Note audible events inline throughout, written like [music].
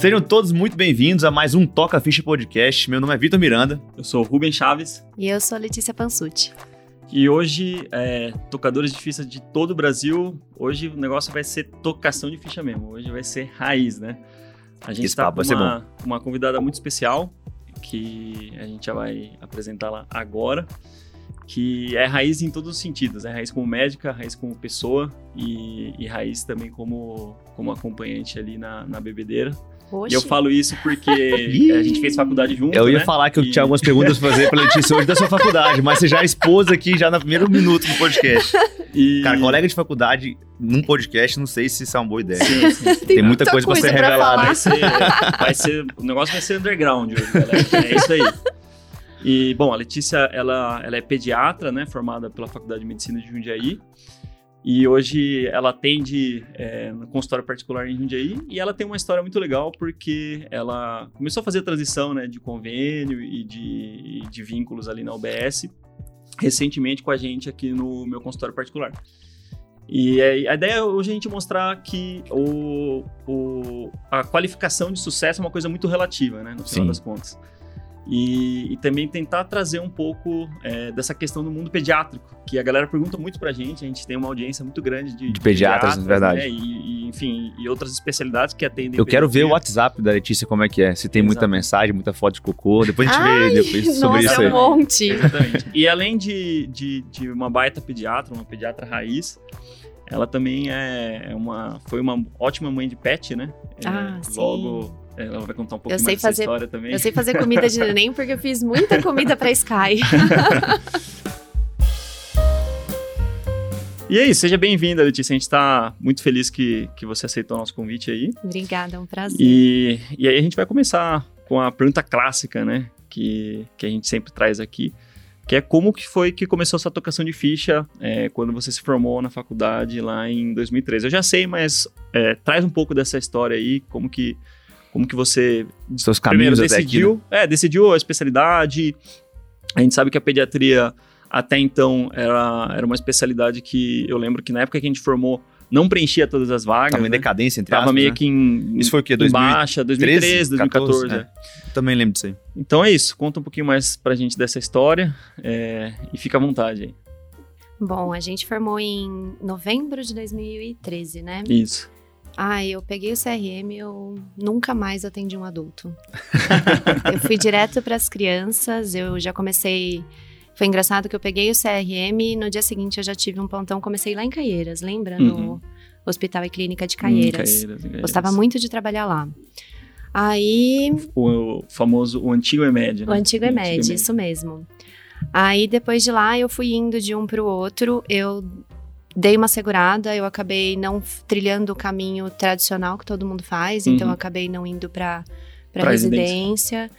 Sejam todos muito bem-vindos a mais um Toca Ficha Podcast. Meu nome é Vitor Miranda. Eu sou o Rubem Chaves. E eu sou a Letícia Pansucci. E hoje, é, tocadores de ficha de todo o Brasil, hoje o negócio vai ser tocação de ficha mesmo. Hoje vai ser raiz, né? A gente está com uma, uma convidada muito especial, que a gente já vai apresentá-la agora, que é raiz em todos os sentidos. É raiz como médica, raiz como pessoa e, e raiz também como, como acompanhante ali na, na bebedeira. Oxi. E eu falo isso porque [laughs] a gente fez faculdade junto. Eu ia né? falar que eu e... tinha algumas perguntas pra fazer pra Letícia hoje da sua faculdade, mas você já expôs aqui já no primeiro minuto do podcast. E... Cara, colega de faculdade num podcast, não sei se isso é uma boa ideia. Sim, sim, sim. Tem, Tem, muita, coisa, coisa pra ser revelada. Vai ser, vai ser, o negócio vai ser underground hoje, galera. É isso aí. E, bom, a Letícia, ela, ela é pediatra, né? Formada pela Faculdade de Medicina de Jundiaí. E hoje ela atende é, no consultório particular em Jundiaí e ela tem uma história muito legal porque ela começou a fazer a transição né, de convênio e de, de vínculos ali na UBS recentemente com a gente aqui no meu consultório particular. E a ideia é hoje a gente mostrar que o, o, a qualificação de sucesso é uma coisa muito relativa, né, no final Sim. das contas. E, e, também tentar trazer um pouco é, dessa questão do mundo pediátrico, que a galera pergunta muito pra gente, a gente tem uma audiência muito grande de, de pediatras, na verdade. Né? E, e, enfim, e outras especialidades que atendem. Eu quero ver o WhatsApp da Letícia como é que é, se tem Exato. muita mensagem, muita foto de cocô, depois a gente Ai, vê depois nossa, sobre isso aí. É um monte. Exatamente. E além de, de, de uma baita pediatra, uma pediatra raiz, ela também é uma, foi uma ótima mãe de pet, né? Ah, é, sim. Logo ela vai contar um pouco mais fazer, história também. Eu sei fazer comida de [laughs] neném porque eu fiz muita comida para Sky. [laughs] E aí, seja bem-vinda, Letícia. A gente está muito feliz que, que você aceitou o nosso convite aí. Obrigada, é um prazer. E, e aí a gente vai começar com a pergunta clássica, né? Que, que a gente sempre traz aqui. Que é como que foi que começou essa tocação de ficha é, quando você se formou na faculdade lá em 2013. Eu já sei, mas é, traz um pouco dessa história aí, como que como que você seus caminhos primeiro decidiu, aqui, né? é, decidiu a especialidade. A gente sabe que a pediatria até então era, era uma especialidade que eu lembro que na época que a gente formou não preenchia todas as vagas. Tava em né? decadência, entre Tava aspas, meio né? que em, Isso foi o quê? 2000, baixa, 2013, 2014. 14, é. Também lembro disso aí. Então é isso. Conta um pouquinho mais pra gente dessa história é, e fica à vontade aí. Bom, a gente formou em novembro de 2013, né? Isso. Ah, eu peguei o CRM, eu nunca mais atendi um adulto. [laughs] eu fui direto para as crianças, eu já comecei. Foi engraçado que eu peguei o CRM e no dia seguinte eu já tive um plantão, comecei lá em Caieiras, lembra? No uhum. Hospital e Clínica de Caieiras. Hum, Caieiras, Caieiras. Gostava muito de trabalhar lá. Aí. O, famoso, o antigo EMED, né? O antigo EMED, isso mesmo. Aí depois de lá eu fui indo de um para o outro. Eu dei uma segurada, eu acabei não trilhando o caminho tradicional que todo mundo faz, então uhum. então eu acabei não indo para para residência. residência.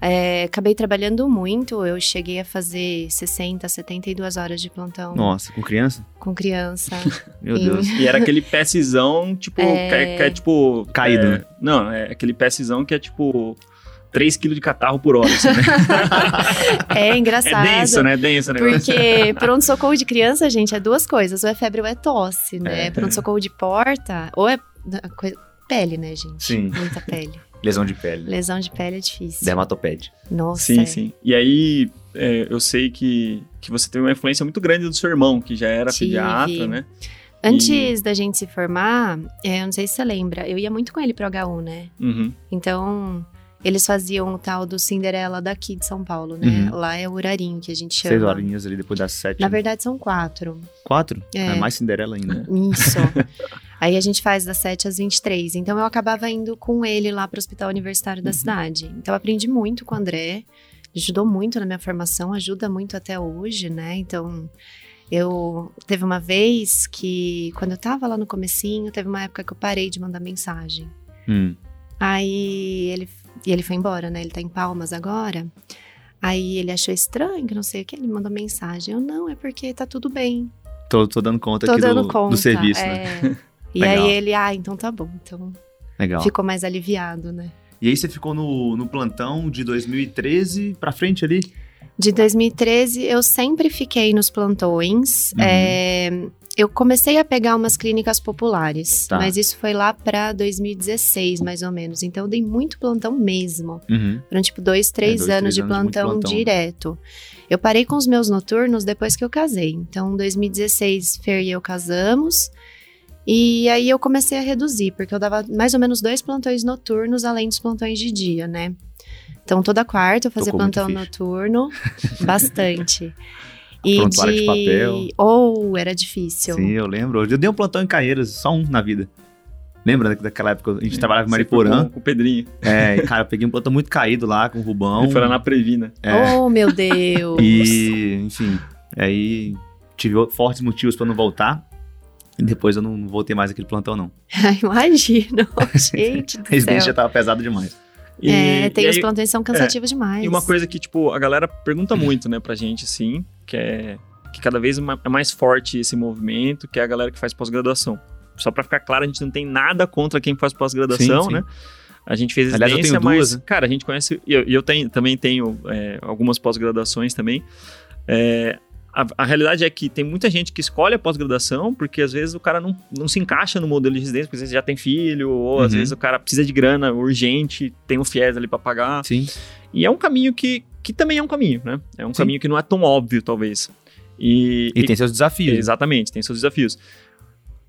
É, acabei trabalhando muito, eu cheguei a fazer 60, 72 horas de plantão. Nossa, com criança? Com criança. [laughs] Meu e... Deus. E era aquele PSzão, tipo, é... Que, é, que é tipo... Caído, é, né? Não, é aquele PSzão que é tipo 3 kg de catarro por hora, assim, né? [laughs] é engraçado. É denso, né? Denso o negócio. Porque pronto-socorro de criança, gente, é duas coisas. Ou é febre ou é tosse, né? É. Pronto-socorro de porta, ou é coisa, pele, né, gente? Sim. Muita pele. Lesão de pele. Lesão de pele é difícil. Dermatopede. Nossa. Sim, é. sim. E aí, é, eu sei que, que você teve uma influência muito grande do seu irmão, que já era Tive. pediatra, né? Antes e... da gente se formar, é, eu não sei se você lembra, eu ia muito com ele pro HU, né? Uhum. Então, eles faziam o tal do Cinderela daqui de São Paulo, né? Uhum. Lá é o horarinho que a gente chama. Seis horinhas ali depois das sete. Na né? verdade, são quatro. Quatro? É, é mais Cinderela ainda. Isso. [laughs] Aí a gente faz das 7 às 23. Então eu acabava indo com ele lá para o Hospital Universitário da uhum. cidade. Então eu aprendi muito com o André. Ajudou muito na minha formação, ajuda muito até hoje, né? Então eu teve uma vez que quando eu tava lá no comecinho, teve uma época que eu parei de mandar mensagem. Hum. Aí ele e ele foi embora, né? Ele tá em Palmas agora. Aí ele achou estranho, que não sei o que, ele mandou mensagem. Eu, não, é porque tá tudo bem. Tô, tô dando conta tô aqui dando do, conta, do serviço, né? é. né? [laughs] E aí ele, ah, então tá bom. Então Legal. ficou mais aliviado, né? E aí você ficou no, no plantão de 2013 pra frente ali? De 2013, eu sempre fiquei nos plantões. Uhum. É, eu comecei a pegar umas clínicas populares, Tá. mas isso foi lá pra 2016, mais ou menos. Então eu dei muito plantão mesmo. Uhum. Foram tipo dois, três dois, anos três de anos plantão, plantão, direto. Eu parei com os meus noturnos depois que eu casei. Então, em 2016, Fer e eu casamos. E aí eu comecei a reduzir, porque eu dava mais ou menos dois plantões noturnos, além dos plantões de dia, né? Então, toda quarta eu fazia Tocou plantão noturno, [laughs] bastante. E Prontuário de papel. Ou era difícil. Sim, eu lembro. Eu dei um plantão em Caieiras, só um na vida. Lembra da- daquela época? A gente trabalhava em Mariporã. Com, com o Pedrinho. É, e, cara, eu peguei um plantão muito caído lá com o Rubão. Ele foi lá na Previna. É. Oh, meu Deus! E, enfim, aí tive fortes motivos pra não voltar. E depois eu não não voltei mais aquele plantão, não. [laughs] Imagino, [laughs] gente A do residência já céu. tava pesado demais. E, É, tem e os aí- plantões que são cansativos demais. E uma coisa que, tipo, a galera pergunta [clears throat] muito, né, pra gente, assim, que é que cada vez é mais forte esse movimento, que é a galera que faz pós-graduação. Só pra ficar claro, a gente não tem nada contra quem faz pós-graduação, né? A gente fez Aliás, eu residência, tenho mas, né? cara, a gente conhece, e eu, eu tenho, também tenho é, algumas pós-graduações também. É, a, a realidade é que tem muita gente que escolhe a pós-graduação porque às vezes o cara não, não se encaixa no modelo de residência, porque às vezes já tem filho, ou às Uhum. vezes o cara precisa de grana urgente, tem um FIES ali pra pagar. Sim. E é um caminho que, que também é um caminho, né? É um Sim. caminho que não é tão óbvio, talvez. E, E, tem seus desafios. Exatamente, tem seus desafios.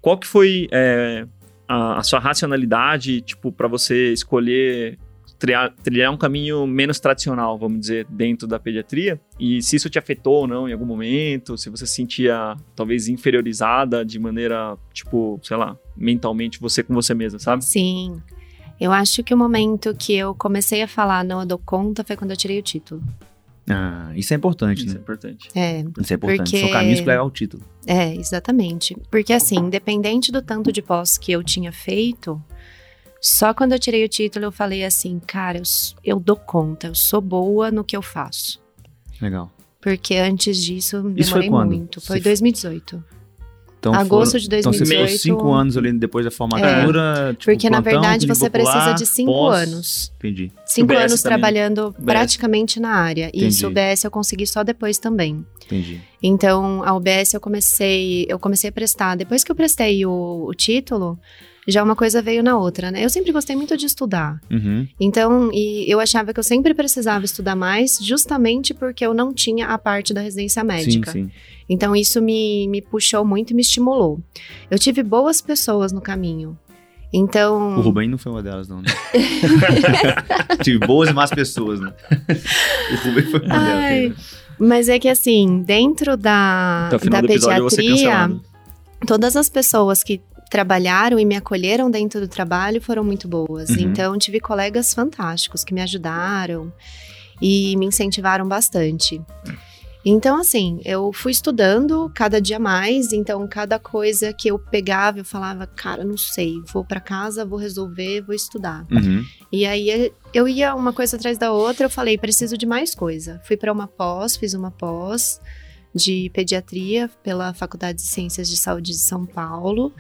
Qual que foi é, a, a sua racionalidade, tipo, para você escolher trilhar, trilhar um caminho menos tradicional, vamos dizer, dentro da pediatria? E se isso te afetou ou não em algum momento? Se você se sentia, talvez, inferiorizada de maneira, tipo, sei lá, mentalmente, você com você mesma, sabe? Sim. Eu acho que o momento que eu comecei a falar não eu dou conta foi quando eu tirei o título. Ah, isso é importante, Isso é né? importante. É, Isso é importante. Porque- caminhos pra levar o título. é, exatamente. Porque assim, independente do tanto de pós que eu tinha feito, só quando eu tirei o título eu falei assim, cara, eu, eu dou conta, eu sou boa no que eu faço. Legal. Porque antes disso eu Isso foi demorei quando? muito. Foi Você- 2018. Então, Agosto foram- de Então você 2018. cinco anos ali depois da formatura. tipo, Porque na plantão, verdade clínica você precisa popular, de cinco pós. anos. Entendi. Cinco UBS anos também. trabalhando UBS. praticamente na área. E isso, o Entendi. UBS eu consegui só depois também. Entendi. Então, a UBS eu comecei, eu comecei a prestar. Depois que eu prestei o, o título, já uma coisa veio na outra, né? Eu sempre gostei muito de estudar. Uhum. Então, e eu achava que eu sempre precisava estudar mais, justamente porque eu não tinha a parte da residência médica. Sim, sim. Então, isso me, me puxou muito e me estimulou. Eu tive boas pessoas no caminho. Então, O Rubem não foi uma delas, não, né? [laughs] Tive boas e más pessoas, né? o Rubem foi uma Ai, delas. né? mas é que assim, dentro da, Até o final da pediatria, todas as pessoas que trabalharam e me acolheram dentro do trabalho foram muito boas. Uhum. Então, tive colegas fantásticos que me ajudaram e me incentivaram bastante. Então, assim, eu fui estudando cada dia mais, então cada coisa que eu pegava, eu falava, cara, não sei, vou pra casa, vou resolver, vou estudar. Uhum. E aí eu ia uma coisa atrás da outra, eu falei, preciso de mais coisa. Fui para uma pós, fiz uma pós de pediatria pela Faculdade de Ciências de Saúde de São Paulo.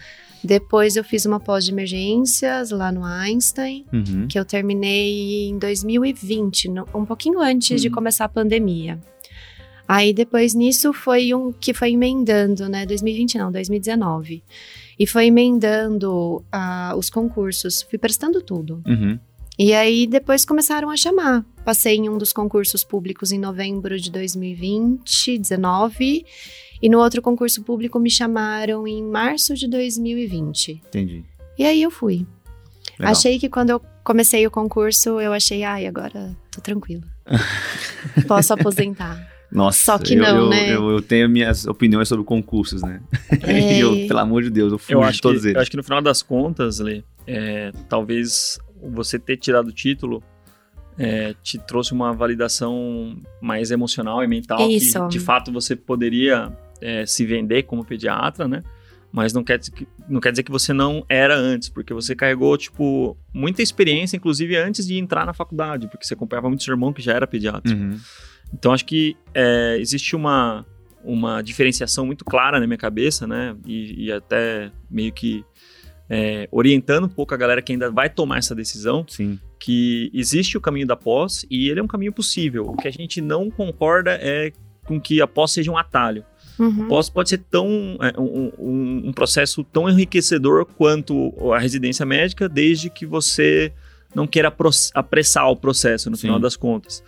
Depois eu fiz uma pós de emergências lá no Einstein, Uhum. que eu terminei em 2020, no- um pouquinho antes de Uhum. começar a pandemia. Aí depois nisso foi um que foi emendando, né? 2020 não, 2019. E foi emendando ah, os concursos, fui prestando tudo. Uhum. E aí depois começaram a chamar. Passei em um dos concursos públicos em novembro de 2020, 19, e no outro concurso público me chamaram em março de 2020. Entendi. E aí eu fui. Legal. Achei que quando eu comecei o concurso, eu achei, ai, agora tô tranquila. [laughs] Posso aposentar. Nossa, Só que eu, não, eu, né? Eu, eu tenho minhas opiniões sobre concursos, né? É. [laughs] E eu, pelo amor de Deus, eu fujo Eu de acho, todos que, eu eles. acho que no final das contas, Lê, é, talvez você ter tirado o título é, te trouxe uma validação mais emocional e mental. Isso. Que, de fato, você poderia é, se vender como pediatra, né? Mas não quer, dizer que, não quer dizer que você não era antes, porque você carregou, tipo, muita experiência, inclusive antes de entrar na faculdade, porque você acompanhava muito seu irmão que já era pediatra. Uhum. Então acho que é, existe uma, uma diferenciação muito clara na minha cabeça, né? E, e até meio que é, orientando um pouco a galera que ainda vai tomar essa decisão, Sim. que existe o caminho da pós e ele é um caminho possível. O que a gente não concorda é com que a pós seja um atalho. Uhum. Pós pode ser tão é, um, um, um, processo tão enriquecedor quanto a residência médica, desde que você não queira apressar o processo no Sim. final das contas.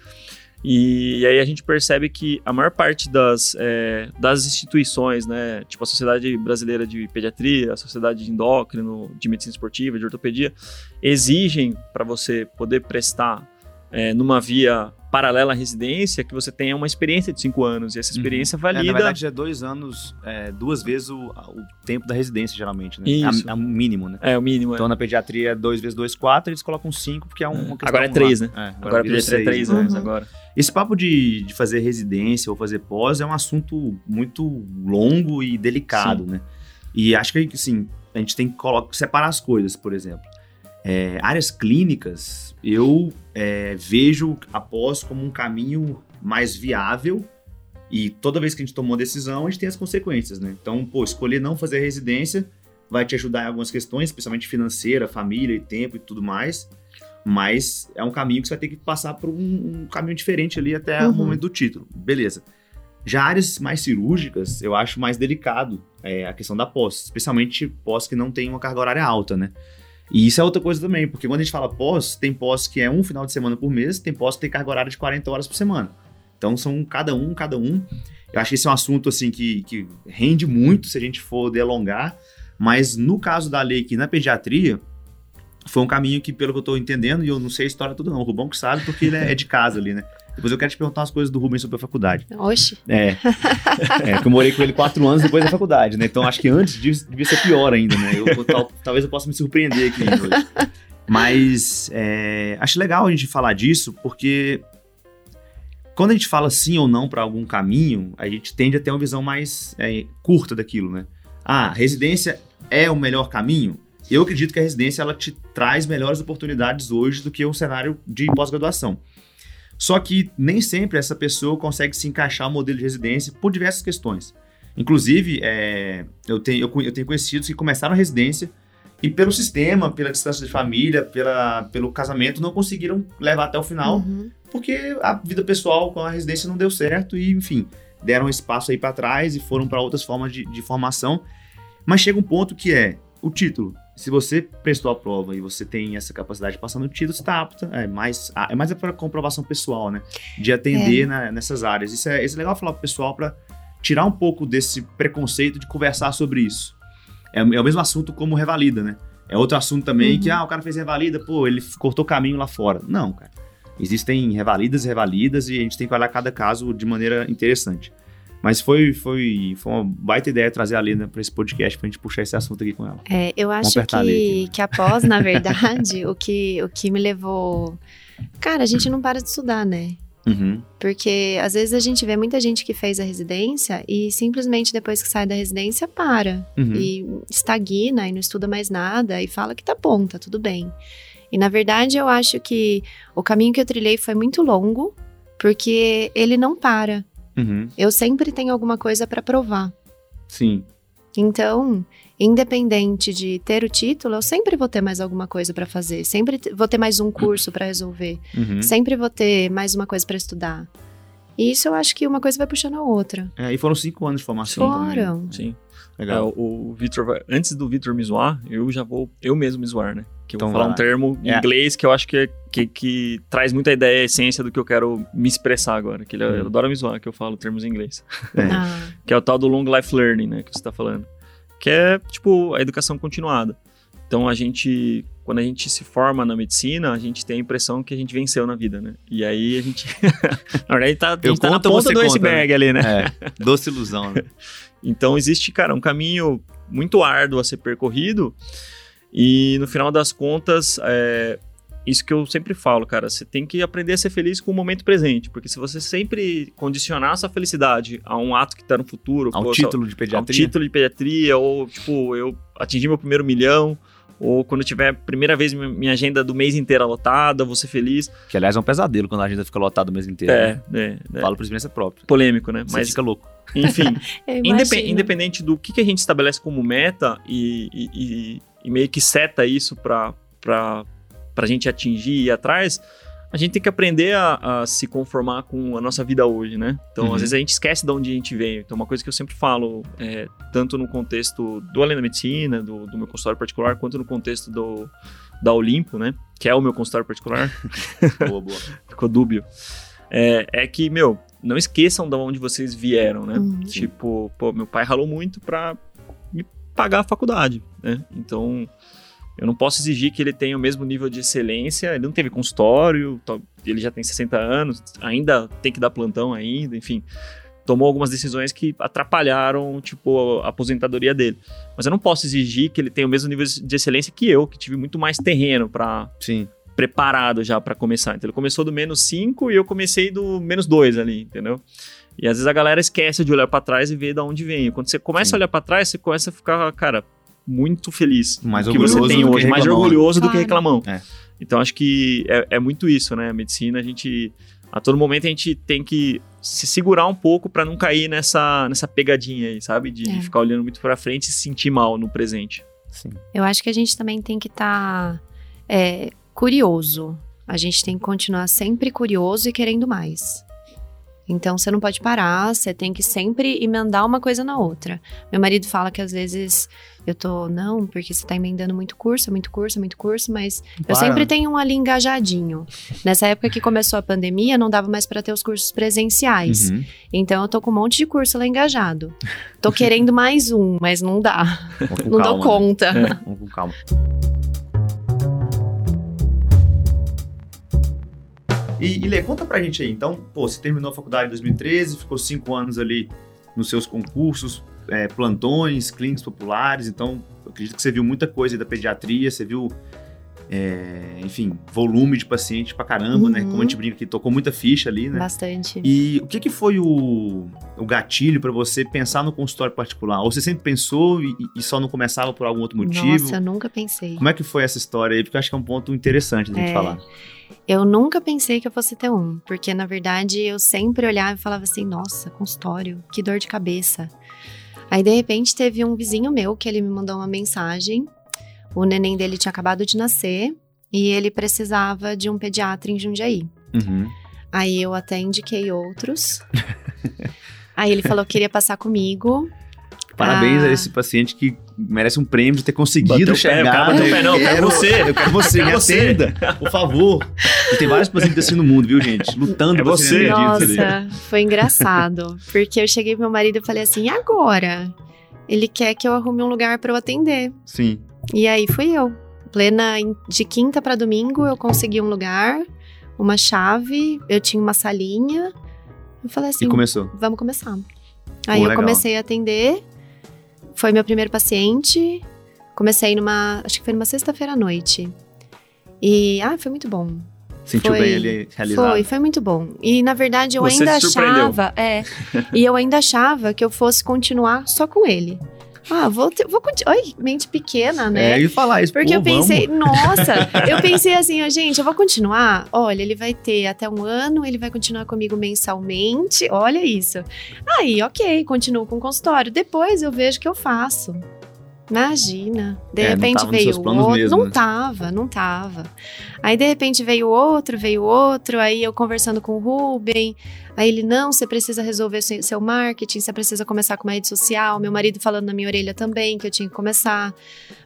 E, aí a gente percebe que a maior parte das, é, das instituições, né, tipo a Sociedade Brasileira de Pediatria, a Sociedade de Endócrino, de Medicina Esportiva, de Ortopedia, exigem para você poder prestar é, numa via paralela à residência que você tenha uma experiência de cinco anos e essa uhum. experiência uhum. valida. É, na verdade, é dois anos, é, duas vezes o, o, tempo da residência, geralmente, né? Isso. É, o mínimo, né? É, o mínimo. Então, é. na pediatria, dois vezes dois, quatro, eles colocam cinco, porque é uma questão. Agora é três, lá. né? É, agora, agora a pediatria é três anos uhum. agora. Esse papo de, de fazer residência ou fazer pós é um assunto muito longo e delicado, Sim. né? E acho que, assim, a gente tem que colocar, separar as coisas, por exemplo. É, áreas clínicas, eu é, vejo após como um caminho mais viável e toda vez que a gente tomou uma decisão, a gente tem as consequências, né? Então, pô, escolher não fazer residência vai te ajudar em algumas questões, especialmente financeira, família e tempo e tudo mais. Mas é um caminho que você vai ter que passar por um, um caminho diferente ali até uhum. o momento do título. Beleza. Já áreas mais cirúrgicas, eu acho mais delicado é, a questão da pós, especialmente pós que não tem uma carga horária alta, né? E isso é outra coisa também, porque quando a gente fala pós, tem pós que é um final de semana por mês, tem pós que tem carga horária de 40 horas por semana. Então são cada um, cada um. Eu acho que esse é um assunto assim que, que rende muito se a gente for delongar, mas no caso da lei aqui na pediatria, foi um caminho que, pelo que eu estou entendendo, e eu não sei a história toda não, o Rubão que sabe, porque ele é de casa ali, né? [laughs] Depois eu quero te perguntar umas coisas do Rubens sobre a faculdade. Oxe. É. é que eu morei com ele quatro anos depois da faculdade, né? Então acho que antes devia ser pior ainda, né? Eu, tal, talvez eu possa me surpreender aqui hoje. Mas é, acho legal a gente falar disso, porque quando a gente fala sim ou não para algum caminho, a gente tende a ter uma visão mais é, curta daquilo, né? Ah, residência é o melhor caminho? Eu acredito que a residência ela te traz melhores oportunidades hoje do que um cenário de pós-graduação. Só que nem sempre essa pessoa consegue se encaixar no modelo de residência por diversas questões. Inclusive, é, eu, tenho, eu, eu, tenho conhecidos que começaram a residência e pelo sistema, pela distância de família, pela, pelo casamento, não conseguiram levar até o final, uhum. porque a vida pessoal com a residência não deu certo e, enfim, deram espaço aí para trás e foram para outras formas de, de formação. Mas chega um ponto que é o título se você prestou a prova e você tem essa capacidade de passar no título, você está apta. É mais, é mais para comprovação pessoal, né? De atender é. na, nessas áreas. Isso é, isso é legal falar pro pessoal para tirar um pouco desse preconceito de conversar sobre isso. É, é, o mesmo assunto como revalida, né? É outro assunto também uhum. que, ah, o cara fez revalida, pô, ele cortou caminho lá fora. Não, cara. Existem revalidas e revalidas e a gente tem que olhar cada caso de maneira interessante. Mas foi, foi, foi uma baita ideia trazer a Lina para esse podcast para a gente puxar esse assunto aqui com ela. É, eu acho que, aqui, né? que após, na [laughs] verdade, o, que, o que me levou. Cara, a gente não para de estudar, né? Uhum. Porque às vezes a gente vê muita gente que fez a residência e simplesmente depois que sai da residência para uhum. e estagna e não estuda mais nada e fala que tá bom, tá tudo bem. E na verdade eu acho que o caminho que eu trilhei foi muito longo, porque ele não para. Uhum. Eu sempre tenho alguma coisa para provar. Sim. Então, independente de ter o título, eu sempre vou ter mais alguma coisa para fazer, sempre vou ter mais um curso para resolver, uhum. sempre vou ter mais uma coisa para estudar. E isso eu acho que uma coisa vai puxando a outra. É, e foram cinco anos de formação foram. também. Sim. Legal. É, o Vitor, antes do Vitor me zoar, eu já vou eu mesmo me zoar, né? Que eu então vou falar um termo em é. inglês que eu acho que, é, que, que, traz muita ideia, a essência do que eu quero me expressar agora. Que ele hum. adora me zoar que eu falo termos em inglês. É. Ah. que é o tal do long life learning, né? Que você tá falando. Que é, tipo, a educação continuada. Então a gente, quando a gente se forma na medicina, a gente tem a impressão que a gente venceu na vida, né? E aí a gente. [laughs] na verdade, tá, a gente tá na ponta do conta, iceberg né? ali, né? É, doce ilusão, né? [laughs] então existe, cara, um caminho muito árduo a ser percorrido. E no final das contas, é, isso que eu sempre falo, cara, você tem que aprender a ser feliz com o momento presente, porque se você sempre condicionar essa felicidade a um ato que está no futuro, ao pô, título de pediatria, ao título de pediatria, ou tipo, eu atingi meu primeiro milhão, ou quando tiver a primeira vez minha agenda do mês inteira lotada, vou ser feliz. Que aliás é um pesadelo quando a agenda fica lotada o mês inteiro. É, né? é, é. Falo por experiência própria. Polêmico, né? Você Mas fica louco. Enfim, [laughs] independ, independente do que, que a gente estabelece como meta e, e, e meio que seta isso para a gente atingir e ir atrás, a gente tem que aprender a, a, se conformar com a nossa vida hoje, né? Então, uhum. às vezes a gente esquece de onde a gente veio. Então, uma coisa que eu sempre falo, é, tanto no contexto do Além da Medicina, do, do, meu consultório particular, quanto no contexto do, da Olimpo, né? Que é o meu consultório particular. [laughs] boa, boa. [laughs] Ficou dúbio. É, é, que, meu, não esqueçam de onde vocês vieram, né? Uhum. Tipo, pô, meu pai ralou muito pra me pagar a faculdade, né? Então eu não posso exigir que ele tenha o mesmo nível de excelência. Ele não teve consultório, ele já tem 60 anos, ainda tem que dar plantão ainda, enfim. Tomou algumas decisões que atrapalharam, tipo, a aposentadoria dele. Mas eu não posso exigir que ele tenha o mesmo nível de excelência que eu, que tive muito mais terreno para preparado já para começar. Então ele começou do menos 5 e eu comecei do menos 2 ali, entendeu? E às vezes a galera esquece de olhar para trás e ver de onde vem. Quando você começa Sim. a olhar para trás, você começa a ficar, cara, muito feliz mais que você tem hoje, mais orgulhoso claro. do que reclamão. É. Então acho que é, é, muito isso, né? A medicina, a gente a todo momento a gente tem que se segurar um pouco para não cair nessa, nessa pegadinha aí, sabe? De é. ficar olhando muito para frente e se sentir mal no presente. Sim. Eu acho que a gente também tem que estar tá, é, curioso. A gente tem que continuar sempre curioso e querendo mais. Então você não pode parar, você tem que sempre emendar uma coisa na outra. Meu marido fala que às vezes eu tô, não, porque você tá emendando muito curso, muito curso, muito curso, mas Para. eu sempre tenho um ali engajadinho. Nessa época que começou a pandemia, não dava mais para ter os cursos presenciais. Uhum. Então eu tô com um monte de curso lá engajado. Tô querendo mais um, mas não dá. [laughs] Não calma, dou né? conta. Né? É, vamos com calma. E, e Lê, conta pra gente aí. Então, pô, você terminou a faculdade em 2013, ficou cinco anos ali nos seus concursos, é, plantões, clínicas populares. Então, eu acredito que você viu muita coisa da pediatria, você viu, é, enfim, volume de paciente pra caramba, uhum. né? Como a gente brinca aqui, tocou muita ficha ali, né? Bastante. E o que, que foi o, o gatilho para você pensar no consultório particular? Ou você sempre pensou e, e, só não começava por algum outro motivo? Nossa, eu nunca pensei. Como é que foi essa história aí? Porque eu acho que é um ponto interessante da gente é... falar. Eu nunca pensei que eu fosse ter um, porque na verdade eu sempre olhava e falava assim: nossa, consultório, que dor de cabeça. Aí de repente teve um vizinho meu que ele me mandou uma mensagem. O neném dele tinha acabado de nascer e ele precisava de um pediatra em Jundiaí. Uhum. Aí eu até indiquei outros. [laughs] Aí ele falou que queria passar comigo. Parabéns ah. a esse paciente que merece um prêmio de ter conseguido Bateu chegar. Pé, pé, não, eu quero você. Eu quero você, me atenda, por favor. E tem vários pacientes assim no mundo, viu, gente? Lutando é pra você. Nossa, foi engraçado. Porque eu cheguei pro meu marido e falei assim, e agora? Ele quer que eu arrume um lugar para eu atender. Sim. E aí fui eu. Plena de quinta para domingo, eu consegui um lugar, uma chave, eu tinha uma salinha. Eu falei assim, e começou. vamos começar. Aí Pô, eu legal. comecei a atender foi meu primeiro paciente. Comecei numa. Acho que foi numa sexta-feira à noite. E. Ah, foi muito bom. Sentiu foi, bem ele realizado? Foi, foi muito bom. E na verdade eu Você ainda achava. É. [laughs] e eu ainda achava que eu fosse continuar só com ele. Ah, vou, ter, vou continuar. Oi, mente pequena, né? É, e falar isso. Porque pô, eu pensei, vamos. [laughs] nossa, eu pensei assim, ó, gente, eu vou continuar. Olha, ele vai ter até um ano, ele vai continuar comigo mensalmente. Olha isso. Aí, ok, continuo com o consultório. Depois eu vejo o que eu faço. Imagina. De é, repente veio outro. Mesmo, não né? tava, não tava. Aí de repente veio outro, veio outro. Aí eu conversando com o Ruben. Aí ele, não, você precisa resolver seu marketing, você precisa começar com uma rede social. Meu marido falando na minha orelha também que eu tinha que começar.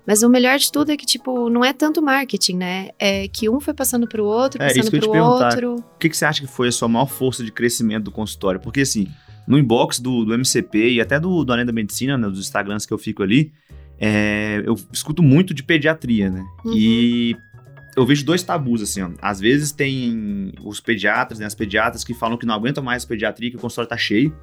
Mas o melhor de tudo é que, tipo, não é tanto marketing, né? É que um foi passando pro outro, é, passando pro outro. O que, que você acha que foi a sua maior força de crescimento do consultório? Porque assim, no inbox do, do MCP e até do, do Além da Medicina, né, dos Instagrams que eu fico ali, é, eu escuto muito de pediatria, né? Uhum. E eu vejo dois tabus, assim, ó. Às vezes tem os pediatras, né, as pediatras que falam que não aguentam mais pediatria, que o consultório tá cheio,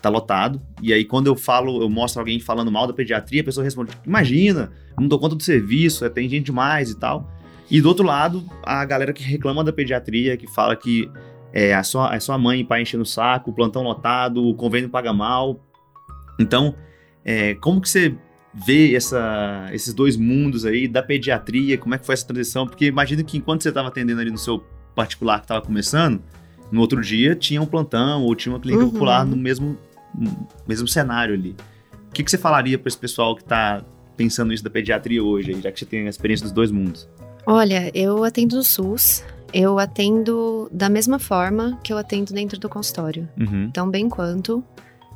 tá lotado. E aí, quando eu falo, eu mostro alguém falando mal da pediatria, a pessoa responde: Imagina, não dou conta do serviço, é, tem gente demais e tal. E do outro lado, a galera que reclama da pediatria, que fala que é a sua, a sua mãe e pai enchendo o saco, o plantão lotado, o convênio paga mal. Então, é, como que você ver essa, esses dois mundos aí da pediatria, como é que foi essa transição? Porque imagino que enquanto você estava atendendo ali no seu particular que estava começando, no outro dia tinha um plantão ou tinha uma clínica uhum. popular no mesmo, mesmo cenário ali. O que, que você falaria para esse pessoal que está pensando isso da pediatria hoje, já que você tem a experiência dos dois mundos? Olha, eu atendo no SUS, Eu atendo da mesma forma que eu atendo dentro do consultório. Uhum. Então, bem quanto.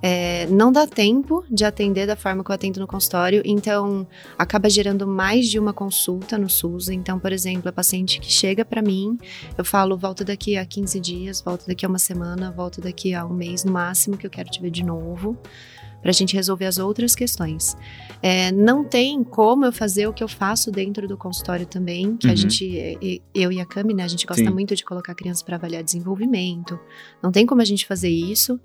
É, não dá tempo de atender da forma que eu atendo no consultório, então acaba gerando mais de uma consulta no SUS. Então, por exemplo, a paciente que chega para mim, eu falo, volta daqui a 15 dias, volta daqui a uma semana, volta daqui a um mês no máximo, que eu quero te ver de novo para a gente resolver as outras questões. É, não tem como eu fazer o que eu faço dentro do consultório também, que Uhum. a gente, eu e a Cami, né, a gente gosta Sim. muito de colocar crianças para avaliar desenvolvimento. Não tem como a gente fazer isso,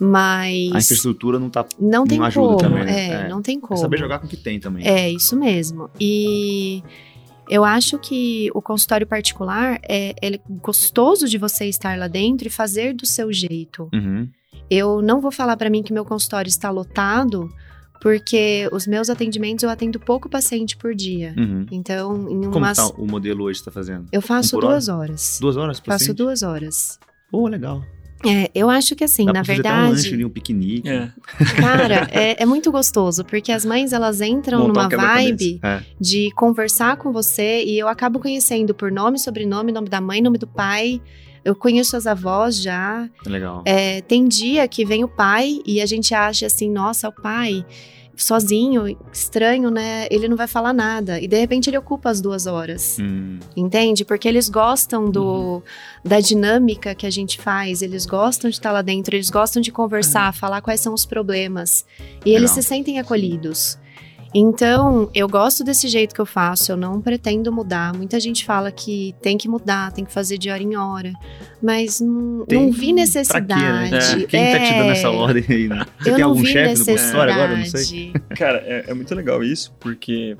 mas A infraestrutura não tá. não tem não como. também, né? É, É. não tem É como. saber jogar com o que tem também. É, isso mesmo. E eu acho que o consultório particular é, é gostoso de você estar lá dentro e fazer do seu jeito. Uhum. Eu não vou falar para mim que meu consultório está lotado, porque os meus atendimentos eu atendo pouco paciente por dia. Uhum. Então, em Como umas. tá o modelo hoje que você tá fazendo? Eu faço Um duas horas. Duas horas por Faço paciente? duas horas. Pô, legal. É, eu acho que assim, Dá na até um lanche ali, verdade, um piquenique. É. cara, é, é muito gostoso, porque as mães elas entram Montar um numa vibe É. de conversar com você e eu acabo conhecendo por nome, sobrenome, nome da mãe, nome do pai. Eu conheço as avós já. Legal. É, tem dia que vem o pai e a gente acha assim, nossa, o pai sozinho, estranho, né? Ele não vai falar nada. E de repente ele ocupa as duas horas. Hum, Entende? Porque eles gostam Uhum. do, da dinâmica que a gente faz, eles gostam de estar lá dentro, eles gostam de conversar, falar quais são os problemas. E eles se sentem acolhidos. Então, eu gosto desse jeito que eu faço, eu não pretendo mudar. Muita gente fala que tem que mudar, tem que fazer de hora em hora, mas não, Tem- não vi necessidade. Pra quê, né? É. Quem tá te dando É, essa ordem aí, né? Você eu tem algum vi chefe no consultório agora? Eu Não sei. necessidade. Cara, é, é muito legal isso, porque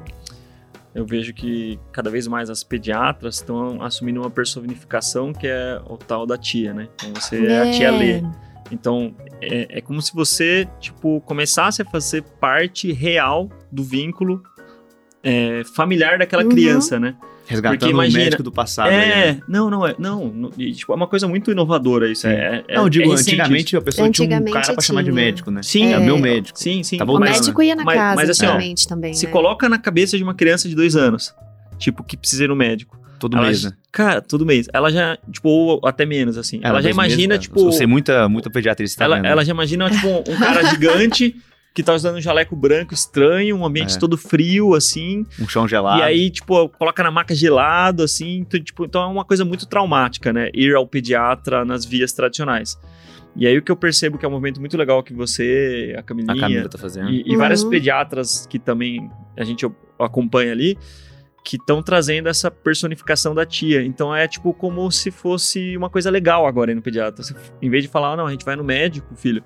eu vejo que cada vez mais as pediatras estão assumindo uma personificação que é o tal da tia, né? Então você é, a tia Lê. Então, é, é como se você, tipo, começasse a fazer parte real do vínculo é, familiar daquela Uhum. criança, né? Resgatando Porque imagina- o médico do passado. aí, né? é, não, não é, não, não, e, tipo, é uma coisa muito inovadora isso. É, é, Não, eu digo, é antigamente a pessoa tinha um Antigamente cara pra chamar de tinha. médico, né? Sim. é meu É. médico. isso. Sim, sim. Tá O mas médico ia na Mas- casa mas assim, ó, antigamente também, se né? coloca na cabeça de uma criança de dois anos, tipo, que precisa ir no médico. Todo ela, mês, né? Cara, todo mês. Ela já, tipo, ou até menos, assim. Ela, já dois meses, imagina, cara. tipo. Eu sei muita, muita pediatrista. Tá ela, vendo? ela já imagina, tipo, um, um cara gigante [laughs] que tá usando um jaleco branco estranho, um ambiente É. todo frio, assim. Um chão gelado. E aí, tipo, coloca na maca gelado, assim. Então, tipo, então é uma coisa muito traumática, né? Ir ao pediatra nas vias tradicionais. E aí o que eu percebo que é um movimento muito legal que você, a a Camilinha, Camila tá fazendo. e, e várias Uhum. pediatras que também a gente acompanha ali, que estão trazendo essa personificação da tia. Então é tipo como se fosse uma coisa legal agora ir no pediatra. Você- em vez de falar, "Ah, não, a gente vai no médico, filho.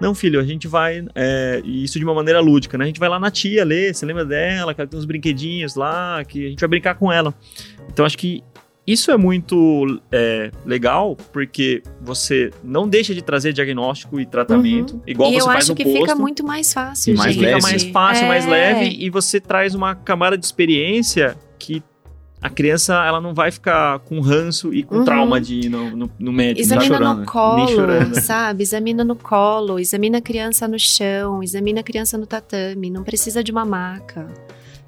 Não, filho, a gente vai. é, isso de uma maneira lúdica, né? A gente vai lá na tia ler, você lembra dela, que ela tem uns brinquedinhos lá, que a gente vai brincar com ela. Então acho que isso é muito é, legal, porque você não deixa de trazer diagnóstico e tratamento, igual e você eu faz acho no que posto. fica muito mais fácil, mais gente. Fica leve. mais fácil, mais É. leve e você traz uma camada de experiência que a criança ela não vai ficar com ranço e com Uhum. trauma de ir no, no, no médico. Examina chorando, no colo, sabe? Examina no colo, examina a criança no chão, examina a criança no tatame, não precisa de uma maca,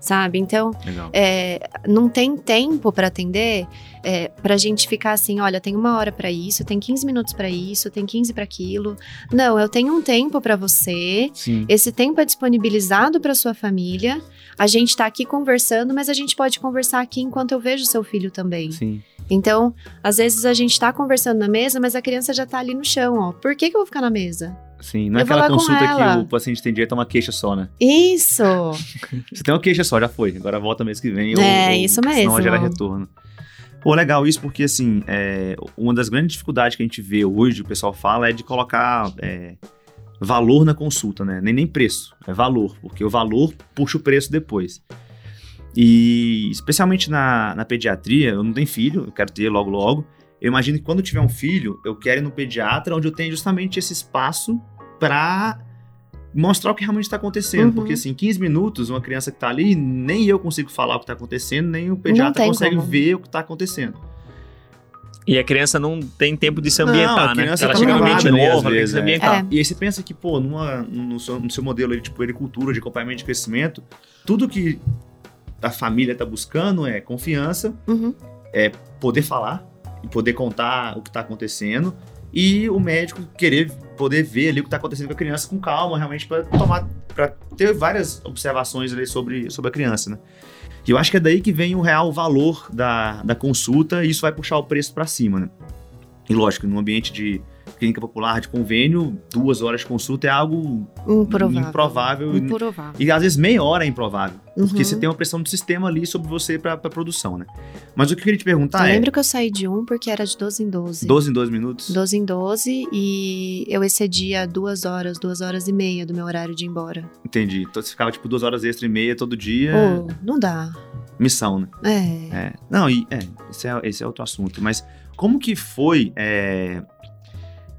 sabe? Então, é, não tem tempo para atender, é, pra gente ficar assim, olha, tem uma hora para isso, tem 15 minutos para isso, tem 15 para aquilo. Não, eu tenho um tempo para você, Sim. esse tempo é disponibilizado para sua família. A gente tá aqui conversando, mas a gente pode conversar aqui enquanto eu vejo seu filho também. Sim. Então, às vezes a gente tá conversando na mesa, mas a criança já tá ali no chão, ó. Por que, que eu vou ficar na mesa? Sim. Não é Eu aquela consulta que o paciente tem direito a uma queixa só, né? Isso! [laughs] Você tem uma queixa só, já foi. Agora volta mês que vem. É, ou, isso Senão mesmo. vai gerar retorno. Pô, legal isso, porque assim, é, uma das grandes dificuldades que a gente vê hoje, o pessoal fala, é de colocar é, valor na consulta, né? Nem, nem preço, é valor, porque o valor puxa o preço depois. E especialmente na, na pediatria, eu não tenho filho, eu quero ter logo logo. Eu imagino que quando eu tiver um filho, eu quero ir no pediatra, onde eu tenho justamente esse espaço para mostrar o que realmente está acontecendo. Uhum. Porque, assim, 15 minutos, uma criança que tá ali, nem eu consigo falar o que tá acontecendo, nem o pediatra consegue como. ver o que tá acontecendo. E a criança não tem tempo de se ambientar, Não, a né? criança Ela tá chega no ambiente ali, novo, ela tem que vezes, se é. ambientar. É. E aí você pensa que, pô, numa, no, seu, no seu modelo aí de puericultura, de acompanhamento de crescimento, tudo que a família tá buscando é confiança, Uhum. poder falar, e poder contar o que está acontecendo e o médico querer poder ver ali o que está acontecendo com a criança com calma, realmente para tomar, para ter várias observações ali sobre, sobre a criança, né? E eu acho que é daí que vem o real valor da, da consulta e isso vai puxar o preço para cima, né? E lógico, no ambiente de clínica popular de convênio, duas horas de consulta é algo improvável. improvável. improvável. E às vezes meia hora é improvável. Uhum. Porque você tem uma pressão do sistema ali sobre você para produção, né? Mas o que eu queria te perguntar eu é. lembro que eu saí de um porque era de 12 em 12. 12 em 12 minutos? 12 em 12 e eu excedia duas horas, duas horas e meia do meu horário de ir embora. Entendi. Então você ficava tipo duas horas extra e meia todo dia. Oh, não dá. Missão, né? É. é. Não, e é, esse é, esse é outro assunto. Mas como que foi é,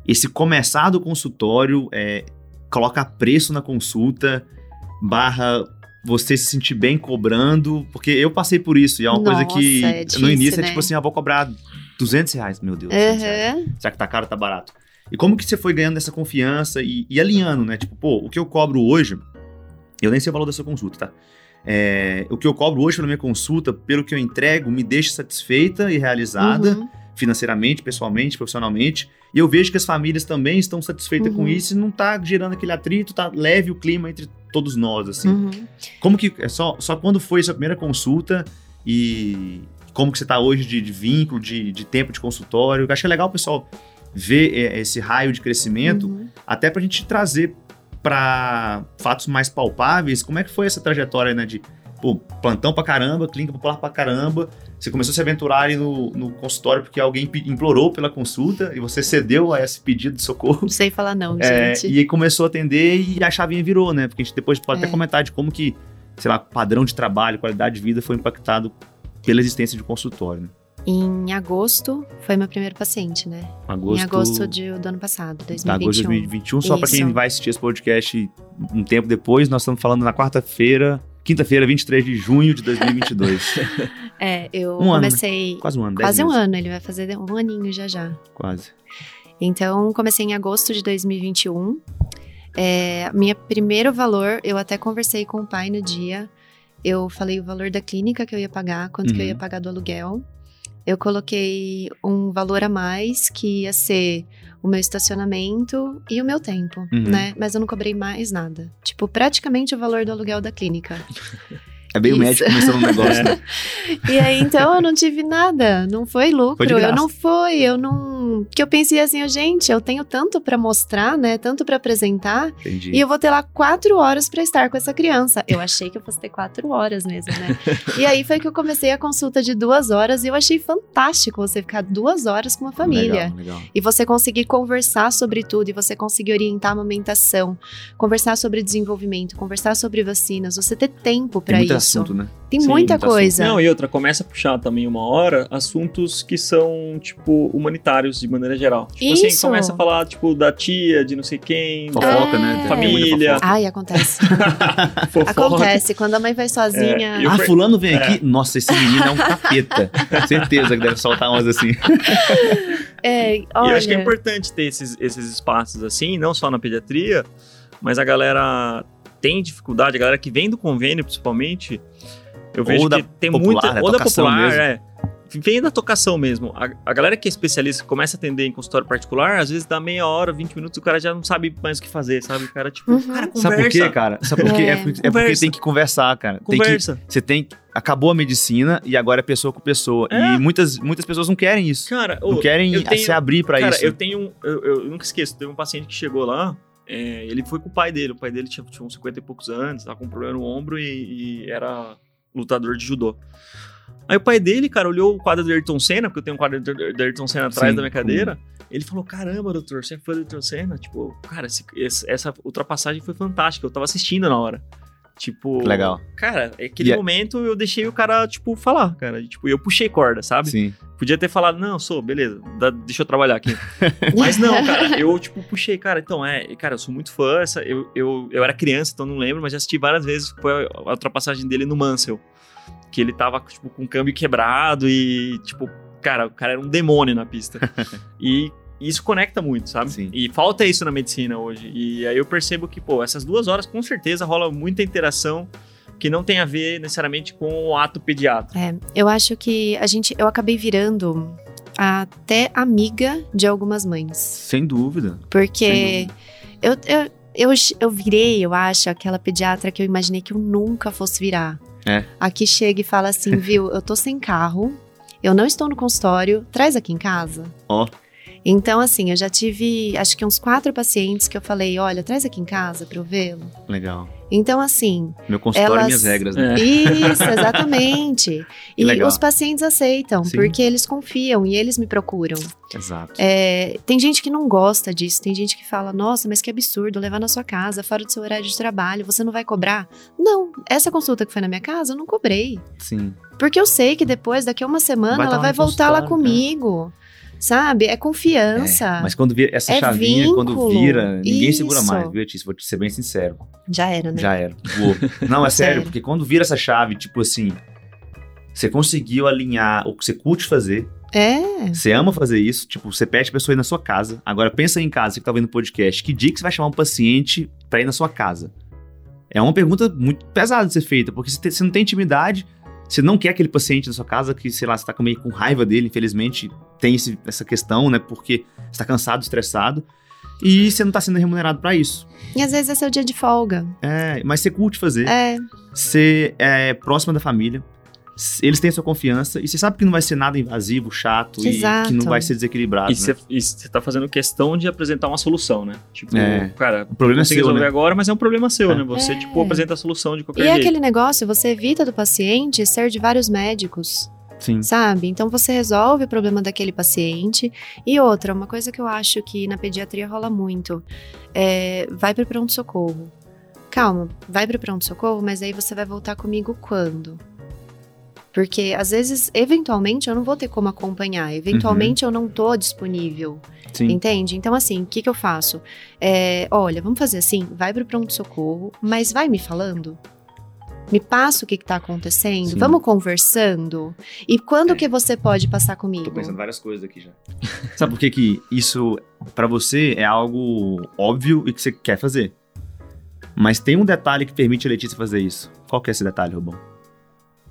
esse começar do consultório, é, colocar preço na consulta, barra você se sentir bem cobrando, porque eu passei por isso, e é uma Nossa, coisa que é difícil, no início né? é tipo assim, eu vou cobrar 200 reais, meu Deus. Uhum. 200 reais. Será que tá caro ou tá barato? E como que você foi ganhando essa confiança e, e alinhando, né? Tipo, pô, o que eu cobro hoje, eu nem sei o valor da sua consulta, tá? É, o que eu cobro hoje pela minha consulta, pelo que eu entrego, me deixa satisfeita e realizada Uhum. Financeiramente, pessoalmente, profissionalmente. E eu vejo que as famílias também estão satisfeitas com Uhum. isso e não tá gerando aquele atrito, tá leve o clima entre todos nós, assim. Uhum. Como que. É só, só quando foi sua primeira consulta e como que você tá hoje de, de vínculo, de, de tempo de consultório? Eu acho que é legal o pessoal ver é, esse raio de crescimento, Uhum. até pra gente trazer para fatos mais palpáveis, como é que foi essa trajetória, né, de pô, plantão pra caramba, clínica popular pra caramba, você começou a se aventurar ali no, no consultório porque alguém implorou pela consulta e você cedeu a esse pedido de socorro. Não sei falar não, É, gente. e começou a atender e a chavinha virou, né? Porque a gente depois pode É. até comentar de como que, sei lá, padrão de trabalho, qualidade de vida foi impactado pela existência de consultório. Né? Em agosto foi meu primeiro paciente, né? Agosto, Em agosto de, do ano passado, 2021. agosto de 2021. Só para quem vai assistir esse podcast um tempo depois, nós estamos falando na quarta-feira, quinta-feira, 23 de junho de 2022. [laughs] É, eu Um ano, né? comecei Quase um ano, quase um meses. ano, ele vai fazer um aninho já já. Quase. Então, comecei em agosto de 2021. É, minha primeiro valor, eu até conversei com o pai no dia. Eu falei o valor da clínica que eu ia pagar, quanto que eu Uhum. ia pagar do aluguel. Eu coloquei um valor a mais, que ia ser o meu estacionamento e o meu tempo, Uhum. né? Mas eu não cobrei mais nada. Tipo, praticamente o valor do aluguel da clínica. [laughs] É bem o médico começando um negócio, né? [laughs] E aí, então, eu não tive nada. Não foi lucro. Foi eu não foi. Eu não. Que eu pensei assim, gente, eu tenho tanto pra mostrar, né? Tanto pra apresentar. Entendi. E eu vou ter lá quatro horas pra estar com essa criança. Eu achei que eu fosse ter quatro horas mesmo, né? [laughs] e aí foi que eu comecei a consulta de duas horas e eu achei fantástico você ficar duas horas com uma família. Legal, legal. E você conseguir conversar sobre tudo, e você conseguir orientar a amamentação, conversar sobre desenvolvimento, conversar sobre vacinas, você ter tempo muito isso. Assunto, né? Tem Sim, muita coisa. Não, e outra, começa a puxar também uma hora assuntos que são, tipo, humanitários de maneira geral. Tipo assim, Isso. começa a falar, tipo, da tia, de não sei quem, Fofoca, É. né? Tem Família. fofoca. Ai, acontece. [laughs] fofoca. acontece. Quando a mãe vai sozinha. É, ah, per- fulano vem É. aqui. Nossa, esse menino é um capeta. [laughs] Certeza que deve soltar umas assim. [laughs] É, E olha. eu acho que é importante ter esses, esses espaços assim, não só na pediatria, mas a galera tem dificuldade, a galera que vem do convênio, principalmente, eu Ou vejo da que tem popular, muita. né? Ou da popular, mesmo. é. Vem da tocação mesmo. A, a galera que é especialista, que começa a atender em consultório particular, às vezes dá meia hora, 20 minutos, o cara já não sabe mais o que fazer, sabe? O cara, tipo, Uhum. cara, conversa. Sabe por quê, cara? Sabe por quê? É. É, porque, é porque Conversa. tem que conversar, cara. Tem que, Conversa. você tem que- Acabou a medicina e agora é pessoa com pessoa. É. E muitas, muitas pessoas não querem isso. Cara, Não querem eu tenho- se abrir pra Cara, isso. eu tenho um. Eu, eu nunca esqueço, teve um paciente que chegou lá. É, ele foi com o pai dele. O pai dele tinha, tinha uns 50 e poucos anos, tava com um problema no ombro e, e era lutador de judô. Aí o pai dele, cara, olhou o quadro do Ayrton Senna, porque eu tenho um quadro do Ayrton Senna atrás Sim, da minha cadeira. Ele falou: Caramba, doutor, você é fã do Ayrton Senna? Tipo, cara, esse- essa ultrapassagem foi fantástica. Eu tava assistindo na hora. Tipo, Legal. cara, aquele E é- momento eu deixei o cara, tipo, falar, cara. Tipo, eu puxei corda, sabe? Sim. Podia ter falado, não, sou, beleza, dá- deixa eu trabalhar aqui. [laughs] Mas não, cara, eu, tipo, puxei, cara, então, é, cara, eu sou muito fã, essa, eu, eu, eu era criança, então não lembro, mas já assisti várias vezes, foi a ultrapassagem dele no Mansell, que ele tava, tipo, com o câmbio quebrado e, tipo, cara, o cara era um demônio na pista. [laughs] e isso conecta muito, sabe? Sim. E falta isso na medicina hoje. E aí eu percebo que, pô, essas duas horas, com certeza, rola muita interação que não tem a ver necessariamente com o ato pediatra. É, eu acho que a gente, eu acabei virando até amiga de algumas mães. Sem dúvida. Porque Sem dúvida. Eu, eu, eu, eu virei, eu acho, aquela pediatra que eu imaginei que eu nunca fosse virar. É. Aqui chega e fala assim, [laughs] viu, eu tô sem carro, eu não estou no consultório, traz aqui em casa. Ó. Então, assim, eu já tive, acho que uns quatro pacientes que eu falei, olha, traz aqui em casa pra eu vê-lo. Legal. Então, assim, Meu consultório e Elas- minhas regras, né? isso, [laughs] exatamente. e legal. os pacientes aceitam, Sim. porque eles confiam e eles me procuram. Exato. É, tem gente que não gosta disso, tem gente que fala, nossa, mas que absurdo, levar na sua casa, fora do seu horário de trabalho, você não vai cobrar? Não, essa consulta que foi na minha casa, eu não cobrei. Sim. Porque eu sei que depois, daqui a uma semana, Vai ela vai voltar lá consultório, comigo. Sabe? É confiança. É, mas quando vira essa É chavinha, quando vínculo. vira, ninguém segura Isso. mais, viu, Letícia? Vou te ser bem sincero. Já era, né? Já era. Voou. Não, é [laughs] sério, porque quando vira essa chave, tipo assim, você conseguiu alinhar o que você curte fazer, É. você ama fazer isso, tipo, você pede a pessoa ir na sua casa. Agora pensa em casa, você que tá vendo o podcast, que dia que você vai chamar um paciente pra ir na sua casa? É uma pergunta muito pesada de ser feita, porque você não tem intimidade, você não quer aquele paciente na sua casa que, sei lá, você tá com- meio com raiva dele, infelizmente tem esse- essa questão, né? Porque você tá cansado, estressado, e você não tá sendo remunerado pra isso. E às vezes é seu dia de folga. É, mas você curte fazer É. você é próxima da família, eles têm a sua confiança e você sabe que não vai ser nada invasivo, chato Exato. e que não vai ser desequilibrado. E né? você tá fazendo questão de apresentar uma solução, né? Tipo, É. cara, O problema é seu, resolver né? agora, mas é um problema seu, É. né? Você, É. tipo, apresenta a solução de qualquer E é jeito. aquele negócio, você evita do paciente ser de vários médicos. Sim. sabe? Então você resolve o problema daquele paciente. E outra, uma coisa que eu acho que na pediatria rola muito, é vai para pronto-socorro. Calma, vai para pronto-socorro, mas aí você vai voltar comigo quando? Porque às vezes, eventualmente, eu não vou ter como acompanhar, eventualmente eu não tô disponível, Sim. entende? Então, assim, o que, que eu faço? É, olha, vamos fazer assim: vai pro pronto-socorro, mas vai me falando. Me passa o que, que tá acontecendo, Sim. vamos conversando. E quando É. que você pode passar comigo? Tô pensando várias coisas aqui já. [laughs] Sabe por que que isso, pra você, é algo óbvio e que você quer fazer? Mas tem um detalhe que permite a Letícia fazer isso. Qual que é esse detalhe, Rubão?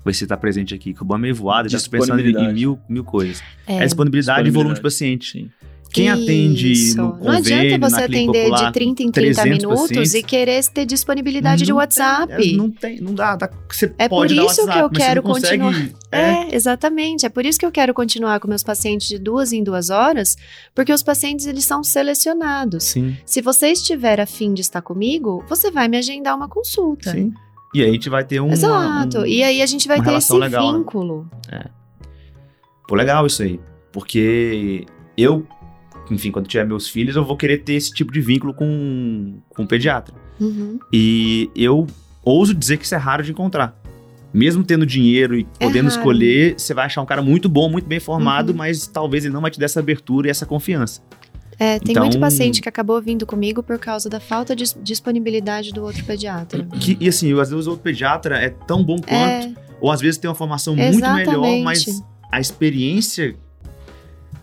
Ver se tá presente aqui. Que o Rubão é meio voado, tá pensando em, mil, mil coisas. É, É, disponibilidade e volume de paciente. Sim. Quem atende isso. no Não convênio, adianta você atender popular, de 30 em 30 300 minutos pacientes, e querer ter disponibilidade de Não WhatsApp. tem, não tem, não dá. dá você É por isso que WhatsApp, eu mas você quero não consegue- continuar. É, É, exatamente. É por isso que eu quero continuar com meus pacientes de duas em duas horas, porque os pacientes eles são selecionados. sim, Se você estiver afim de estar comigo, você vai me agendar uma consulta. sim. E aí a gente vai ter um. Exato. um- e aí a gente vai ter esse legal, né? vínculo. Pô, legal isso aí. Porque eu, enfim, quando tiver meus filhos, eu vou querer ter esse tipo de vínculo com, com o pediatra. Uhum. E eu ouso dizer que isso é raro de encontrar. Mesmo tendo dinheiro e É podendo raro. escolher, você vai achar um cara muito bom, muito bem formado, Uhum. mas talvez ele não vai te dar essa abertura e essa confiança. É, tem Então- muito paciente que acabou vindo comigo por causa da falta de disponibilidade do outro pediatra. Que, e assim, às vezes o outro pediatra é tão bom quanto, É, ou às vezes tem uma formação muito melhor, Exatamente. mas a experiência,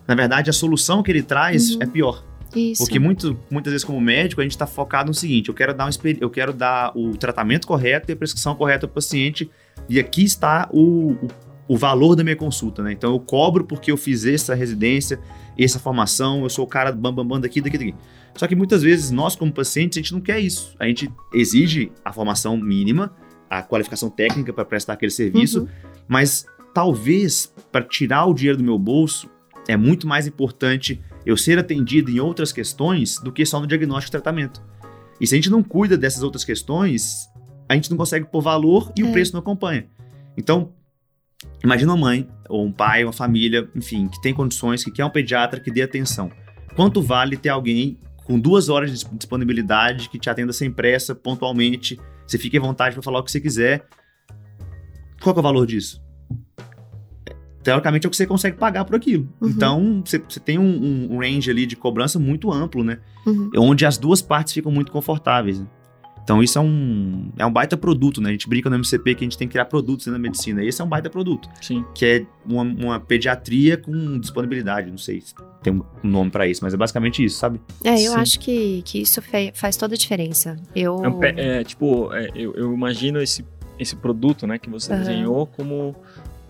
na verdade, a solução que ele traz Uhum. é pior. isso. Porque muito, muitas vezes, como médico, a gente está focado no seguinte: eu quero dar um, eu quero dar o tratamento correto e a prescrição correta para o paciente, e aqui está o, o, o valor da minha consulta, né? Então eu cobro porque eu fiz essa residência, essa formação, eu sou o cara bam, bam, bam daqui, daqui, daqui. Só que muitas vezes nós, como pacientes, a gente não quer isso. A gente exige a formação mínima, a qualificação técnica para prestar aquele serviço, Uhum. mas talvez para tirar o dinheiro do meu bolso é muito mais importante eu ser atendido em outras questões do que só no diagnóstico e tratamento. E se a gente não cuida dessas outras questões, a gente não consegue pôr valor e É. o preço não acompanha. Então, imagina uma mãe, ou um pai, uma família, enfim, que tem condições, que quer um pediatra que dê atenção. Quanto vale ter alguém com duas horas de dis- disponibilidade, que te atenda sem pressa, pontualmente, você fique à vontade para falar o que você quiser. Qual é o valor disso? Teoricamente é o que você consegue pagar por aquilo. Uhum. Então, você, você tem um, um- um range ali de cobrança muito amplo, né? Uhum. Onde as duas partes ficam muito confortáveis. né? Então, isso é um, é um baita produto, né? A gente brinca no MCP que a gente tem que criar produtos na medicina. Esse é um baita produto, Sim. que é uma, uma pediatria com disponibilidade. Não sei se tem um nome pra isso, mas é basicamente isso, sabe? É, eu Sim. acho que, que isso fe- faz toda a diferença. Eu. É, um pe- é, tipo, é, eu, eu imagino esse, esse produto, né, que você Aham. desenhou como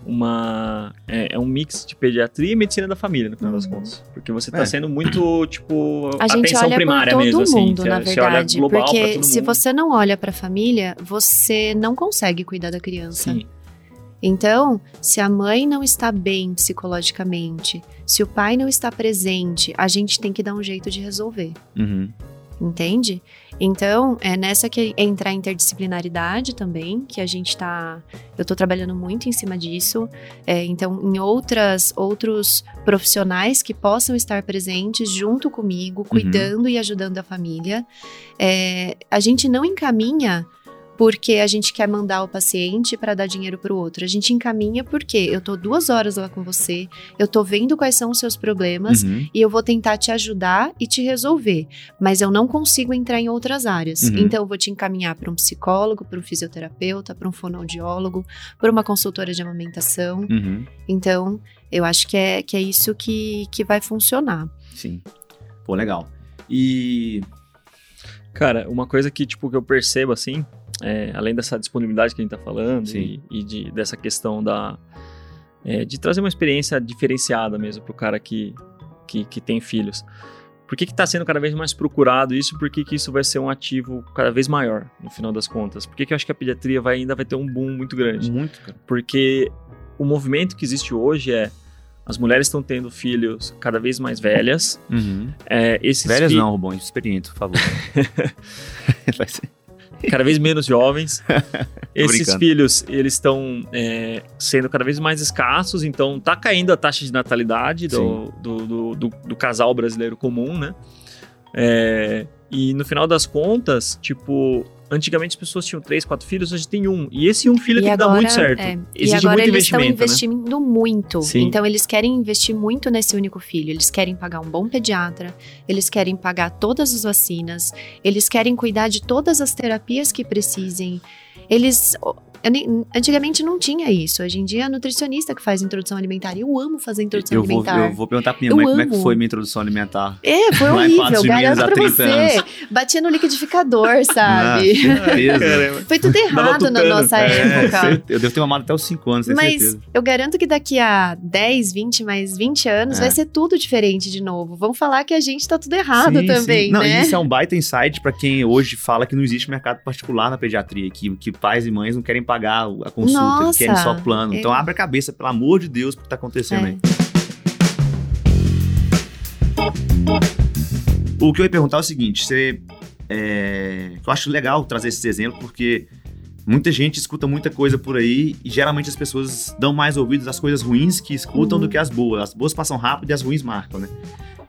uma é, é, um mix de pediatria e medicina da família, no final uhum. das contas. Porque você está é. sendo muito, tipo, a gente atenção olha primária todo mesmo, assim. mundo, assim. Na verdade, porque se você não olha para a família, você não consegue cuidar da criança. Sim. Então, se a mãe não está bem psicologicamente, se o pai não está presente, a gente tem que dar um jeito de resolver. Uhum. Entende? Então, é nessa que entra a interdisciplinaridade também, que a gente está. Eu estou trabalhando muito em cima disso. É, então, em outras outros profissionais que possam estar presentes junto comigo, uhum. cuidando uhum. e ajudando a família. É, a gente não encaminha porque a gente quer mandar o paciente para dar dinheiro para o outro. A gente encaminha porque eu tô duas horas lá com você, eu tô vendo quais são os seus problemas uhum. e eu vou tentar te ajudar e te resolver. Mas eu não consigo entrar em outras áreas. Uhum. Então eu vou te encaminhar para um psicólogo, para um fisioterapeuta, para um fonoaudiólogo, para uma consultora de amamentação. Uhum. Então eu acho que é, que é isso que, que vai funcionar. Sim. Pô, legal. E. Cara, uma coisa que, tipo, que eu percebo assim, é, além dessa disponibilidade que a gente está falando e, e de, dessa questão da, é, de trazer uma experiência diferenciada mesmo para o cara que, que, que, tem filhos. Por que está sendo cada vez mais procurado isso? Por que, que, isso vai ser um ativo cada vez maior, no final das contas? Por que, que eu acho que a pediatria vai, ainda vai ter um boom muito grande? Muito, cara. Porque o movimento que existe hoje é as mulheres estão tendo filhos cada vez mais velhas. Uhum. É, velhas fi... não, Rubão, experiente, por favor. [laughs] cada vez menos jovens. [laughs] Esses filhos, eles estão é, sendo cada vez mais escassos, então tá caindo a taxa de natalidade do, do, do, do, do casal brasileiro comum, né? É, e no final das contas, tipo, Antigamente as pessoas tinham três, quatro filhos, hoje tem um. E esse um filho e tem agora, que dar muito certo. É. Exige e agora muito eles estão né? investindo né? muito. Sim. Então eles querem investir muito nesse único filho. Eles querem pagar um bom pediatra, eles querem pagar todas as vacinas, eles querem cuidar de todas as terapias que precisem. Eles nem, antigamente não tinha isso. Hoje em dia é a nutricionista que faz introdução alimentar. Eu amo fazer introdução eu alimentar. Vou, eu vou perguntar pra minha eu mãe amo. como é que foi minha introdução alimentar. É, foi horrível, garanto pra você. Anos. Batia no liquidificador, sabe? Ah, foi tudo errado na nossa é, época. Eu devo ter mamado até os 5 anos, Mas certeza. eu garanto que daqui a 10, 20, mais 20 anos é. vai ser tudo diferente de novo. Vão falar que a gente tá tudo errado sim, também, sim. Não, né? isso é um baita insight para quem hoje fala que não existe mercado particular na pediatria, que, que pais e mães não querem pagar a consulta Nossa, querem só plano. Então abre a cabeça, pelo amor de Deus, pro que tá acontecendo é. aí. O que eu ia perguntar é o seguinte: você. É, eu acho legal trazer esses exemplos, porque muita gente escuta muita coisa por aí e geralmente as pessoas dão mais ouvidos às coisas ruins que escutam uhum. do que as boas. As boas passam rápido e as ruins marcam, né?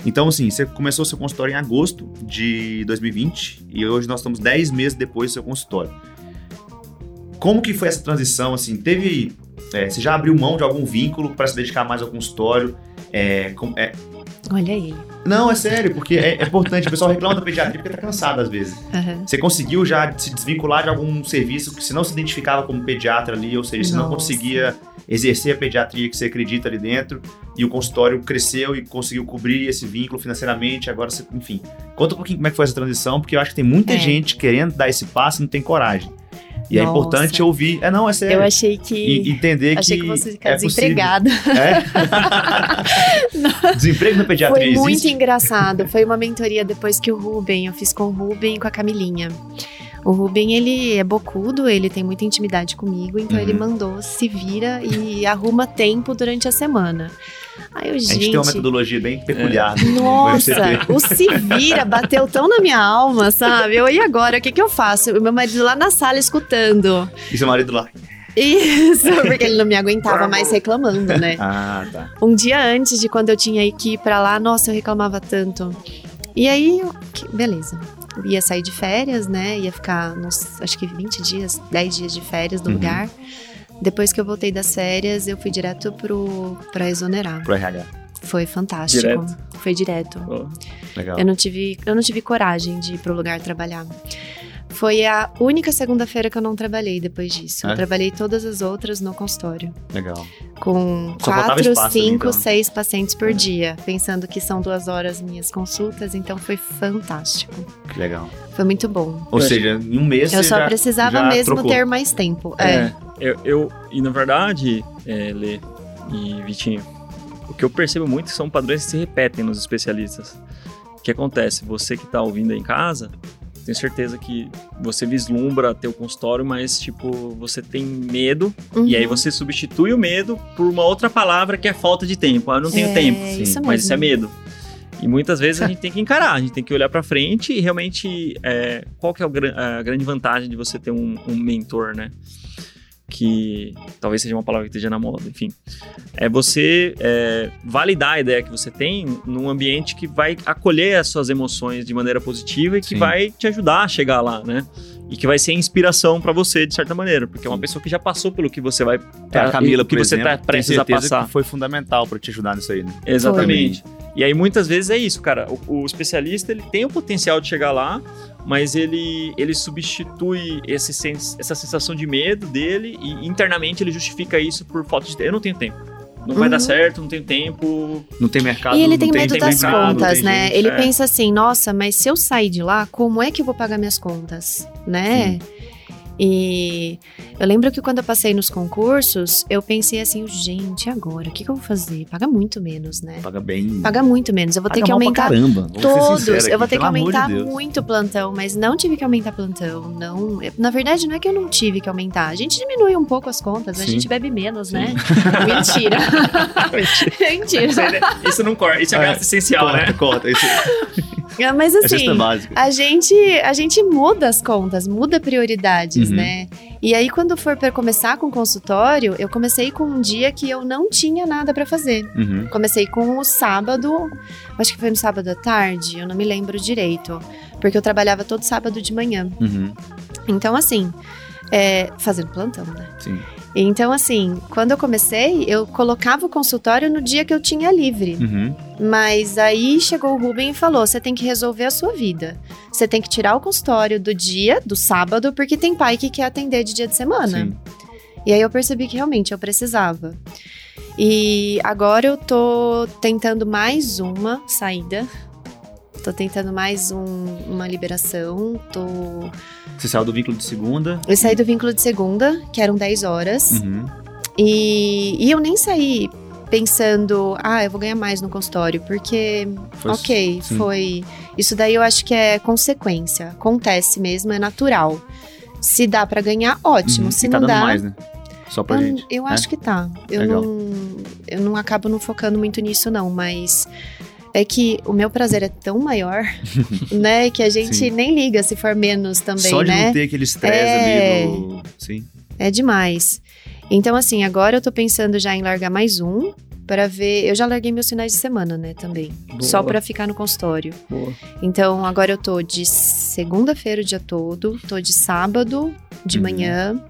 Então, assim, você começou seu consultório em agosto de 2020 e hoje nós estamos 10 meses depois do seu consultório. Como que foi essa transição? Assim, teve. É, você já abriu mão de algum vínculo para se dedicar mais ao consultório? É, com, é... Olha ele. Não, é sério, porque é, é importante. O pessoal reclama da pediatria porque tá cansado às vezes. Uhum. Você conseguiu já se desvincular de algum serviço que você não se identificava como pediatra ali, ou seja, você não conseguia exercer a pediatria que você acredita ali dentro, e o consultório cresceu e conseguiu cobrir esse vínculo financeiramente, agora você, enfim. Conta um pouquinho como é que foi essa transição, porque eu acho que tem muita é. gente querendo dar esse passo e não tem coragem. E Nossa. é importante ouvir. É, não, é sério. Eu achei que. E, entender achei que. Achei que você ficar é desempregado. É? [laughs] Desemprego na pediatria Foi muito existe? engraçado. Foi uma mentoria depois que o Ruben, eu fiz com o Ruben e com a Camilinha. O Ruben, ele é bocudo, ele tem muita intimidade comigo, então uhum. ele mandou se vira e arruma tempo durante a semana. Aí eu, gente, a gente tem uma metodologia bem peculiar. É. Nossa, o se vira bateu tão na minha alma, sabe? Eu, e agora, o que, que eu faço? O meu marido lá na sala escutando. E seu marido lá? Isso, porque ele não me aguentava mais reclamando, né? [laughs] Ah, tá. Um dia antes de quando eu tinha que ir pra lá, nossa, eu reclamava tanto. E aí, beleza. Ia sair de férias, né? Ia ficar, nos, acho que 20 dias, 10 dias de férias no uhum. lugar. Depois que eu voltei das férias, eu fui direto pro, pra exonerar. Pro RH. Foi fantástico. Direto? Foi direto. Oh, legal. Eu não tive, eu não tive coragem de ir pro lugar trabalhar. Foi a única segunda-feira que eu não trabalhei depois disso. É? Eu trabalhei todas as outras no consultório. Legal. Com Só quatro, espaço, cinco, então. seis pacientes por é. dia. Pensando que são duas horas minhas consultas, então foi fantástico. Que legal. Foi muito bom. Ou seja, em um mês Eu só já, precisava já mesmo trocou. ter mais tempo. É. é. Eu, eu, e na verdade, é, Lê e Vitinho, o que eu percebo muito são padrões que se repetem nos especialistas. O que acontece? Você que está ouvindo aí em casa, tenho certeza que você vislumbra ter o consultório, mas, tipo, você tem medo, uhum. e aí você substitui o medo por uma outra palavra que é falta de tempo. Ah, eu não tenho é, tempo. Isso mas isso é medo. E muitas vezes a [laughs] gente tem que encarar, a gente tem que olhar para frente e realmente é, qual que é a grande vantagem de você ter um, um mentor, né? Que talvez seja uma palavra que esteja na moda, enfim, é você é, validar a ideia que você tem num ambiente que vai acolher as suas emoções de maneira positiva e que Sim. vai te ajudar a chegar lá, né? E que vai ser inspiração para você de certa maneira, porque é uma pessoa que já passou pelo que você vai, é, a Camila, que você está prestes a passar. Que foi fundamental para te ajudar nisso aí, né? Exatamente. Foi. E aí muitas vezes é isso, cara. O, o especialista ele tem o potencial de chegar lá, mas ele, ele substitui esse sens essa sensação de medo dele e internamente ele justifica isso por falta de tempo. Eu não tenho tempo. Não uhum. vai dar uhum. certo, não tenho tempo. Não tem mercado. E ele tem medo tem das mercado, contas, né? Gente, ele é. pensa assim: nossa, mas se eu sair de lá, como é que eu vou pagar minhas contas? Né? Sim. E eu lembro que quando eu passei nos concursos, eu pensei assim, gente, agora? O que, que eu vou fazer? Paga muito menos, né? Paga bem. Paga muito menos. Eu vou Paga ter que aumentar. caramba. Todos. Aqui, eu vou ter que aumentar de muito plantão, mas não tive que aumentar plantão. Não. Na verdade, não é que eu não tive que aumentar. A gente diminui um pouco as contas, Sim. a gente bebe menos, Sim. [laughs] né? [laughs] Mentira. Mentira. Isso, isso não corta, isso é, é gasto essencial, corta, né? Corta, isso. [laughs] É, mas assim, a gente, a gente muda as contas, muda uhum. né? E aí, quando for para começar com o consultório, eu comecei com um dia que eu não tinha nada para fazer. Uhum. Comecei com o sábado, acho que foi no sábado à tarde, eu não me lembro direito, porque eu trabalhava todo sábado de manhã. Uhum. Então, assim, é, fazendo plantão, né? Sim. Então, assim, quando eu comecei, eu colocava o consultório no dia que eu tinha livre. Uhum. Mas aí chegou o Ruben e falou: você tem que resolver a sua vida. Você tem que tirar o consultório do dia, do sábado, porque tem pai que quer atender de dia de semana. Sim. E aí eu percebi que realmente eu precisava. E agora eu tô tentando mais uma saída. Tô tentando mais um, uma liberação. Tô você saiu do vínculo de segunda? Eu saí do vínculo de segunda, que eram 10 horas. Uhum. E, e eu nem saí pensando, ah, eu vou ganhar mais no consultório, porque, foi, ok, sim. foi. Isso daí eu acho que é consequência. Acontece mesmo, é natural. Se dá para ganhar, ótimo. Uhum. Se e tá não dá. Mais, né? Só pra eu, gente. Eu é? acho que tá. Eu não, eu não acabo não focando muito nisso, não, mas é que o meu prazer é tão maior, [laughs] né? Que a gente Sim. nem liga se for menos também, Só de né? não ter aquele estresse é... ali. Sim. É demais. Então, assim, agora eu tô pensando já em largar mais um para ver. Eu já larguei meus finais de semana, né, também. Boa. Só para ficar no consultório. Boa. Então, agora eu tô de segunda-feira o dia todo, tô de sábado de uhum. manhã.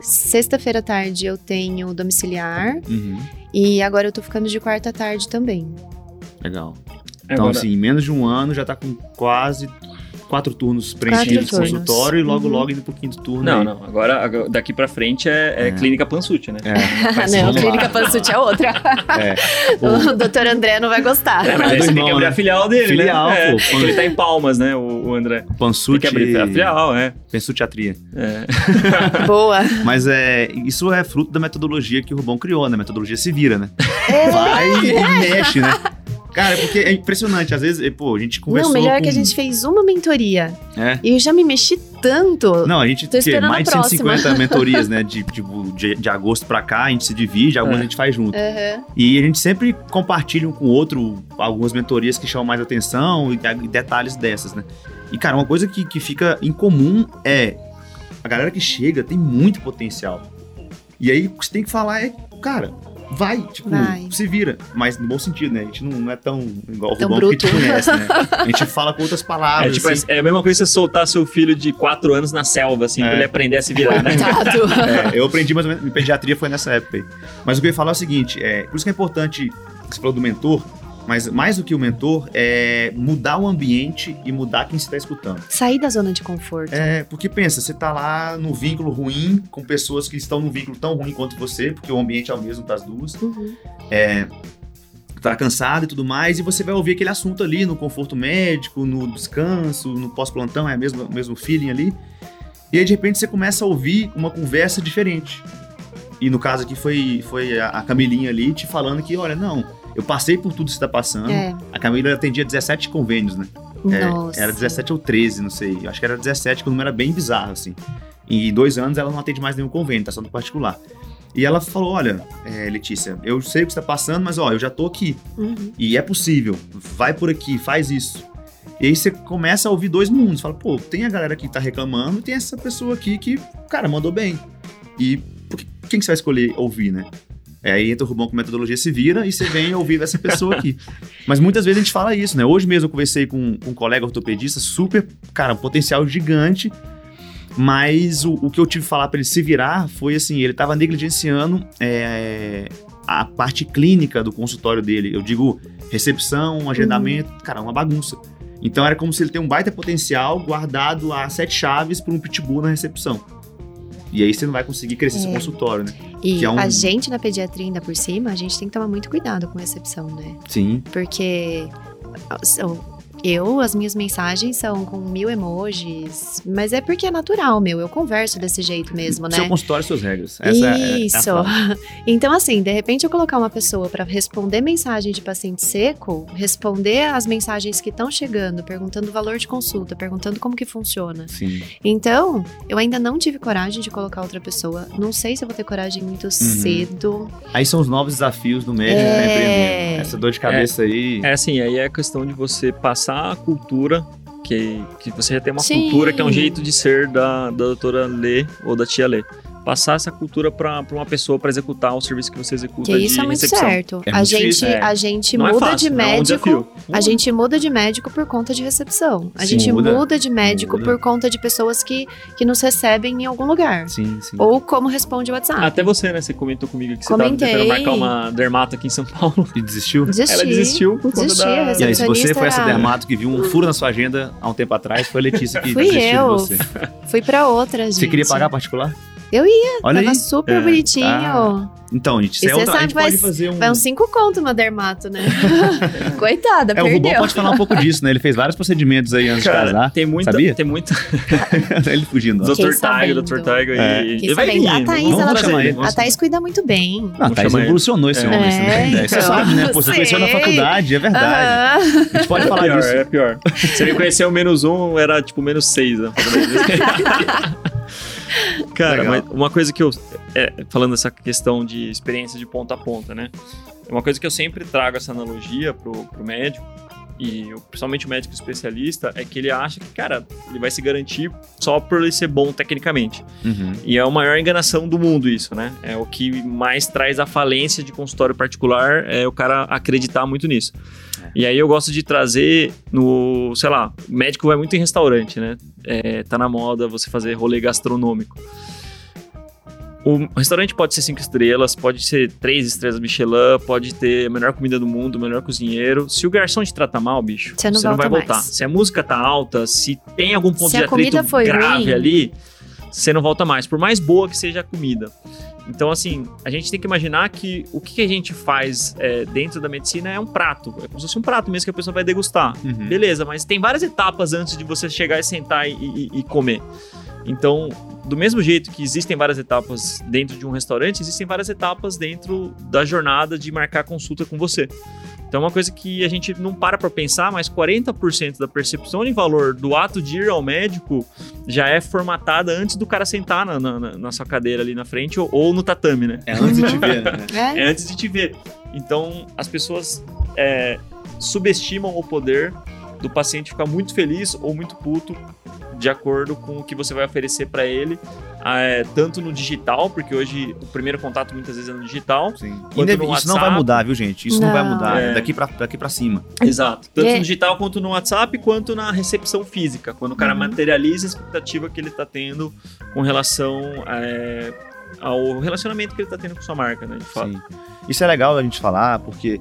Sexta-feira à tarde eu tenho domiciliar. Uhum. E agora eu tô ficando de quarta à tarde também. Legal. Então, Agora... assim, em menos de um ano já está com quase quatro turnos preenchidos no consultório e logo, uhum. logo indo pro quinto turno. Não, aí. não. Agora, daqui pra frente é, é, é. clínica Pansut, né? É. [laughs] não, clínica Pansut é outra. [laughs] É. O... o doutor André não vai gostar. É, mas aí você tem que abrir né? a filial dele, filial, né? Pô, é, ele tá em Palmas, né, o, o André. Pansut. Tem que abrir a filial, é. Pansutiatria. É. [laughs] Boa. Mas é, isso é fruto da metodologia que o Rubão criou, né? A metodologia se vira, né? É. Vai e mexe, né? Cara, é porque é impressionante. Às vezes, pô, a gente conversou. Não, melhor com... que a gente fez uma mentoria. É. E eu já me mexi tanto. Não, a gente tem mais de 150 [laughs] mentorias, né? De, tipo, de, de, agosto pra cá, a gente se divide, algumas é. a gente faz junto. Uhum. E a gente sempre compartilha um com o outro algumas mentorias que chamam mais atenção e, e detalhes dessas, né? E, cara, uma coisa que, que fica em comum é a galera que chega tem muito potencial. E aí, o que você tem que falar é, cara, vai, tipo, vai. se vira. Mas no bom sentido, né? A gente não, não é tão igual o Rubão que te conhece, né? [laughs] A gente fala com outras palavras. É, tipo, assim. é a mesma coisa você soltar seu filho de 4 anos na selva, assim, é. pra ele aprender a se virar, né? [laughs] é, eu aprendi mais ou menos, pediatria foi nessa época aí. Mas o que eu ia falar é o seguinte, é, por isso que é importante, você falou do mentor, mas mais do que o mentor é mudar o ambiente e mudar quem está escutando. Sair da zona de conforto. É, porque pensa, você está lá no vínculo ruim com pessoas que estão num vínculo tão ruim quanto você, porque o ambiente é o mesmo para as duas. Uhum. É, tá cansado e tudo mais, e você vai ouvir aquele assunto ali no conforto médico, no descanso, no pós-plantão, é o mesmo, mesmo feeling ali. E aí, de repente, você começa a ouvir uma conversa diferente. E no caso aqui foi, foi a Camilinha ali te falando que, olha, não, eu passei por tudo que você tá passando. É. A Camila atendia 17 convênios, né? É, era 17 ou 13, não sei. Eu acho que era 17, que o número era bem bizarro, assim. E em dois anos ela não atende mais nenhum convênio, tá só no particular. E ela falou: Olha, é, Letícia, eu sei o que você tá passando, mas ó, eu já tô aqui. Uhum. E é possível. Vai por aqui, faz isso. E aí você começa a ouvir dois mundos. Fala, pô, tem a galera que tá reclamando e tem essa pessoa aqui que, cara, mandou bem. E quem que você vai escolher ouvir, né? É, aí entra o Rubão com metodologia se vira e você vem ouvir essa pessoa aqui. [laughs] Mas muitas vezes a gente fala isso, né? Hoje mesmo eu conversei com, com um colega ortopedista, super, cara, um potencial gigante. Mas o, o que eu tive que falar para ele se virar foi assim: ele estava negligenciando é, a parte clínica do consultório dele. Eu digo recepção, agendamento, uhum. cara, uma bagunça. Então era como se ele tem um baita potencial guardado a sete chaves por um pitbull na recepção. E aí você não vai conseguir crescer é. seu consultório, né? E é um... a gente na pediatria ainda por cima, a gente tem que tomar muito cuidado com recepção, né? Sim. Porque eu, as minhas mensagens são com mil emojis, mas é porque é natural, meu. Eu converso desse jeito mesmo, né? Seu consultório, suas regras. Essa Isso. É, é, é [laughs] então, assim, de repente eu colocar uma pessoa para responder mensagem de paciente seco, responder as mensagens que estão chegando, perguntando o valor de consulta, perguntando como que funciona. Sim. Então, eu ainda não tive coragem de colocar outra pessoa. Não sei se eu vou ter coragem muito uhum. cedo. Aí são os novos desafios do médico, né, é... né? Essa dor de cabeça é, aí. É assim, aí é a questão de você passar a cultura, que, que você já tem uma Sim. cultura que é um jeito de ser da, da doutora Lê ou da tia Lê passar essa cultura para uma pessoa para executar o serviço que você executa que isso é muito recepção. certo. É a, muito gente, é. a gente não é muda é fácil, de médico. É um a gente muda de médico por conta de recepção. A sim, gente muda, muda de médico muda. por conta de pessoas que, que nos recebem em algum lugar. Sim, sim. Ou como responde o WhatsApp. Até você, né? Você comentou comigo que você estava tentando marcar uma dermato aqui em São Paulo. E desistiu? Desisti. Ela desistiu por conta da... E aí, se você foi essa dermato que viu um furo na sua agenda há um tempo atrás, foi a Letícia que [laughs] Fui desistiu eu. de você. Fui pra outra, gente. Você queria pagar particular? Eu ia, Olha tava aí. super é, bonitinho. Tá. Então, gente, isso é outra, sabe, a gente vai, pode fazer um... Vai uns cinco conto uma dermato, né? [laughs] Coitada, é, perdeu. O Rubão pode falar um pouco disso, né? Ele fez vários procedimentos aí antes Cara, de casar. Tem muita... Sabia? Tem muita... [laughs] ele fugindo. Dr. Tiger, Dr. Tiger é. e... Ele vai vir. A Thaís, ela, a Thaís cuida muito bem. Não, a Thaís evolucionou esse homem, você é, então. Você sabe, né? Pô, você conheceu na faculdade, é verdade. A gente pode falar é pior, disso. É pior. [laughs] Se ele conheceu o menos um, era tipo menos seis. Né? Cara, mas uma coisa que eu. É, falando dessa questão de experiência de ponta a ponta, né? Uma coisa que eu sempre trago essa analogia pro, pro médico, e principalmente o médico especialista, é que ele acha que, cara, ele vai se garantir só por ele ser bom tecnicamente. Uhum. E é a maior enganação do mundo isso, né? É o que mais traz a falência de consultório particular, é o cara acreditar muito nisso. E aí eu gosto de trazer no, sei lá, médico vai muito em restaurante, né? É, tá na moda você fazer rolê gastronômico. O restaurante pode ser cinco estrelas, pode ser três estrelas Michelin, pode ter a melhor comida do mundo, o melhor cozinheiro. Se o garçom te trata mal, bicho, você não, você não vai voltar. Mais. Se a música tá alta, se tem algum ponto se de atrito grave ruim. ali, você não volta mais, por mais boa que seja a comida. Então, assim, a gente tem que imaginar que o que a gente faz é, dentro da medicina é um prato. É como se fosse um prato mesmo que a pessoa vai degustar. Uhum. Beleza, mas tem várias etapas antes de você chegar e sentar e, e, e comer. Então, do mesmo jeito que existem várias etapas dentro de um restaurante, existem várias etapas dentro da jornada de marcar consulta com você. Então, é uma coisa que a gente não para para pensar, mas 40% da percepção de valor do ato de ir ao médico já é formatada antes do cara sentar na, na, na sua cadeira ali na frente ou, ou, no tatame, né? É antes de te ver, né? [laughs] É. é antes de te ver. Então, as pessoas é, subestimam o poder do paciente ficar muito feliz ou muito puto de acordo com o que você vai oferecer para ele, é, tanto no digital, porque hoje o primeiro contato muitas vezes é no digital. Sim. Quanto no isso WhatsApp. não vai mudar, viu, gente? Isso não, não vai mudar. É. Daqui para daqui pra cima. Exato. Tanto é. no digital quanto no WhatsApp, quanto na recepção física. Quando o cara uhum. materializa a expectativa que ele está tendo com relação é, ao relacionamento que ele está tendo com sua marca, né? De fato. Sim. Isso é legal a gente falar, porque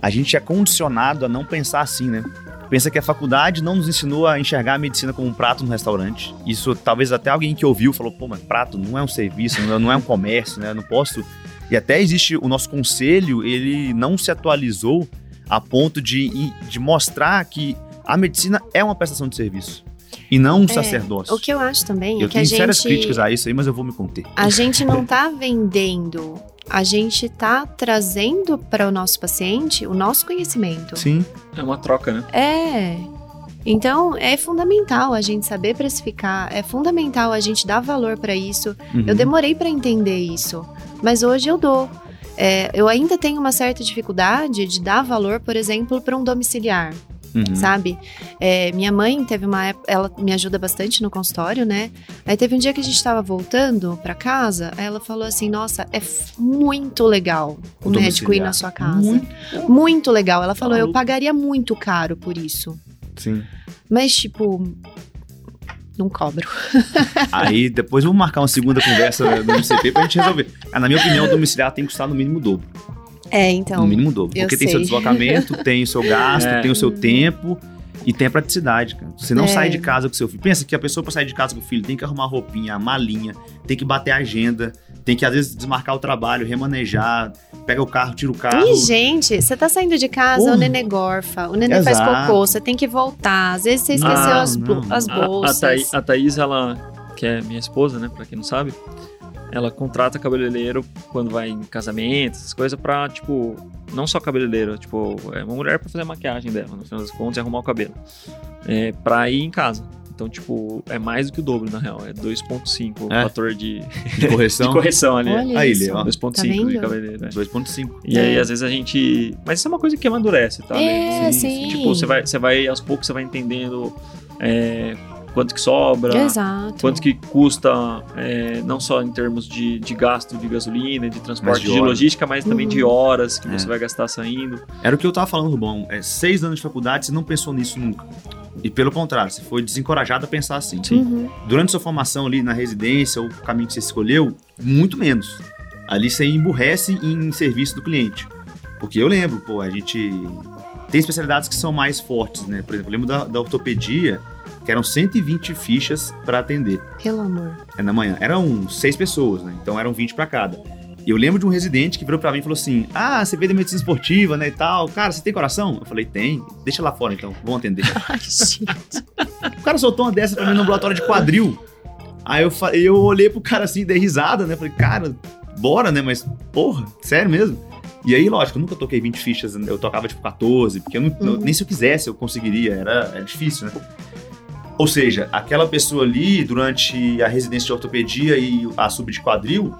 a gente é condicionado a não pensar assim, né? pensa que a faculdade não nos ensinou a enxergar a medicina como um prato no restaurante. Isso talvez até alguém que ouviu falou, pô, mas prato não é um serviço, não é um comércio, né? Eu não posso. E até existe o nosso conselho, ele não se atualizou a ponto de, de mostrar que a medicina é uma prestação de serviço. E não um é, sacerdócio. O que eu acho também eu é que a gente... Eu tenho sérias críticas a isso aí, mas eu vou me conter. A gente não tá vendendo a gente está trazendo para o nosso paciente o nosso conhecimento. Sim. É uma troca, né? É. Então, é fundamental a gente saber precificar, é fundamental a gente dar valor para isso. Uhum. Eu demorei para entender isso, mas hoje eu dou. É, eu ainda tenho uma certa dificuldade de dar valor, por exemplo, para um domiciliar. Uhum. Sabe? É, minha mãe teve uma época, ela me ajuda bastante no consultório, né? Aí teve um dia que a gente estava voltando para casa, aí ela falou assim: Nossa, é muito legal o, o médico ir na sua casa. Muito, muito legal. Ela falou: Eu pagaria muito caro por isso. Sim. Mas, tipo, não cobro. [laughs] Aí depois vamos marcar uma segunda conversa no MCP pra gente resolver. Ah, na minha opinião, o domiciliar tem que custar no mínimo o dobro. É, então. No mínimo dobro. Porque tem sei. seu deslocamento, [laughs] tem o seu gasto, é. tem o seu tempo e tem a praticidade, cara. Você não é. sai de casa com seu filho. Pensa que a pessoa para sair de casa com o filho tem que arrumar roupinha, malinha, tem que bater a agenda, tem que às vezes desmarcar o trabalho, remanejar, pega o carro, tira o carro. Ih, gente, você tá saindo de casa, Porra. o nenê gorfa, o nenê Exato. faz cocô, você tem que voltar. Às vezes você esqueceu não, as, as bolsas. A, a, Thaís, a Thaís, ela, que é minha esposa, né, pra quem não sabe, ela contrata cabeleireiro quando vai em casamento, essas coisas, pra, tipo, não só cabeleireiro, tipo, é uma mulher pra fazer a maquiagem dela, no final das contas, e arrumar o cabelo. É, pra ir em casa. Então, tipo, é mais do que o dobro, na real. É 2.5 o é? fator de... de correção. [laughs] de correção ali. Olha aí, ó. 2.5 tá de cabeleireiro. Né? 2.5. E é. aí, às vezes, a gente... Mas isso é uma coisa que amadurece, tá? É, né? sim. Tipo, você vai, você vai, aos poucos, você vai entendendo... É, quanto que sobra, Exato. quanto que custa, é, não só em termos de, de gasto de gasolina, de transporte, de, de logística, mas também uhum. de horas que é. você vai gastar saindo. Era o que eu tava falando, bom. É, seis anos de faculdade, você não pensou nisso nunca. E pelo contrário, você foi desencorajado a pensar assim. Uhum. Durante sua formação ali na residência, o caminho que você escolheu, muito menos. Ali você emburrece em serviço do cliente. Porque eu lembro, pô, a gente tem especialidades que são mais fortes, né? Por exemplo, eu lembro da, da ortopedia, que eram 120 fichas para atender. Pelo amor. É na manhã. Eram seis pessoas, né? Então eram 20 para cada. E eu lembro de um residente que virou para mim e falou assim: Ah, você veio da medicina esportiva, né? E tal. Cara, você tem coração? Eu falei: Tem. Deixa lá fora então, vamos atender. [laughs] Ai, gente. o cara soltou uma dessa pra mim no ambulatório de quadril. Aí eu, eu olhei pro cara assim, dei risada, né? Falei: Cara, bora, né? Mas, porra, sério mesmo? E aí, lógico, eu nunca toquei 20 fichas, eu tocava tipo 14, porque eu não, uhum. nem se eu quisesse eu conseguiria, era, era difícil, né? Ou seja, aquela pessoa ali, durante a residência de ortopedia e a sub de quadril,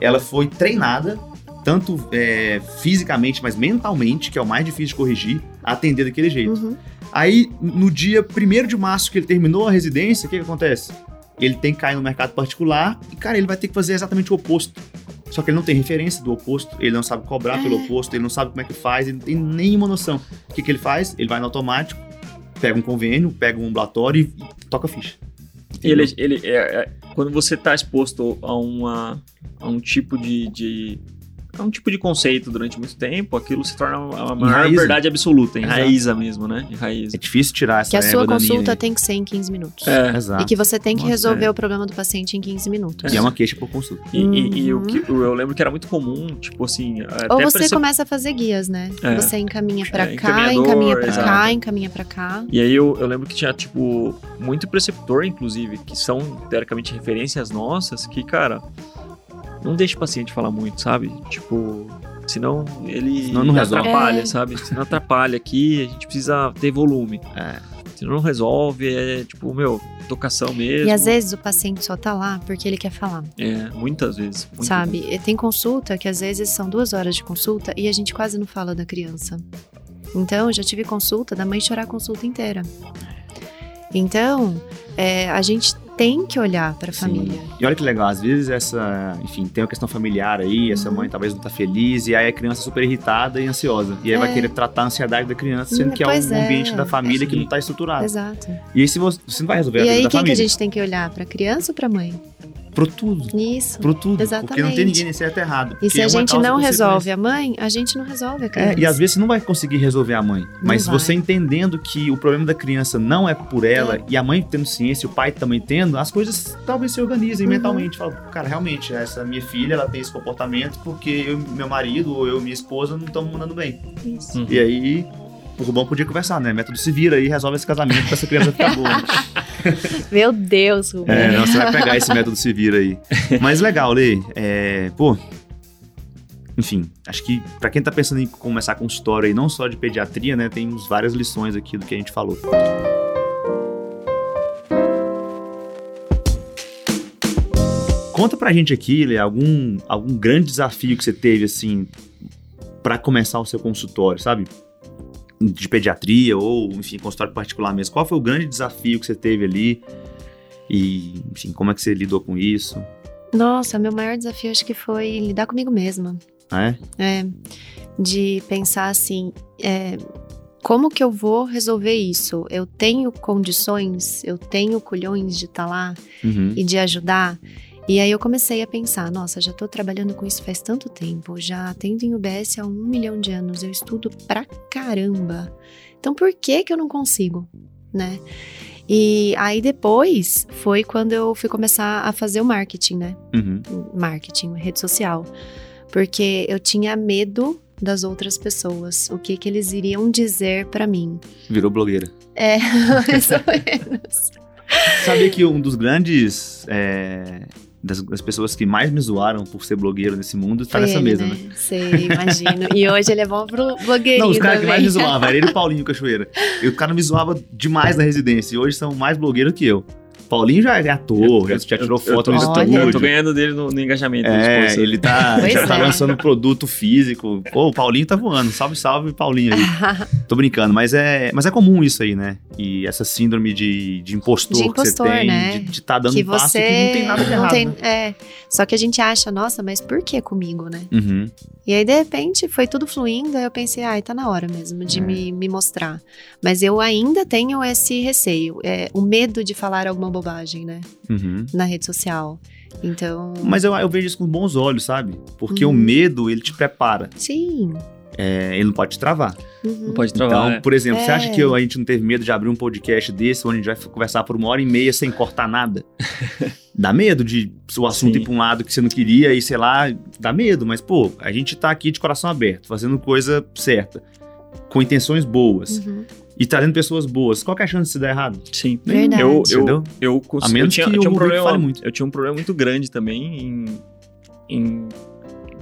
ela foi treinada, tanto é, fisicamente, mas mentalmente, que é o mais difícil de corrigir, a atender daquele jeito. Uhum. Aí, no dia 1 de março que ele terminou a residência, o que, que acontece? Ele tem que cair no mercado particular e, cara, ele vai ter que fazer exatamente o oposto. Só que ele não tem referência do oposto, ele não sabe cobrar pelo é. oposto, ele não sabe como é que faz, ele não tem nenhuma noção. O que, que ele faz? Ele vai no automático, pega um convênio, pega um ambulatório e, e toca ficha. Ele, ele é, é, quando você está exposto a, uma, a um tipo de, de é um tipo de conceito durante muito tempo, aquilo se torna a maior verdade absoluta, em raiz mesmo, né? Em raiz. É difícil tirar essa Que a sua consulta tem que ser em 15 minutos. É. Exato. E que você tem que Nossa, resolver é. o problema do paciente em 15 minutos. E é uma queixa por consulta. E, uhum. e, e o que, eu lembro que era muito comum, tipo assim... Ou você começa a fazer guias, né? É. Você encaminha pra é, cá, encaminha pra exato. cá, encaminha pra cá. E aí eu, eu lembro que tinha, tipo, muito preceptor, inclusive, que são, teoricamente, referências nossas, que, cara não deixa o paciente falar muito, sabe? Tipo, Senão ele Senão não atrapalha, é. sabe? Senão atrapalha aqui, a gente precisa ter volume. É. Senão não resolve, é tipo, meu, tocação mesmo. E às vezes o paciente só tá lá porque ele quer falar. É, muitas vezes. Sabe? Vezes. Tem consulta que às vezes são duas horas de consulta e a gente quase não fala da criança. Então, já tive consulta da mãe chorar a consulta inteira. Então, é, a gente tem que olhar para a família. E olha que legal, às vezes essa, enfim, tem uma questão familiar aí, essa uhum. mãe talvez não tá feliz, e aí a criança é super irritada e ansiosa. E aí é. vai querer tratar a ansiedade da criança, sendo que é um é. ambiente da família que não tá estruturado. Exato. E aí se você, você não vai resolver e a vida aí, da família. E aí quem que a gente tem que olhar, para criança ou para mãe? Pro tudo. Isso. Pro tudo. Exatamente. Porque não tem ninguém nem certo errado. E se a gente não resolve a mãe, a gente não resolve a criança. É, e às vezes você não vai conseguir resolver a mãe. Mas você entendendo que o problema da criança não é por ela, é. e a mãe tendo ciência, e o pai também tendo, as coisas talvez se organizem uhum. mentalmente. Fala, cara, realmente, essa minha filha, ela tem esse comportamento porque eu, meu marido ou eu e minha esposa não estamos mandando bem. Isso. Uhum. E aí, o Rubão podia conversar, né? Método se vira aí resolve esse casamento pra essa criança ficar boa. [laughs] Meu Deus, Rubem. É, não, você vai pegar esse método se vira aí. Mas legal, Lê. É, pô, enfim, acho que para quem tá pensando em começar consultório aí, não só de pediatria, né, tem várias lições aqui do que a gente falou. Conta pra gente aqui, Lê, algum, algum grande desafio que você teve, assim, para começar o seu consultório, sabe? De pediatria ou, enfim, consultório particular mesmo. Qual foi o grande desafio que você teve ali? E, enfim, como é que você lidou com isso? Nossa, meu maior desafio acho que foi lidar comigo mesma. Ah, é? É, de pensar assim, é, como que eu vou resolver isso? Eu tenho condições, eu tenho culhões de estar tá lá uhum. e de ajudar? E aí eu comecei a pensar, nossa, já estou trabalhando com isso faz tanto tempo, já atendo em UBS há um milhão de anos, eu estudo pra caramba. Então por que que eu não consigo, né? E aí depois foi quando eu fui começar a fazer o marketing, né? Uhum. Marketing, rede social. Porque eu tinha medo das outras pessoas, o que que eles iriam dizer para mim. Virou blogueira. É, [laughs] mais ou [laughs] menos. Sabia que um dos grandes é, das, das, pessoas que mais me zoaram por ser blogueiro nesse mundo está nessa ele, mesa, né? né? Sei, imagino. E hoje ele é bom pro [laughs] blogueirinho Não, os caras que mais me zoavam, era ele e o [laughs] Paulinho Cachoeira. E o cara me zoava demais na residência. E hoje são mais blogueiros que eu. Paulinho já é ator, Eu- já, eu- tirou eu- foto eu- no olha. Eu tô estúdio. ganhando dele no, no engajamento. do É, esposo. ele tá, Pois já tá é. lançando produto físico. Pô, o Paulinho tá voando. Salve, salve, Paulinho aí. [laughs] Tô brincando, mas é, mas é comum isso aí, né? E essa síndrome de, de impostor, De impostor, que você tem, né? de, de tá dando que um passo você que não tem nada de errado. tem- né? é, só que a gente acha, nossa, mas por que comigo, né? Uhum. E aí, de repente, foi tudo fluindo, aí eu pensei, ai, tá na hora mesmo de É. me, me mostrar. Mas eu ainda tenho esse receio, é, o medo de falar alguma bobagem, né? Uhum. Na rede social. Então, Mas eu, eu vejo isso com bons olhos, sabe? Porque Uhum. o medo, ele te prepara. sim. É, ele não pode te travar. Uhum. Não pode travar. Então, é. por exemplo, você É. acha que eu- a gente não teve medo de abrir um podcast desse, onde a gente vai conversar por uma hora e meia sem cortar nada? [laughs] dá medo de o assunto Sim. ir pra um lado que você não queria e, sei lá, dá medo. Mas, pô, a gente tá aqui de coração aberto, fazendo coisa certa, com intenções boas Uhum. e trazendo pessoas boas. Qual que é a chance de se dar errado? Sim. Verdade. Eu, eu, Entendeu? eu, A menos eu tinha, que eu tinha um problema, muito. Eu tinha um problema muito grande também em, em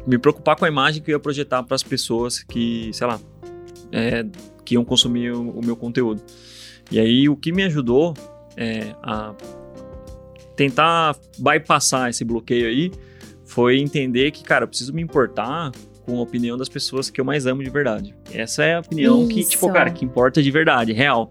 me preocupar com a imagem que eu ia projetar para as pessoas que, sei lá, é, que iam consumir o, o meu conteúdo. E aí o que me ajudou é, a tentar bypassar esse bloqueio aí foi entender que, cara, eu preciso me importar com a opinião das pessoas que eu mais amo de verdade. Essa é a opinião que, tipo, Isso. cara, que importa de verdade, real.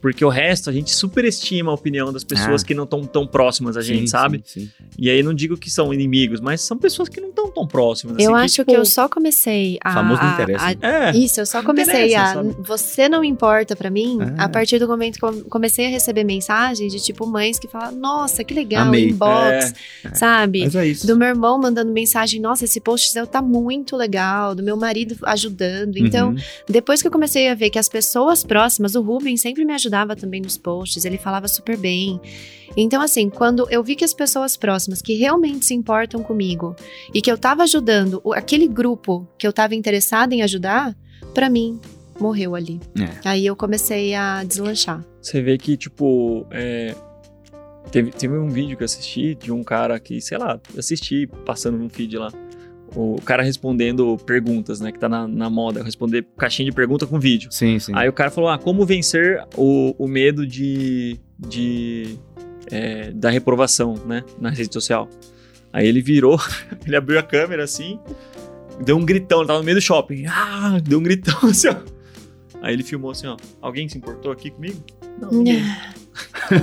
Porque o resto a gente superestima a opinião das pessoas Ah. que não estão tão próximas a gente, Sim, sabe? sim, sim. E aí não digo que são inimigos, mas são pessoas que não estão tão próximas. Eu assim, acho tipo, que eu só comecei a. Famoso não a- interessa, a- né? É, Isso, eu só comecei a. sabe? Você não importa pra mim Ah. a partir do momento que eu comecei a receber mensagens de tipo mães que falam: Nossa, que legal, Amei. inbox, sabe? Mas é isso. Do meu irmão mandando mensagem: Nossa, esse post seu tá muito legal. Do meu marido ajudando. Então, Uhum. depois que eu comecei a ver que as pessoas próximas, o Ruben sempre me ajudava também nos posts, ele falava super bem. Então, assim, quando eu vi que as pessoas próximas que realmente se importam comigo e que eu tava ajudando aquele grupo que eu tava interessada em ajudar, pra mim, morreu ali. É. Aí eu comecei a deslanchar. Você vê que, tipo, é, teve, teve um vídeo que eu assisti de um cara que, sei lá, assisti passando no feed lá. O cara respondendo perguntas, né? Que tá na, na moda, responder caixinha de pergunta com vídeo. Sim, sim. Aí o cara falou: ah, como vencer o, o medo de. de é, da reprovação, né? Na rede social. Aí ele virou, [laughs] ele abriu a câmera assim, deu um gritão, ele tava no meio do shopping. Ah, deu um gritão [laughs] assim, ó. Aí ele filmou assim, ó. Alguém se importou aqui comigo? Não, ninguém.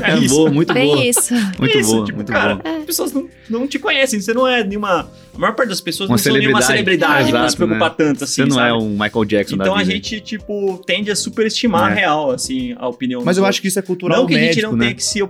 É isso. boa, muito Bem boa. isso. Muito Isso, boa, tipo, muito cara, boa. As pessoas não, não te conhecem, você não é nenhuma. A maior parte das pessoas Uma não são nenhuma celebridade. pra Exato, se preocupar né? tanto assim. Você não sabe? é um Michael Jackson Então da a vida. gente, tipo, tende a superestimar É. real, assim, a opinião Mas eu outros. acho que isso é cultural Não que a gente médico, não né? tenha que se.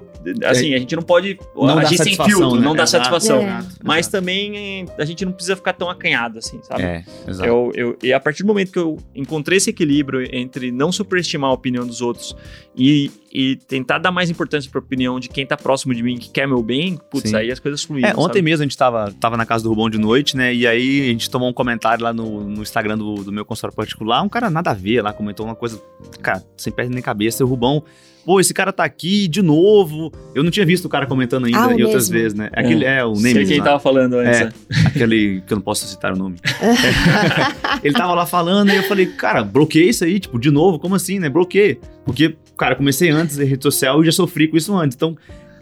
Assim, a gente não pode Não dá agir sem satisfação, filtro, né? não dá Exato, satisfação. É. exato, Mas exato. também a gente não precisa ficar tão acanhado, assim, sabe? É, exato. Eu, eu, e a partir do momento que eu encontrei esse equilíbrio entre não superestimar a opinião dos outros e, e tentar dar mais importância para a opinião de quem tá próximo de mim, que quer meu bem, putz, Sim. aí as coisas fluíram. É, ontem sabe? mesmo a gente tava, tava na casa do Rubão de noite, né? E aí a gente tomou um comentário lá no, no Instagram do, do meu consultório particular. Um cara nada a ver lá, comentou uma coisa, cara, sem pé nem cabeça. E o Rubão, pô, esse cara tá aqui de novo. Eu não tinha visto o cara comentando ainda Ah, e outras mesmo. vezes, né? Aquele é, o Sei Nemesis quem lá. tava falando antes. É. né? [laughs] Aquele que eu não posso citar o nome. [laughs] Ele tava lá falando e eu falei, cara, bloqueei isso aí, tipo, de novo, como assim, né? Bloqueei. Porque, cara, comecei antes da rede social e já sofri com isso antes. Então,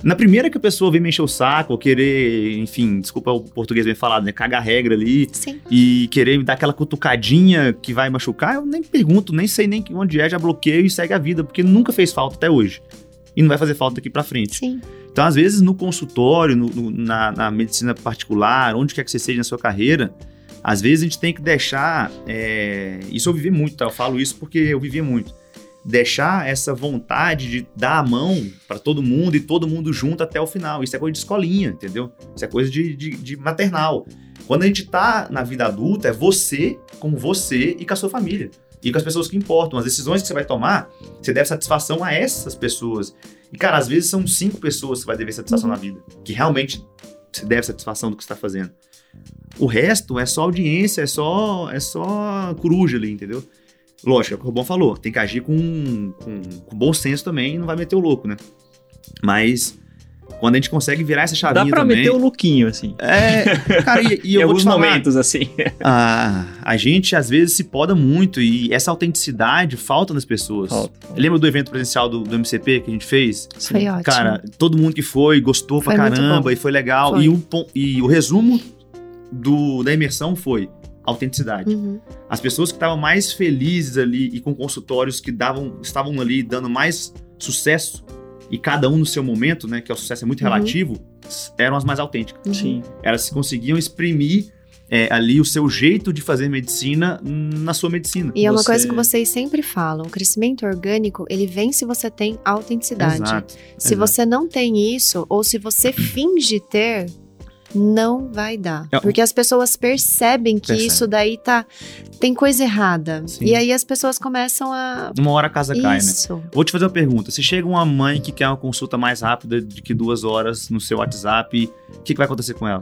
na primeira que a pessoa vem me encher o saco, ou querer, enfim, desculpa o português bem falado, né? Cagar regra ali Sim. e querer me dar aquela cutucadinha que vai machucar, eu nem pergunto, nem sei nem onde é, já bloqueio e segue a vida, porque nunca fez falta até hoje. E não vai fazer falta daqui pra frente. Sim. Então, às vezes, no consultório, no- no- na, na medicina particular, onde quer que você seja na sua carreira, às vezes a gente tem que deixar. é, Isso eu vivi muito, tá? Eu falo isso porque eu vivi muito. Deixar essa vontade de dar a mão para todo mundo e todo mundo junto até o final. Isso é coisa de escolinha, entendeu? Isso é coisa de, de- de maternal. Quando a gente tá na vida adulta, é você com você e com a sua família. E com as pessoas que importam. As decisões que você vai tomar, você deve satisfação a essas pessoas. E, cara, às vezes são cinco pessoas que você vai dever satisfação Uhum. na vida. Que realmente você deve satisfação do que está fazendo. O resto é só audiência, é só, é só coruja ali, entendeu? Lógico, é o que o Robão falou. Tem que agir com, com, com bom senso também e não vai meter o louco, né? Mas quando a gente consegue virar essa chavinha Dá pra também... meter o lookinho, assim. É, cara, e, e [laughs] em eu vou te alguns falar, momentos, assim. a, a gente às vezes se poda muito e essa autenticidade falta nas pessoas. Falta. Lembra do evento presencial do, do MCP que a gente fez? Foi ótimo. Cara, todo mundo que foi gostou Foi pra caramba e foi legal. Foi. E, o, e o resumo do, da imersão foi autenticidade. Uhum. As pessoas que estavam mais felizes ali e com consultórios que davam, estavam ali dando mais sucesso, e cada um no seu momento, né? Que o sucesso é muito Uhum. relativo, eram as mais autênticas. Uhum. Sim. Elas conseguiam exprimir é, ali o seu jeito de fazer medicina na sua medicina. E é uma Você- coisa que vocês sempre falam: o crescimento orgânico, ele vem se você tem autenticidade. Exato. Se exato. você não tem isso, ou se você [clears throat] finge ter, não vai dar. É, Porque as pessoas percebem que Percebe. isso daí tá. Tem coisa errada. Sim. E aí as pessoas começam a. Uma hora a casa cai, né? Isso. Vou te fazer uma pergunta. Se chega uma mãe que quer uma consulta mais rápida de que duas horas no seu WhatsApp, o que, que vai acontecer com ela?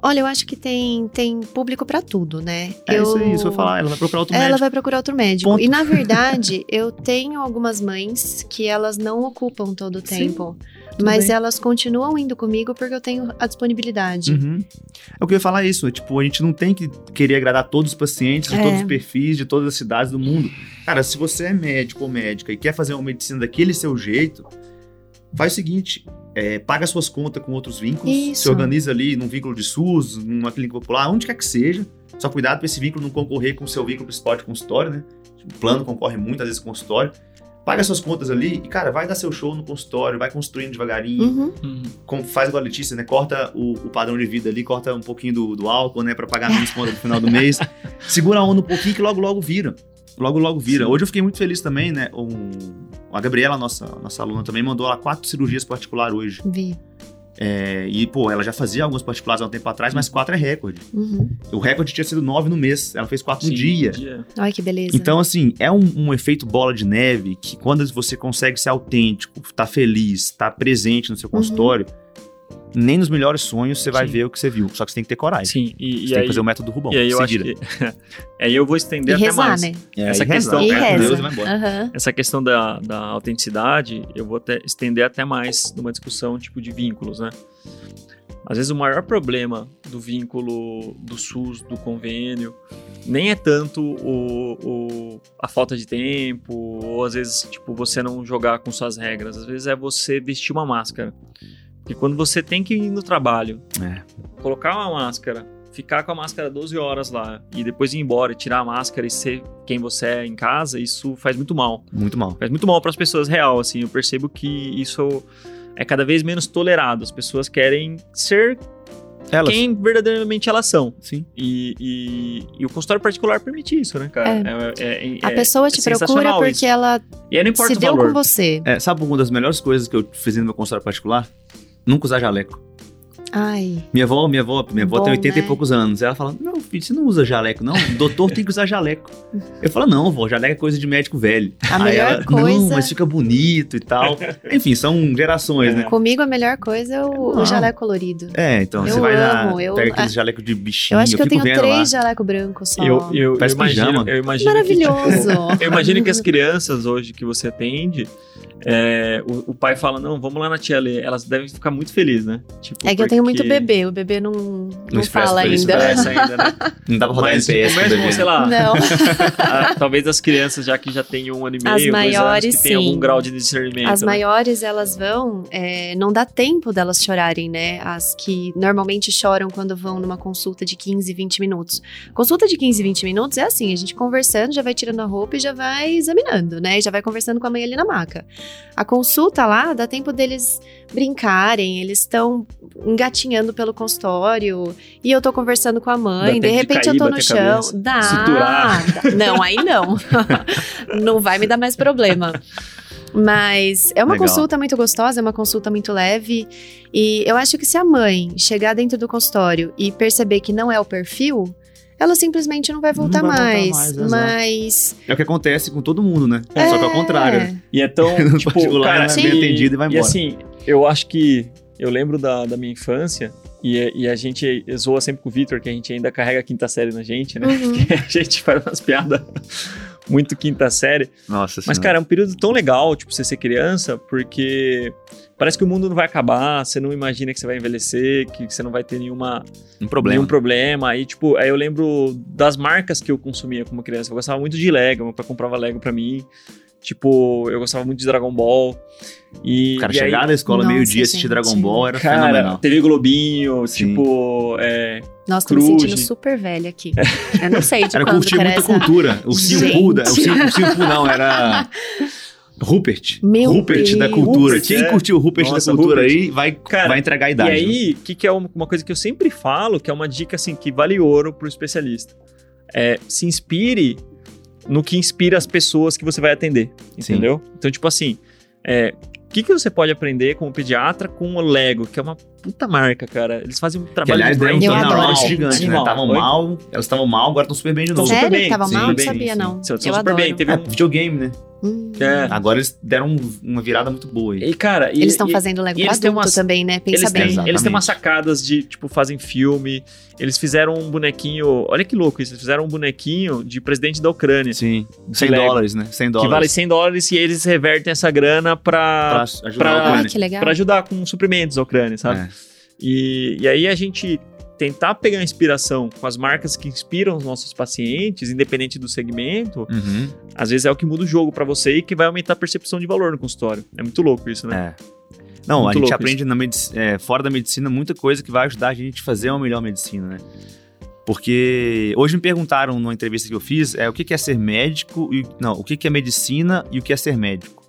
Olha, eu acho que tem, tem público pra tudo, né? É eu... isso aí, isso eu vou falar. Ela vai procurar outro Ela médico. vai procurar outro médico. Ponto. E na [laughs] verdade, eu tenho algumas mães que elas não ocupam todo o Sim, Mas bem. elas continuam indo comigo porque eu tenho a disponibilidade. Uhum. Eu queria falar isso. é, Tipo, a gente não tem que querer agradar todos os pacientes de É. todos os perfis, de todas as cidades do mundo. Cara, se você é médico ou médica e quer fazer uma medicina daquele seu jeito, faz o seguinte: é, paga suas contas com outros vínculos, Isso. se organiza ali num vínculo de SUS, numa clínica popular, onde quer que seja. Só cuidado para esse vínculo não concorrer com o seu vínculo principal de consultório, né? O plano concorre muito, às vezes, com o consultório. Paga suas contas ali e, cara, vai dar seu show no consultório, vai construindo devagarinho Uhum. Uhum. como faz igual a Letícia, né? Corta o, o padrão de vida ali, corta um pouquinho do, do álcool, né? Pra pagar menos conta no final do mês. [laughs] Segura a onda um pouquinho que logo, logo vira. Logo, logo vira. Sim. Hoje eu fiquei muito feliz também, né? Um, a Gabriela, nossa, nossa aluna, também mandou ela quatro cirurgias particulares hoje. Vi. É, e, pô, ela já fazia algumas particulares há um tempo atrás, mas quatro é recorde. Uhum. O recorde tinha sido nove no mês. Ela fez quatro no Sim, dia. dia. Olha que beleza. Então, assim, é um, um efeito bola de neve que quando você consegue ser autêntico, tá feliz, tá presente no seu Uhum. Nem nos melhores sonhos você vai Sim. ver o que você viu. Só que você tem que ter coragem. Sim, e, Você e tem aí, que fazer o método Rubão. e aí eu acho que... [laughs] aí eu vou e estender até rezar, mais. né? É, essa e questão- E reza. Deus e vai embora. Aham. Essa questão da, da autenticidade, eu vou até estender até mais numa discussão tipo de vínculos, né? Às vezes o maior problema do vínculo do SUS, do convênio, nem é tanto o, o- a falta de tempo, ou às vezes, tipo, você não jogar com suas regras. Às vezes é você vestir uma máscara. Porque quando você tem que ir no trabalho, É. colocar uma máscara, ficar com a máscara 12 horas lá, e depois ir embora e tirar a máscara e ser quem você é em casa, isso faz muito mal Muito mal. faz muito mal para as pessoas real, assim. Eu percebo que isso é cada vez menos tolerado. As pessoas querem ser Elas. quem verdadeiramente elas são. Sim. E, e- e o consultório particular permite isso, né, cara? É- é- A é- pessoa é te procura porque isso. ela E aí não importa se o deu valor. com você. É, sabe uma das melhores coisas que eu fiz no meu consultório particular? Nunca usar jaleco. Ai. Minha avó, minha avó, minha avó Bom, tem 80 né? e poucos anos. Ela fala: Não, filho, você não usa jaleco, não. O doutor tem que usar jaleco. Eu falo: Não, vó, jaleco é coisa de médico velho. A Aí melhor ela, coisa- Não, mas fica bonito e tal. Enfim, são gerações, né? Comigo a melhor coisa é o, o Não. jaleco colorido. É, então, Eu você vai amo, eu- pega aquele ah, jaleco de bichinho. Eu acho que eu, fico tenho três lá. jaleco branco só. Eu, eu, eu imagino, pijama. eu imagino que, Maravilhoso. [laughs] eu imagino que as crianças hoje que você atende, é, o, o pai fala, não, vamos lá na tia Lê. Elas devem ficar muito felizes, né? Tipo, É que eu tenho muito bebê, o bebê não, não, expressa fala ainda. Ainda, né? [laughs] Não dá pra rodar Mas NPS mesmo, bebê. sei lá, Não. [laughs] ah, talvez as crianças já que já têm um ano e meio, As dois maiores, anos, que tem sim. algum grau de discernimento. As né? maiores, elas vão, é, não dá tempo delas chorarem, né? As que normalmente choram quando vão numa consulta de 15, 20 minutos. Consulta de 15, 20 minutos é assim, a gente conversando, já vai tirando a roupa e já vai examinando, né? Já vai conversando com a mãe ali na maca. A consulta lá, dá tempo deles brincarem, eles estão engatinhando pelo consultório e eu tô conversando com a mãe, Dá de repente cair, eu tô no chão. cabeça, Dá. suturar. Não, aí não. [laughs] não vai me dar mais problema. Mas é uma Legal. consulta muito gostosa, é uma consulta muito leve. E eu acho que se a mãe chegar dentro do consultório e perceber que não é o perfil, ela simplesmente não vai Não voltar vai voltar mais. mais, exato. mas. É o que acontece com todo mundo, né? Só que ao contrário. né? E é tão, [laughs] tipo, particular, cara, é bem atendido e vai embora. assim, eu acho que, eu lembro da, da minha infância, e, e a gente zoa sempre com o Victor, que a gente ainda carrega a quinta série na gente, né? Uhum. [laughs] a gente faz umas piadas muito quinta série. Nossa Mas, senhora. cara, é um período tão legal, tipo, você ser criança, porque parece que o mundo não vai acabar, você não imagina que você vai envelhecer, que você não vai ter nenhuma, um problema. nenhum problema. Aí, tipo, aí eu lembro das marcas que eu consumia como criança. Eu gostava muito de Lego, meu pai comprava Lego pra mim. Tipo, eu gostava muito de Dragon Ball. E, Cara, e aí, chegar na escola meio-dia assistir. Dragon Ball era Cara, fenomenal. TV Globinho, Sim. tipo, é, Nossa, tô me Cruz. sentindo super velha aqui. Eu não sei de Era quando que curtir era muita essa. cultura. O Simpu, da- o o Simpu não, era Rupert. Meu Rupert da Deus. cultura. Rupert, Quem é. curtiu o Rupert Nossa, da cultura Rupert. aí vai, Cara, vai entregar a E idade. né? aí, que, que é uma uma coisa que eu sempre falo, que é uma dica assim, que vale ouro pro especialista. É, se inspire no que inspira as pessoas que você vai atender, Sim. entendeu? Então, tipo assim, é, o que, que você pode aprender como pediatra com o Lego, que é uma puta marca, cara. Eles fazem um Que, trabalho aliás, de um branding adoro. gigante, né? Estavam mal, elas estavam mal, agora estão super bem de novo. Super Sério? bem, Tava sim, mal? Não sabia, sim. não. Eu super adoro. bem. Teve É, um, videogame, né? Hum. É. Agora eles deram um- uma virada muito boa aí. E, cara, e- Eles estão fazendo Lego e pra eles umas- também, né? Pensa Eles bem. têm, eles têm umas sacadas de, tipo, fazem filme. Eles fizeram um bonequinho. Olha que louco isso. Eles fizeram um bonequinho de presidente da Ucrânia. Sim. 100 Lego. dólares, né? 100 Que dólares. vale 100 dólares e eles revertem essa grana pra pra, ajudar pra- a Ah, Ucrânia. que legal. pra ajudar com suprimentos à Ucrânia, sabe? É. E, e aí a gente tentar pegar inspiração com as marcas que inspiram os nossos pacientes, independente do segmento, Uhum. às vezes é o que muda o jogo pra você e que vai aumentar a percepção de valor no consultório. É muito louco isso, né? É. Não, Muito a gente aprende é, fora da medicina muita coisa que vai ajudar a gente a fazer uma melhor medicina, né? Porque hoje me perguntaram numa entrevista que eu fiz é, o que que é ser médico e não, o que que é medicina e o que é ser médico.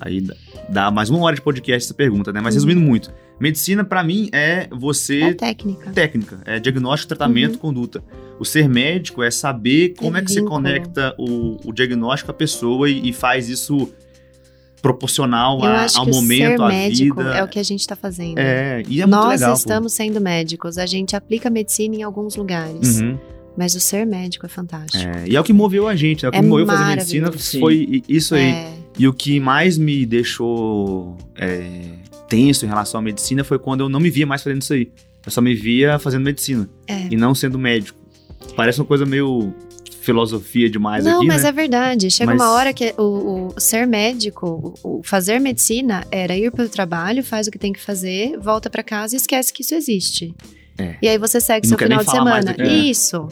Aí dá- mais uma hora de podcast essa pergunta, né? Mas Uhum. resumindo muito, medicina pra mim é você É técnica. técnica, é diagnóstico, tratamento, conduta. O ser médico é saber como é que você vínculo. conecta o, o diagnóstico à pessoa e, e faz isso proporcional a- ao que momento, à médico vida. é o que a gente tá fazendo. É, e é muito Nós legal. pô. estamos sendo médicos, a gente aplica medicina em alguns lugares, Uhum. mas o ser médico é fantástico. É, e é o que moveu a gente, né? O que É moveu fazer medicina foi isso aí. É, E o que mais me deixou é, tenso em relação à medicina foi quando eu não me via mais fazendo isso aí. Eu só me via fazendo medicina É. e não sendo médico. Parece uma coisa meio filosofia demais Não, aqui, mas né? é verdade. Chega Mas- uma hora que o, o ser médico, o, o fazer medicina era ir para o trabalho, faz o que tem que fazer, volta para casa e esquece que isso existe. É. E aí você segue E seu não final de semana. daquilo. Isso.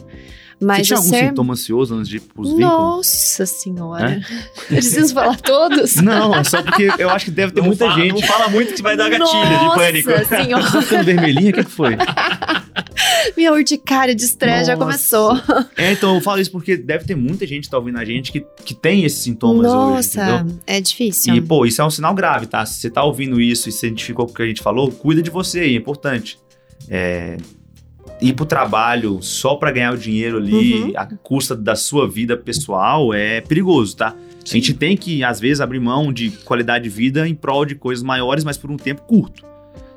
Mas tinha o algum ser. sintoma ansioso antes de ir pros vínculos? Nossa senhora. [laughs] Preciso falar todos? Não, é só porque eu acho que deve ter Não muita fala- gente. Não fala muito que vai dar gatilho de pânico. Nossa senhora. [laughs] Tá ficando vermelhinha? O que, que foi? [laughs] Minha urticária de estresse já Nossa. começou. É, então eu falo isso porque deve ter muita gente que tá ouvindo a gente que, que tem esses sintomas hoje, entendeu? Nossa, é difícil. E, pô, isso é um sinal grave, tá? Se você tá ouvindo isso e se identificou com o que a gente falou, cuida de você aí, é importante. É, ir pro trabalho só pra ganhar o dinheiro ali, Uhum. à custa da sua vida pessoal, é perigoso, tá? A gente tem que, às vezes, abrir mão de qualidade de vida em prol de coisas maiores, mas por um tempo curto.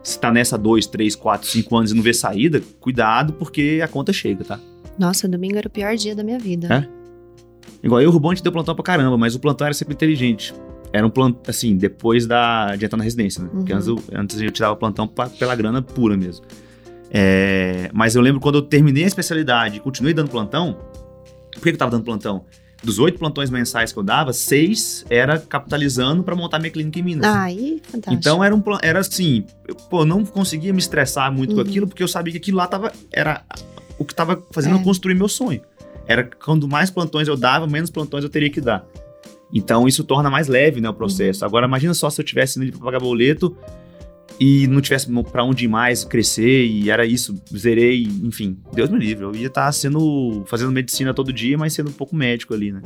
se tá nessa 2, 3, 4, 5 anos e não vê saída, cuidado, porque a conta chega, tá? Nossa, domingo era o pior dia da minha vida. É? Igual eu, o Rubão, a gente deu plantão pra caramba, mas o plantão era sempre inteligente. Era um plantão, assim, depois da, de entrar na residência, né? Porque Uhum. antes, eu- antes a gente dava plantão pra- pela grana pura mesmo. É, mas eu lembro quando eu terminei a especialidade e continuei dando plantão, por que eu tava dando plantão? Dos oito plantões mensais que eu dava, seis era capitalizando pra montar minha clínica em Minas. Ai, fantástico. Então era um era assim, eu, pô, não conseguia me estressar muito com Uhum. aquilo, porque eu sabia que aquilo lá tava, era o que tava fazendo É. eu construir meu sonho. Era quando mais plantões eu dava, menos plantões eu teria que dar. Então isso torna mais leve, né, o processo. Uhum. Agora imagina só se eu tivesse indo pra pagar boleto e não tivesse pra onde ir mais, crescer, e era isso, zerei, enfim, Deus me livre. Eu ia estar sendo, fazendo medicina todo dia, mas sendo um pouco médico ali, né.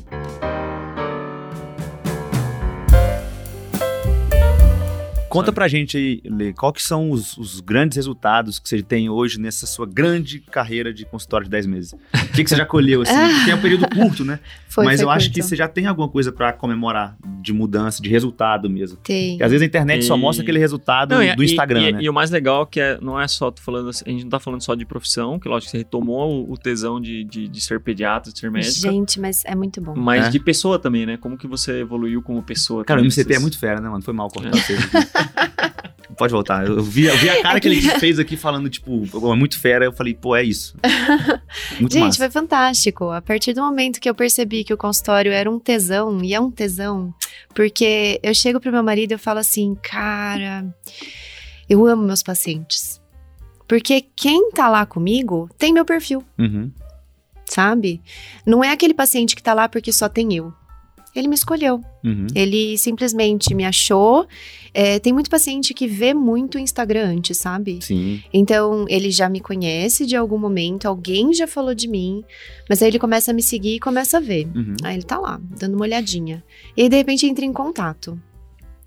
Conta pra gente aí, Lê, qual que são os, os grandes resultados que você tem hoje nessa sua grande carreira de consultório de 10 meses? O que, que você já colheu, assim? [laughs] Porque é um período curto, né? Foi, Mas foi eu acho curto. que você já tem alguma coisa pra comemorar de mudança, de resultado mesmo. Tem. Porque às vezes a internet só E- mostra aquele resultado Não, do e- Instagram, e, né? E o mais legal é que é, não é só, tô falando assim, a gente não tá falando só de profissão, que lógico que você retomou o, o tesão de, de, de ser pediatra, de ser médica, Gente, mas é muito bom. mas É. de pessoa também, né? Como que você evoluiu como pessoa. Cara, o MCT é nesses- muito fera, né, mano? Foi mal cortar vocês aqui. [laughs] Pode voltar. Eu vi, eu vi a cara que ele fez aqui falando, tipo, é muito fera. Eu falei, pô, é isso. [laughs] Muito Gente, massa. foi fantástico. A partir do momento que eu percebi que o consultório era um tesão, e é um tesão, porque eu chego pro meu marido e eu falo assim, cara, eu amo meus pacientes. Porque quem tá lá comigo tem meu perfil, Uhum. sabe? Não é aquele paciente que tá lá porque só tem eu. Ele me escolheu. Uhum. Ele simplesmente me achou. É, tem muito paciente que vê muito o Instagram antes, sabe? Sim. Então, ele já me conhece de algum momento, alguém já falou de mim, mas aí ele começa a me seguir e começa a ver. Uhum. Aí ele tá lá, dando uma olhadinha. E aí, de repente, entra em contato.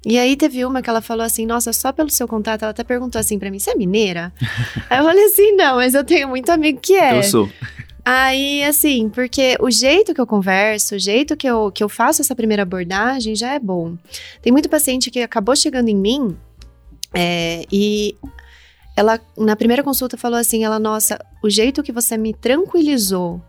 E aí teve uma que ela falou assim: Nossa, só pelo seu contato, ela até perguntou assim pra mim: Você é mineira? [laughs] aí eu falei assim: Não, mas eu tenho muito amigo que é. Eu sou. Aí, assim, porque o jeito que eu converso, o jeito que eu, que eu faço essa primeira abordagem já é bom. Tem muito paciente que acabou chegando em mim é, e ela, na primeira consulta, falou assim: ela, nossa, o jeito que você me tranquilizou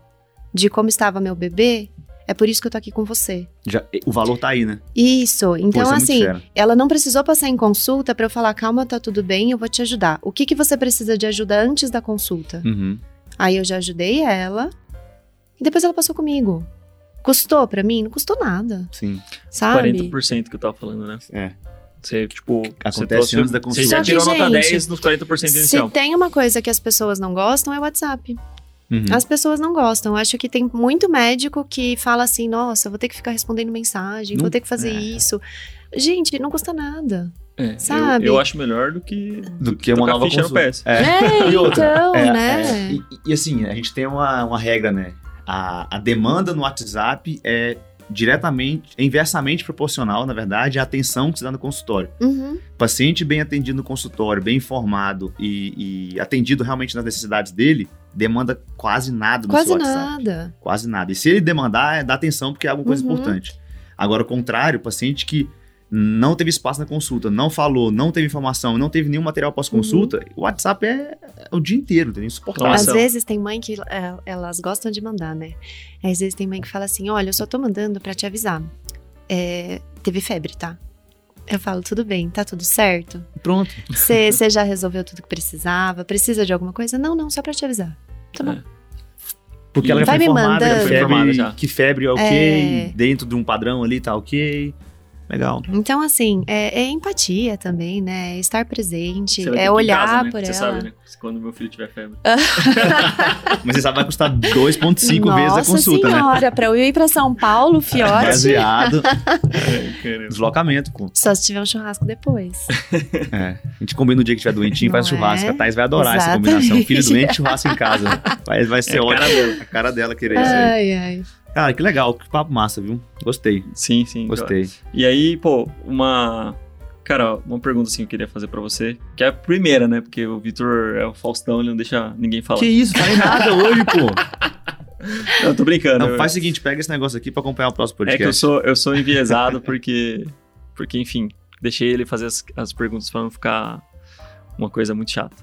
de como estava meu bebê, é por isso que eu tô aqui com você. Já, o valor tá aí, né? Isso, Pô, então isso é assim, fera. ela não precisou passar em consulta pra eu falar, calma, tá tudo bem, eu vou te ajudar. O que que você precisa de ajuda antes da consulta? Uhum. Aí eu já ajudei ela e depois ela passou comigo. Custou pra mim? Não custou nada, Sim. sabe? 40% que eu tava falando, né? É. Você, tipo, Acontece você antes da Você consulta. já Só que, tirou nota gente, 10 nos 40% Se inicial. tem uma coisa que as pessoas não gostam é o WhatsApp. Uhum. As pessoas não gostam. Eu acho que tem muito médico que fala assim: nossa, vou ter que ficar respondendo mensagem, Não- vou ter que fazer é. isso. Gente, não custa nada. É, eu- sabe? Eu, acho melhor do que, Do que uma nova ficha no consulta. PS. É. É, [laughs] E outra, então, é, né? é. E, e, assim, a gente tem uma, uma regra, né? A, a demanda no WhatsApp é diretamente, é inversamente proporcional, na verdade, à atenção que se dá no consultório. Uhum. Paciente bem atendido no consultório, bem informado e, e atendido realmente nas necessidades dele, demanda quase nada no Quase seu WhatsApp. nada. Quase nada. E se ele demandar, é dar atenção porque é alguma coisa Uhum. importante. Agora, o contrário, o paciente que não teve espaço na consulta, não falou, não teve informação, não teve nenhum material pós-consulta, o WhatsApp é, é o dia inteiro, entendeu? Insuportável. Às vezes tem mãe que é, elas gostam de mandar, né? Às vezes tem mãe que fala assim: olha, eu só tô mandando pra te avisar. É, teve febre, tá? Eu falo, tudo bem, tá tudo certo? Pronto. Você já resolveu tudo que precisava? Precisa de alguma coisa? Não, não, só pra te avisar. Tá bom. É. Porque ela já Vai foi informada que mandando. febre, Informada já. que febre é ok, É. dentro de um padrão ali tá ok. Legal. Então, assim, é, é empatia também, né? É estar presente, Você é olhar casa, né? por Você ela. sabe, né? Quando meu filho tiver febre. [laughs] Mas essa vai custar 2,5 vezes a Nossa consulta, né? senhora, pra eu ir pra São Paulo, [laughs] fiote. Baseado. É. Deslocamento. Só se tiver um churrasco depois. [laughs] É. A gente combina o dia que tiver doentinho, faz Não churrasco. é? A Thais vai adorar essa Exatamente. combinação. Filho doente, churrasco em casa. Vai, vai ser É a ótimo. cara dela. A cara dela querer isso aí. ai, ai. Cara, que legal. Que papo massa, viu? Gostei. Sim, sim. Gostei. E aí, pô, uma. Cara, uma pergunta assim que eu queria fazer pra você. Que é a primeira, né? Porque o Vitor é o Faustão, ele não deixa ninguém falar. Que isso? Falei nada [laughs] hoje, pô. Não, tô brincando. Não, Eu- faz o seguinte, pega esse negócio aqui pra acompanhar o próximo É podcast. que eu sou, eu sou enviesado [laughs] porque, porque, enfim, deixei ele fazer as, as perguntas pra não ficar uma coisa muito chata.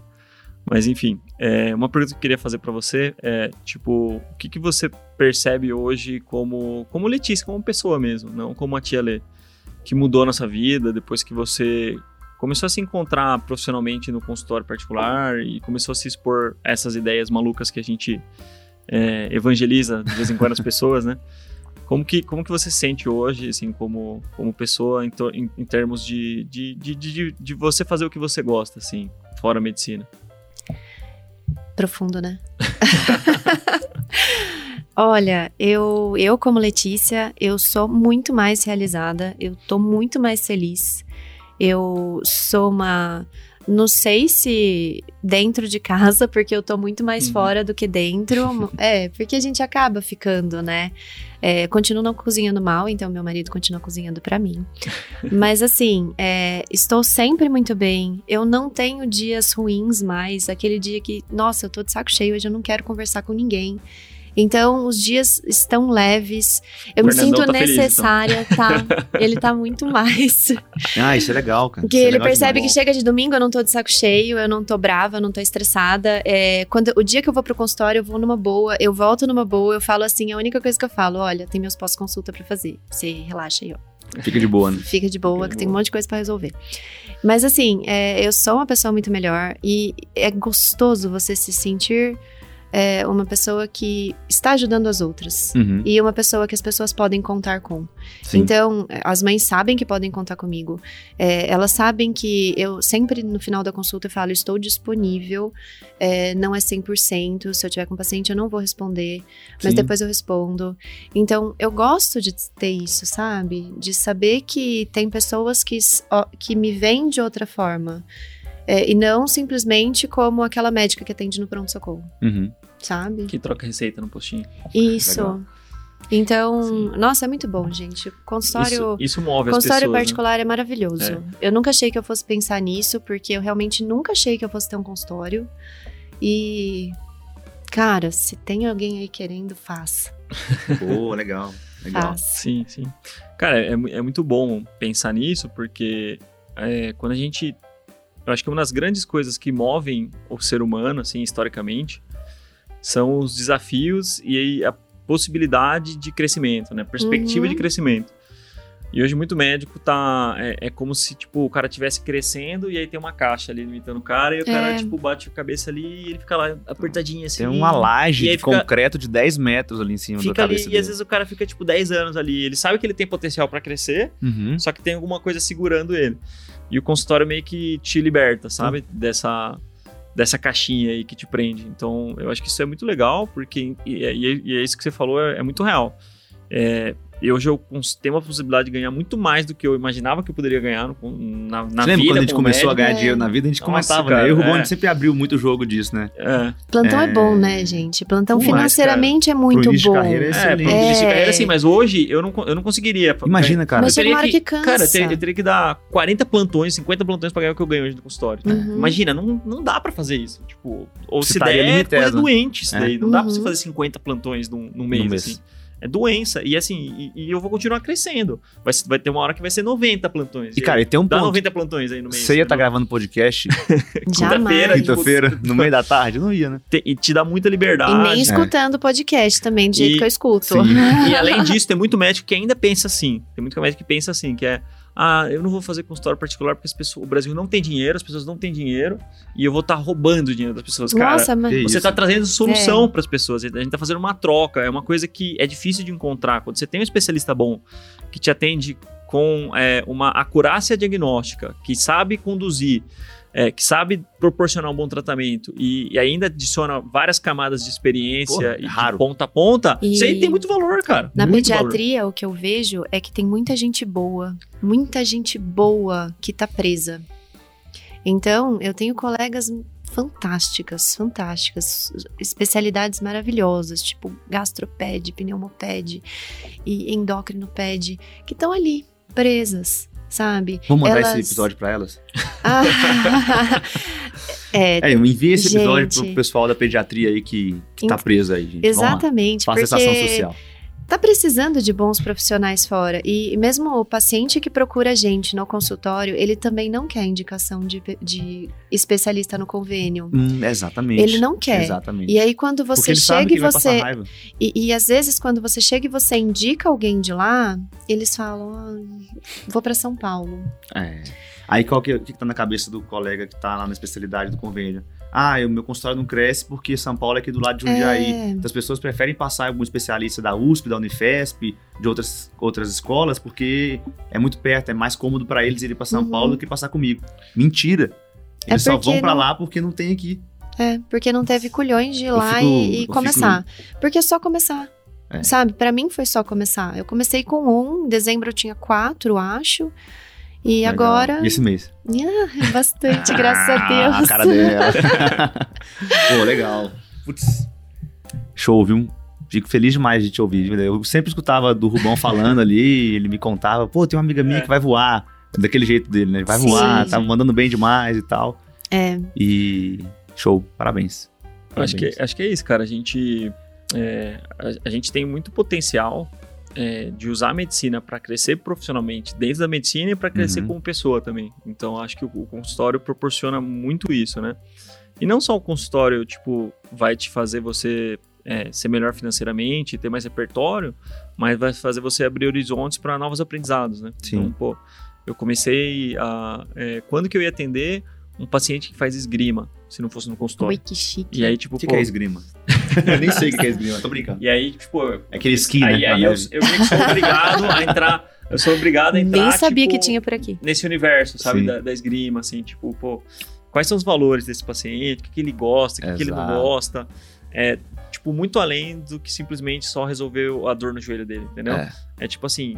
Mas enfim, é, uma pergunta que eu queria fazer para você é, tipo, o que, que você percebe hoje como, como Letícia, como pessoa mesmo, não como a tia Lê, que mudou a nossa vida depois que você começou a se encontrar profissionalmente no consultório particular e começou a se expor a essas ideias malucas que a gente é, evangeliza de vez em quando as pessoas, né? Como que, como que você se sente hoje, assim, como, como pessoa, em, em, em termos de, de, de, de, de você fazer o que você gosta, assim, fora a medicina? Profundo, né? [laughs] Olha, eu, eu como Letícia, eu sou muito mais realizada, eu tô muito mais feliz. Eu sou uma não sei se dentro de casa, porque eu tô muito mais uhum. fora do que dentro. [laughs] é, porque a gente acaba ficando, né? É, continuo não cozinhando mal, então meu marido continua cozinhando para mim. [laughs] Mas assim, é, estou sempre muito bem. Eu não tenho dias ruins mais. Aquele dia que, nossa, eu tô de saco cheio, hoje eu não quero conversar com ninguém. Então, os dias estão leves. Eu o me sinto tá necessária, feliz, então. tá? [laughs] Ele tá muito mais. Ah, isso é legal, cara. Porque é ele percebe que chega de domingo, eu não tô de saco cheio, eu não tô brava, eu não tô estressada. É, quando, o dia que eu vou pro consultório, eu vou numa boa, eu volto numa boa, eu falo assim, a única coisa que eu falo, olha, tem meus pós-consulta para fazer. Você relaxa aí, ó. Fica de boa, né? Fica de boa, Fica que tem boa. um monte de coisa para resolver. Mas assim, é, eu sou uma pessoa muito melhor e é gostoso você se sentir é uma pessoa que está ajudando as outras. Uhum. E uma pessoa que as pessoas podem contar com. Sim. Então, as mães sabem que podem contar comigo. É, elas sabem que eu sempre, no final da consulta, eu falo: estou disponível, é, não é 100%. Se eu tiver com paciente, eu não vou responder, mas Sim. depois eu respondo. Então, eu gosto de ter isso, sabe? De saber que tem pessoas que, que me veem de outra forma. É, e não simplesmente como aquela médica que atende no pronto-socorro. Uhum. Sabe? Que troca receita no postinho. Isso. Legal. Então, Sim. nossa, é muito bom, gente. Consultório, isso, isso move consultório pessoas, né? particular né? é maravilhoso. É. Eu nunca achei que eu fosse pensar nisso, porque eu realmente nunca achei que eu fosse ter um consultório. E, cara, se tem alguém aí querendo, faça. [laughs] Pô, legal. Legal. Sim, sim. Cara, é, é muito bom pensar nisso, porque é, quando a gente eu acho que uma das grandes coisas que movem o ser humano, assim, historicamente, são os desafios e a possibilidade de crescimento, né? Perspectiva uhum. de crescimento. E hoje muito médico tá. É, é, como se, tipo, o cara estivesse crescendo e aí tem uma caixa ali limitando o cara, e o é. cara, tipo, bate a cabeça ali e ele fica lá apertadinho assim. Tem uma laje de fica, concreto de 10 metros ali em cima fica da cabeça. Ali, dele. E às vezes o cara fica, tipo, 10 anos ali. Ele sabe que ele tem potencial para crescer, uhum. só que tem alguma coisa segurando ele. E o consultório meio que te liberta, sabe? Uhum. Dessa, dessa caixinha aí que te prende. Então, eu acho que isso é muito legal, porque. E, e, é isso que você falou, é, é muito real. É, e hoje eu tenho uma possibilidade de ganhar muito mais do que eu imaginava que eu poderia ganhar no, na, na Você vida. quando a gente começou médico? a ganhar dinheiro na vida, a gente Nossa, comentava, cara, né? Eu e o Rubone é. sempre abriu muito o jogo disso, né? É. Plantão é, é bom, né, gente? Plantão financeiramente cara, é muito bom. De carreira é, excelente. é, pro de carreira sim, mas hoje eu não, eu não conseguiria. Imagina, cara. Mas uma hora que, que cansa. Cara, eu teria, eu teria, que dar 40 plantões, 50 plantões pra ganhar o que eu ganho hoje no consultório. Tá? Uhum. Imagina, não, não dá pra fazer isso. Tipo, ou Você se der, é coisa doente isso daí. Não dá pra você uhum. fazer 50 plantões num, num mês, assim. É doença. E assim, e, e, eu vou continuar crescendo. Vai, vai ter uma hora que vai ser 90 plantões. E, cara, e tem um dá ponto. 90 plantões aí no mês. Você ia estar tá gravando podcast [laughs] quinta-feira. Quinta-feira, no meio da tarde? Não ia, né? e te dá muita liberdade. E nem escutando o é. podcast também, do jeito e, que eu escuto. [laughs] e além disso, tem muito médico que ainda pensa assim. Tem muito médico que pensa assim, que é ah, eu não vou fazer consultório particular porque pessoas, o Brasil não tem dinheiro, as pessoas não têm dinheiro e eu vou estar tá roubando o dinheiro das pessoas. Cara, Nossa, mas... você está trazendo solução é. para as pessoas, a gente está fazendo uma troca, é uma coisa que é difícil de encontrar. Quando você tem um especialista bom que te atende com é, uma acurácia diagnóstica, que sabe conduzir, é, que sabe proporcionar um bom tratamento e, e ainda adiciona várias camadas de experiência Pô, e de ponta a ponta, e... isso aí tem muito valor, cara. Na muito pediatria, valor. o que eu vejo é que tem muita gente boa, muita gente boa que tá presa. Então, eu tenho colegas fantásticas, fantásticas, especialidades maravilhosas, tipo gastroped, pneumoped e endocrinoped, que estão ali presas sabe? Vamos mandar elas... esse episódio para elas? Ah, [laughs] é, é, envia esse episódio gente, pro pessoal da pediatria aí que, que tá preso aí, gente. Exatamente. Faça essa ação social. Tá precisando de bons profissionais fora. E mesmo o paciente que procura a gente no consultório, ele também não quer indicação de, de especialista no convênio. Hum, exatamente. Ele não quer. Exatamente. E aí, quando você chega e você. E, e às vezes, quando você chega e você indica alguém de lá, eles falam: ah, vou para São Paulo. É. Aí qual que que tá na cabeça do colega que tá lá na especialidade do convênio? Ah, o meu consultório não cresce porque São Paulo é aqui do lado de Jundiaí. É. Então as pessoas preferem passar algum especialista da USP, da Unifesp, de outras, outras escolas, porque é muito perto, é mais cômodo para eles irem para São Uhum. Paulo do que passar comigo. Mentira. É Eles só porque vão para não- lá porque não tem aqui. É, porque não teve culhões de ir Eu lá fico- e, e começar. Porque é só começar. É. Sabe? Pra mim foi só começar. Eu comecei com um, em dezembro eu tinha quatro, acho. E Legal. agora. E esse mês? Ah, bastante, graças a [laughs] Ah, Deus. A cara dela. [laughs] Pô, legal. Putz. Show, viu? Fico feliz demais de te ouvir. Eu sempre escutava do Rubão falando ali, ele me contava, pô, tem uma amiga minha É. que vai voar. Daquele jeito dele, né? Vai Sim, voar, tá mandando bem demais e tal. É, E show, parabéns. Acho que, Parabéns. acho que é isso, cara. A gente, é, a, a gente tem muito potencial é, de usar a medicina para crescer profissionalmente dentro da medicina e para crescer Uhum. como pessoa também. Então, acho que o, o consultório proporciona muito isso, né? E não só o consultório, tipo, vai te fazer você é, ser melhor financeiramente, ter mais repertório, mas vai fazer você abrir horizontes para novos aprendizados, né? Sim. Então, pô, eu comecei a... é, quando que eu ia atender um paciente que faz esgrima, se não fosse no consultório? ui, que chique. E aí, tipo, O que, pô, que é esgrima? Eu nem sei o que é esgrima, tô brincando. e aí, tipo, É aquele esqui, aí, né? aí eu, eu meio que sou obrigado a entrar. Eu sou obrigado a entrar. Nem sabia tipo, que tinha por aqui. Nesse universo, sabe? Da, da esgrima, assim, tipo, pô, quais são os valores desse paciente, o que, que ele gosta, o que, que ele não gosta. É, tipo, muito além do que simplesmente só resolver a dor no joelho dele, entendeu? É. É tipo assim,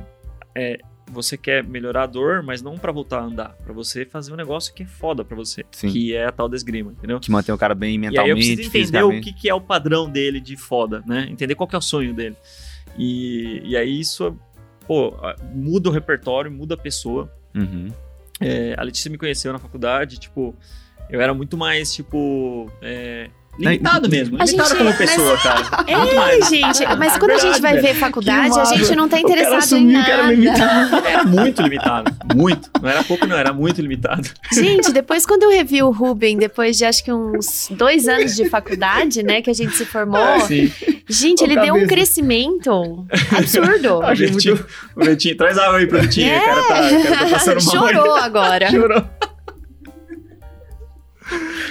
é, você quer melhorar a dor, mas não pra voltar a andar, pra você fazer um negócio que é foda pra você, Sim. que é a tal da esgrima, entendeu? Que mantém o cara bem E aí eu mentalmente, preciso entender o que, que é o padrão dele de foda, né? Entender qual que é o sonho dele. E, e aí isso, pô, muda o repertório, muda a pessoa. Uhum. É, a Letícia me conheceu na faculdade, tipo, eu era muito mais, tipo, é, limitado mesmo. A Limitado gente- como pessoa, cara. [laughs] Muito É, mais. gente, mas quando a gente Verdade, vai ver faculdade, a gente não tá O cara interessado em que era nada. limitado. Era muito limitado. Muito. Não era pouco, não. Era muito limitado. Gente, depois quando eu revi o Ruben, depois de acho que uns dois anos de faculdade, né, que a gente se formou, Sim. gente, Ó, ele deu um cabeça. crescimento [laughs] absurdo. A gente, o Vitinho, traz água aí pro Vitinho. É. O cara tá, o cara tá passando mal. Chorou agora. Chorou.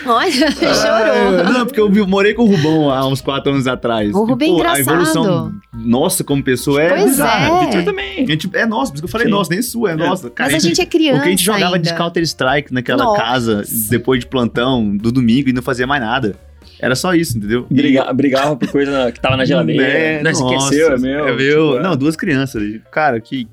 Olha, [laughs] chorou. Ah, não, porque eu morei com o Rubão há uns quatro anos atrás. O Rubem é a engraçado. evolução nossa como pessoa é Pois bizarra. é. Também. A gente, é nosso, por isso que eu falei Sim. nosso, nem sua, é, É. nossa. Cara, Mas a gente é criança Porque a gente jogava ainda. de Counter-Strike naquela Nossa. casa depois de plantão do domingo e não fazia mais nada. Era só isso, entendeu? E- Briga, brigava por coisa que tava na geladeira. [laughs] É, não, aqui é nossa, é meu. É meu. tipo, é. Não, duas crianças ali. Cara, que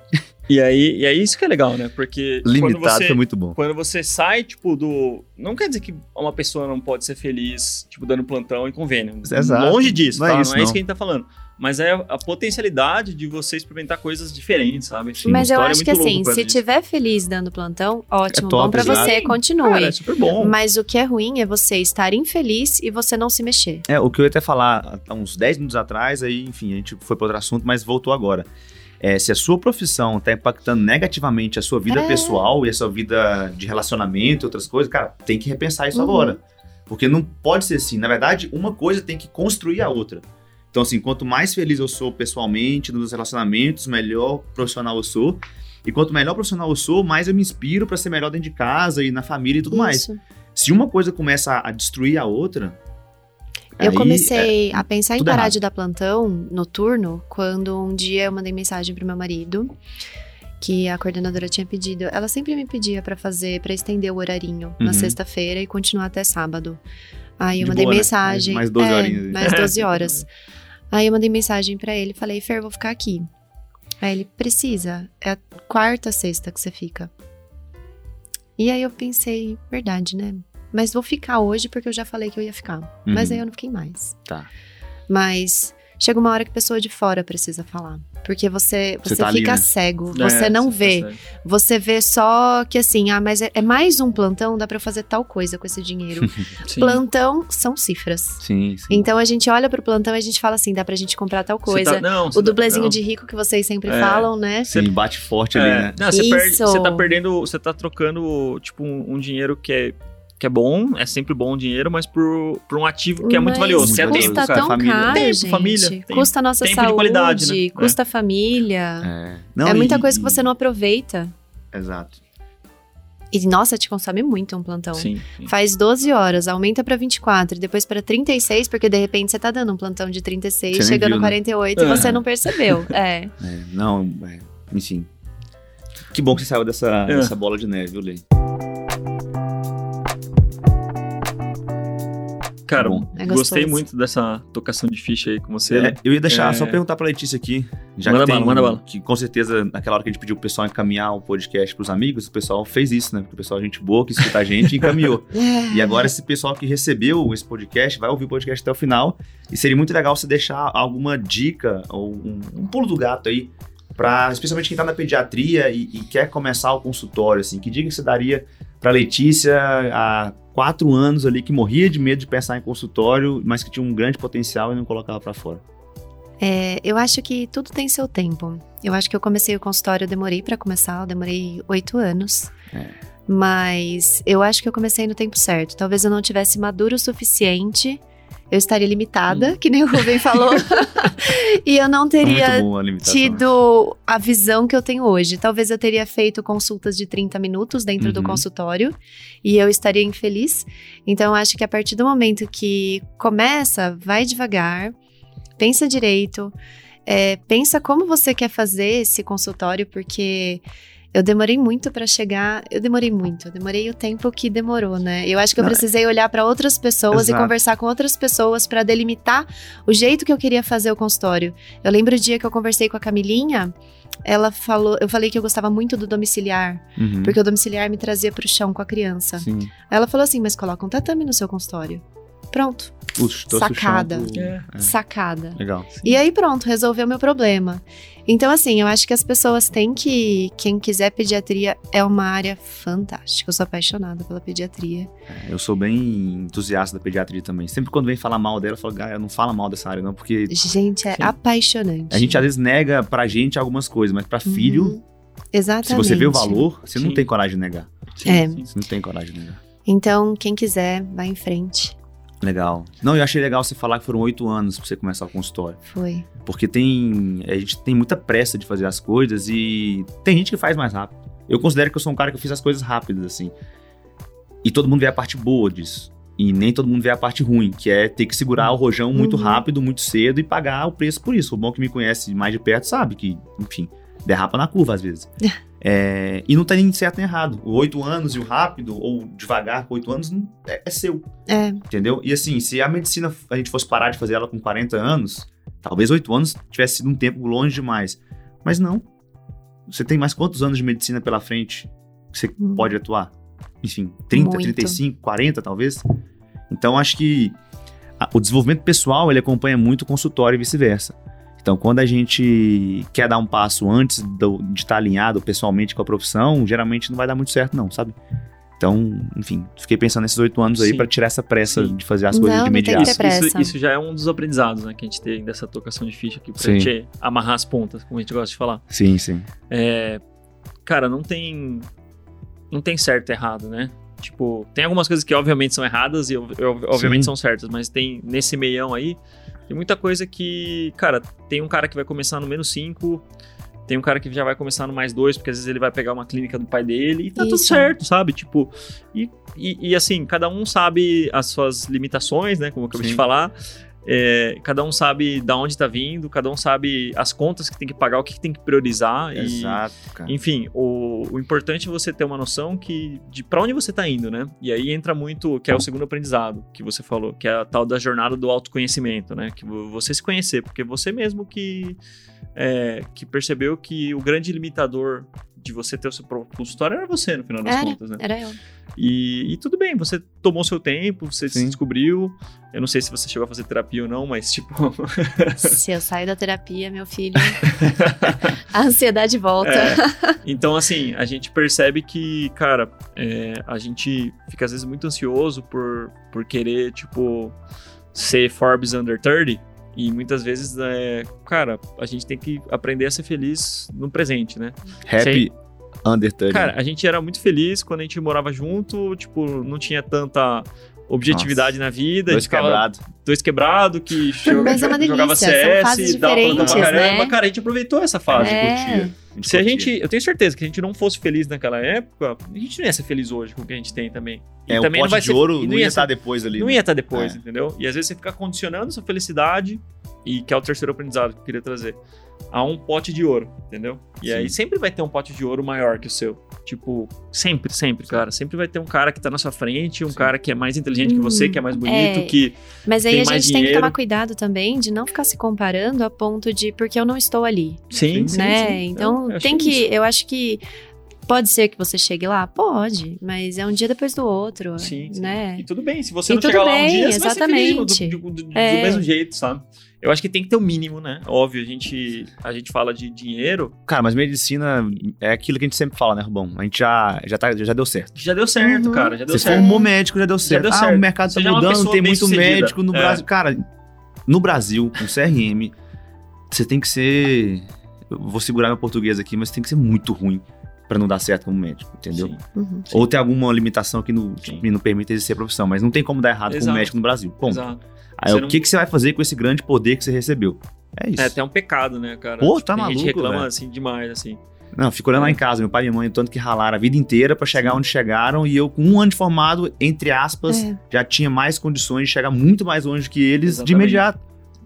E aí, e aí isso que é legal, né? Porque limitado você, foi muito bom. quando você sai, tipo, do. Não quer dizer que uma pessoa não pode ser feliz, tipo, dando plantão em convênio. Exato. Longe disso, Não é tá? isso, não é isso não. que a gente tá falando. Mas é a potencialidade de você experimentar coisas diferentes, sabe? Sim. Mas eu História é acho que assim, se tiver feliz dando plantão, ótimo, É top, bom pra exato. você, continue. Cara, é super bom. Mas o que é ruim é você estar infeliz e você não se mexer. É, o que eu ia até falar há uns 10 minutos atrás, aí, enfim, a gente foi para outro assunto, mas voltou agora. É, se a sua profissão está impactando negativamente a sua vida É. pessoal e a sua vida de relacionamento e outras coisas, cara, tem que repensar isso Uhum. agora. Porque não pode ser assim. Na verdade, uma coisa tem que construir a outra. Então, assim, quanto mais feliz eu sou pessoalmente, nos relacionamentos, melhor profissional eu sou. E quanto melhor profissional eu sou, mais eu me inspiro para ser melhor dentro de casa e na família e tudo mais. Isso. Se uma coisa começa a destruir a outra. Eu aí, comecei a pensar em parar errado. de dar plantão noturno quando um dia eu mandei mensagem pro meu marido que a coordenadora tinha pedido. Ela sempre me pedia pra fazer, pra estender o horarinho na Uhum. sexta-feira e continuar até sábado. Aí eu De mandei boa, né? mensagem. Mais- mais 12 é, horinhas. Mais [laughs] 12 horas. Aí eu mandei mensagem pra ele, falei, Fer, vou ficar aqui. Aí ele, precisa, é a quarta, sexta que você fica. E aí eu pensei, verdade, né? Mas vou ficar hoje porque eu já falei que eu ia ficar. Mas Uhum. aí eu não fiquei mais. Tá. Mas chega uma hora que a pessoa de fora precisa falar. Porque você, você, Você tá fica ali, né? cego, É, você não você vê. percebe. Você vê só que assim, ah, mas é, é mais um plantão, dá pra eu fazer tal coisa com esse dinheiro. [laughs] Plantão são cifras. Sim, sim. Então a gente olha pro plantão e a gente fala assim, dá pra gente comprar tal Você coisa. tá- não, você o tá- dublezinho não. de rico que vocês sempre É. falam, né? Sim, bate forte É, ali, né? não, você, perde- Isso. você tá perdendo, você tá trocando, tipo, um, um dinheiro que é, que é bom, é sempre bom o dinheiro, mas por, por um ativo que é muito Mas valioso, que é tempo, custa cara. tão família. caro, Tempo, gente. família, tempo. Custa a nossa Tempo de saúde, qualidade, né? custa a família. É. É, Não, muita e- coisa que você não aproveita. Exato. E, nossa, te consome muito um plantão. Sim, sim. Faz 12 horas, aumenta pra 24 e depois pra 36, porque de repente você tá dando um plantão de 36, Você nem chegando viu, no né? 48 É. e você não percebeu. É. [laughs] É, não, é, enfim. Que bom que você saiu dessa, É. dessa bola de neve, viu, Lei? Cara, Bom. É gostoso. gostei muito dessa tocação de ficha aí com você. É, eu ia deixar, É. só perguntar pra Letícia aqui. Já Manda que tem, bala, manda bala. Que com certeza, naquela hora que a gente pediu pro pessoal encaminhar o podcast pros amigos, o pessoal fez isso, né? Porque o pessoal é gente boa, que escuta a gente e encaminhou. [laughs] E agora esse pessoal que recebeu esse podcast vai ouvir o podcast até o final. E seria muito legal você deixar alguma dica ou um, um pulo do gato aí, para especialmente quem tá na pediatria e, e quer começar o consultório, assim. Que dica que você daria pra Letícia há quatro anos ali que morria de medo de pensar em consultório, mas que tinha um grande potencial e não colocava pra fora? É, eu acho que tudo tem seu tempo. Eu acho que eu comecei o consultório, eu demorei pra começar, eu demorei oito anos. É. Mas eu acho que eu comecei no tempo certo. Talvez eu não tivesse maduro o suficiente, eu estaria limitada, que nem o Rubem falou. [laughs] e eu não teria Muito boa a tido visão que eu tenho hoje. Talvez eu teria feito consultas de 30 minutos dentro do Uhum. consultório e eu estaria infeliz. Então, acho que a partir do momento que começa, vai devagar, pensa direito, é, pensa como você quer fazer esse consultório, porque. Eu demorei muito pra chegar. Eu demorei muito. Eu demorei o tempo que demorou, né? Eu acho que eu Não, precisei olhar pra outras pessoas Exato. e conversar com outras pessoas pra delimitar o jeito que eu queria fazer o consultório. Eu lembro o dia que eu conversei com a Camilinha, ela falou, eu falei que eu gostava muito do domiciliar, Uhum. porque o domiciliar me trazia pro chão com a criança. Sim. Aí ela falou assim: "Mas coloca um tatame no seu consultório". Pronto, Puxa, Sacada. pro- É. É, sacada. Legal. E aí pronto, resolveu meu problema. Então assim, eu acho que as pessoas têm que, quem quiser pediatria é uma área fantástica. Eu sou apaixonada pela pediatria. É, Eu sou bem entusiasta da pediatria também. Sempre quando vem falar mal dela, eu falo, Gaia, não fala mal dessa área não, porque Gente, é Sim. apaixonante. a gente às vezes nega pra gente algumas coisas, mas pra filho, Uhum. Exatamente. se você vê o valor, você não Sim. tem coragem de negar. Sim, É. sim. Você não tem coragem de negar. Então, quem quiser, vai em frente. Legal. Não, eu achei legal você falar que foram oito anos pra você começar o consultório. Foi. Porque tem. A gente tem muita pressa de fazer as coisas e tem gente que faz mais rápido. Eu considero que eu sou um cara que eu fiz as coisas rápidas, assim. E todo mundo vê a parte boa disso. E nem todo mundo vê a parte ruim, que é ter que segurar o rojão muito Uhum. rápido, muito cedo e pagar o preço por isso. O bom que me conhece mais de perto sabe que, enfim, derrapa na curva às vezes. [laughs] É, e não tá nem certo nem errado. O oito anos e o rápido, ou devagar com oito anos, é, é seu. É, Entendeu? E assim, se a medicina a gente fosse parar de fazer ela com 40 anos, talvez 8 anos tivesse sido um tempo longe demais. Mas não. Você tem mais quantos anos de medicina pela frente que você Hum. pode atuar? Enfim, 30, Muito. 35, 40 talvez. Então acho que o desenvolvimento pessoal ele acompanha muito o consultório e vice-versa. Então, quando a gente quer dar um passo antes do- de estar alinhado pessoalmente com a profissão, geralmente não vai dar muito certo, não, sabe? Então, enfim, fiquei pensando nesses oito anos aí para tirar essa pressa Sim. de fazer as coisas Não, de não tem que imediato. ter Isso, isso, isso já é um dos aprendizados né, que a gente tem dessa tocação de ficha aqui, pra Sim. gente amarrar as pontas, como a gente gosta de falar. Sim, sim. É, cara, não tem. Não tem certo e errado, né? Tipo, tem algumas coisas que obviamente são erradas e ob- ob- obviamente Sim. são certas, mas tem nesse meião aí, tem muita coisa que, cara, tem um cara que vai começar no menos 5, tem um cara que já vai começar no mais 2, porque às vezes ele vai pegar uma clínica do pai dele e tá tudo Isso. certo, sabe? Tipo, e, e, e, assim, cada um sabe as suas limitações, né? Como eu acabei de Sim. falar. É, cada um sabe da onde tá vindo, cada um sabe as contas que tem que pagar, o que, que tem que priorizar. e, Exato, cara. enfim, o, o importante é você ter uma noção que de para onde você tá indo, né? E aí entra muito, que é o segundo aprendizado que você falou, que é a tal da jornada do autoconhecimento, né? Que vo- você se conhecer, porque você mesmo que é, que percebeu que o grande limitador de você ter o seu próprio consultório era você, no final das Era, contas, né? era eu. E, e tudo bem, você tomou seu tempo, você se Sim. descobriu. Eu não sei se você chegou a fazer terapia ou não, mas tipo. [laughs] Se eu sair da terapia, meu filho, [laughs] a ansiedade volta. É. Então, assim, a gente percebe que, cara, é, a gente fica às vezes muito ansioso por, por querer, tipo, ser Forbes Under 30. E muitas vezes, é, cara, a gente tem que aprender a ser feliz no presente, né? Happy Under 30. Cara, a gente era muito feliz quando a gente morava junto, tipo, não tinha tanta objetividade na vida. Dois quebrados. dois quebrados que joga- [laughs] Mas é uma jogava delícia, CS, dava pra caramba. né? Cara, a gente aproveitou essa fase. É. Curtia. Se a gente, eu tenho certeza que a gente não fosse feliz naquela época, a gente não ia ser feliz hoje com o que a gente tem também. E É, o também pote de ouro e não ia estar ser- depois ali. não né? ia estar depois, É. entendeu? E às vezes você fica condicionando sua felicidade, e que é o terceiro aprendizado que eu queria trazer, a um pote de ouro, entendeu? E Sim. aí sempre vai ter um pote de ouro maior que o seu. Tipo, sempre, sempre, cara. Sempre vai ter um cara que tá na sua frente, um Sim. cara que é mais inteligente que você, Hum, que é mais bonito, é. que. Mas aí Tem a mais gente tem que dinheiro. tomar cuidado também de não ficar se comparando a ponto de porque eu não estou ali, Sim, sim. né? sim. Então Eu tem que, isso. eu acho que pode ser que você chegue lá, pode, mas é um dia depois do outro, Sim, sim. né? E tudo bem, se você E não chegar lá um bem, dia, você vai ser feliz do, exatamente. do- do- do É. mesmo jeito, sabe? Eu acho que tem que ter o mínimo, né? Óbvio, a gente, a gente fala de dinheiro, Cara, mas medicina é aquilo que a gente sempre fala, né, Rubão? A gente já, já, tá, já deu certo. já deu certo, Uhum. cara, já deu Você certo. formou médico, já deu certo. deu ah, certo. o mercado Você tá já é mudando, tem muito bem-sucedida. médico no É. Brasil. Cara, no Brasil, com CRM, você tem que ser. Eu vou segurar meu português aqui, mas tem que ser muito ruim pra não dar certo como médico, entendeu? Sim. Uhum. Ou tem alguma limitação que não, Sim. que não permite exercer a profissão, mas não tem como dar errado como Exato. médico no Brasil. Ponto. Exato. Aí Você o não- que, que você vai fazer com esse grande poder que você recebeu? É isso. É até um pecado, né, cara? Pô, tá Tem gente que maluco, reclama velho. assim demais, assim. Não, fico olhando lá em casa, meu pai e minha mãe, o tanto que ralaram a vida inteira pra chegar onde chegaram, e eu, com um ano de formado, entre aspas, É. já tinha mais condições de chegar muito mais longe que eles de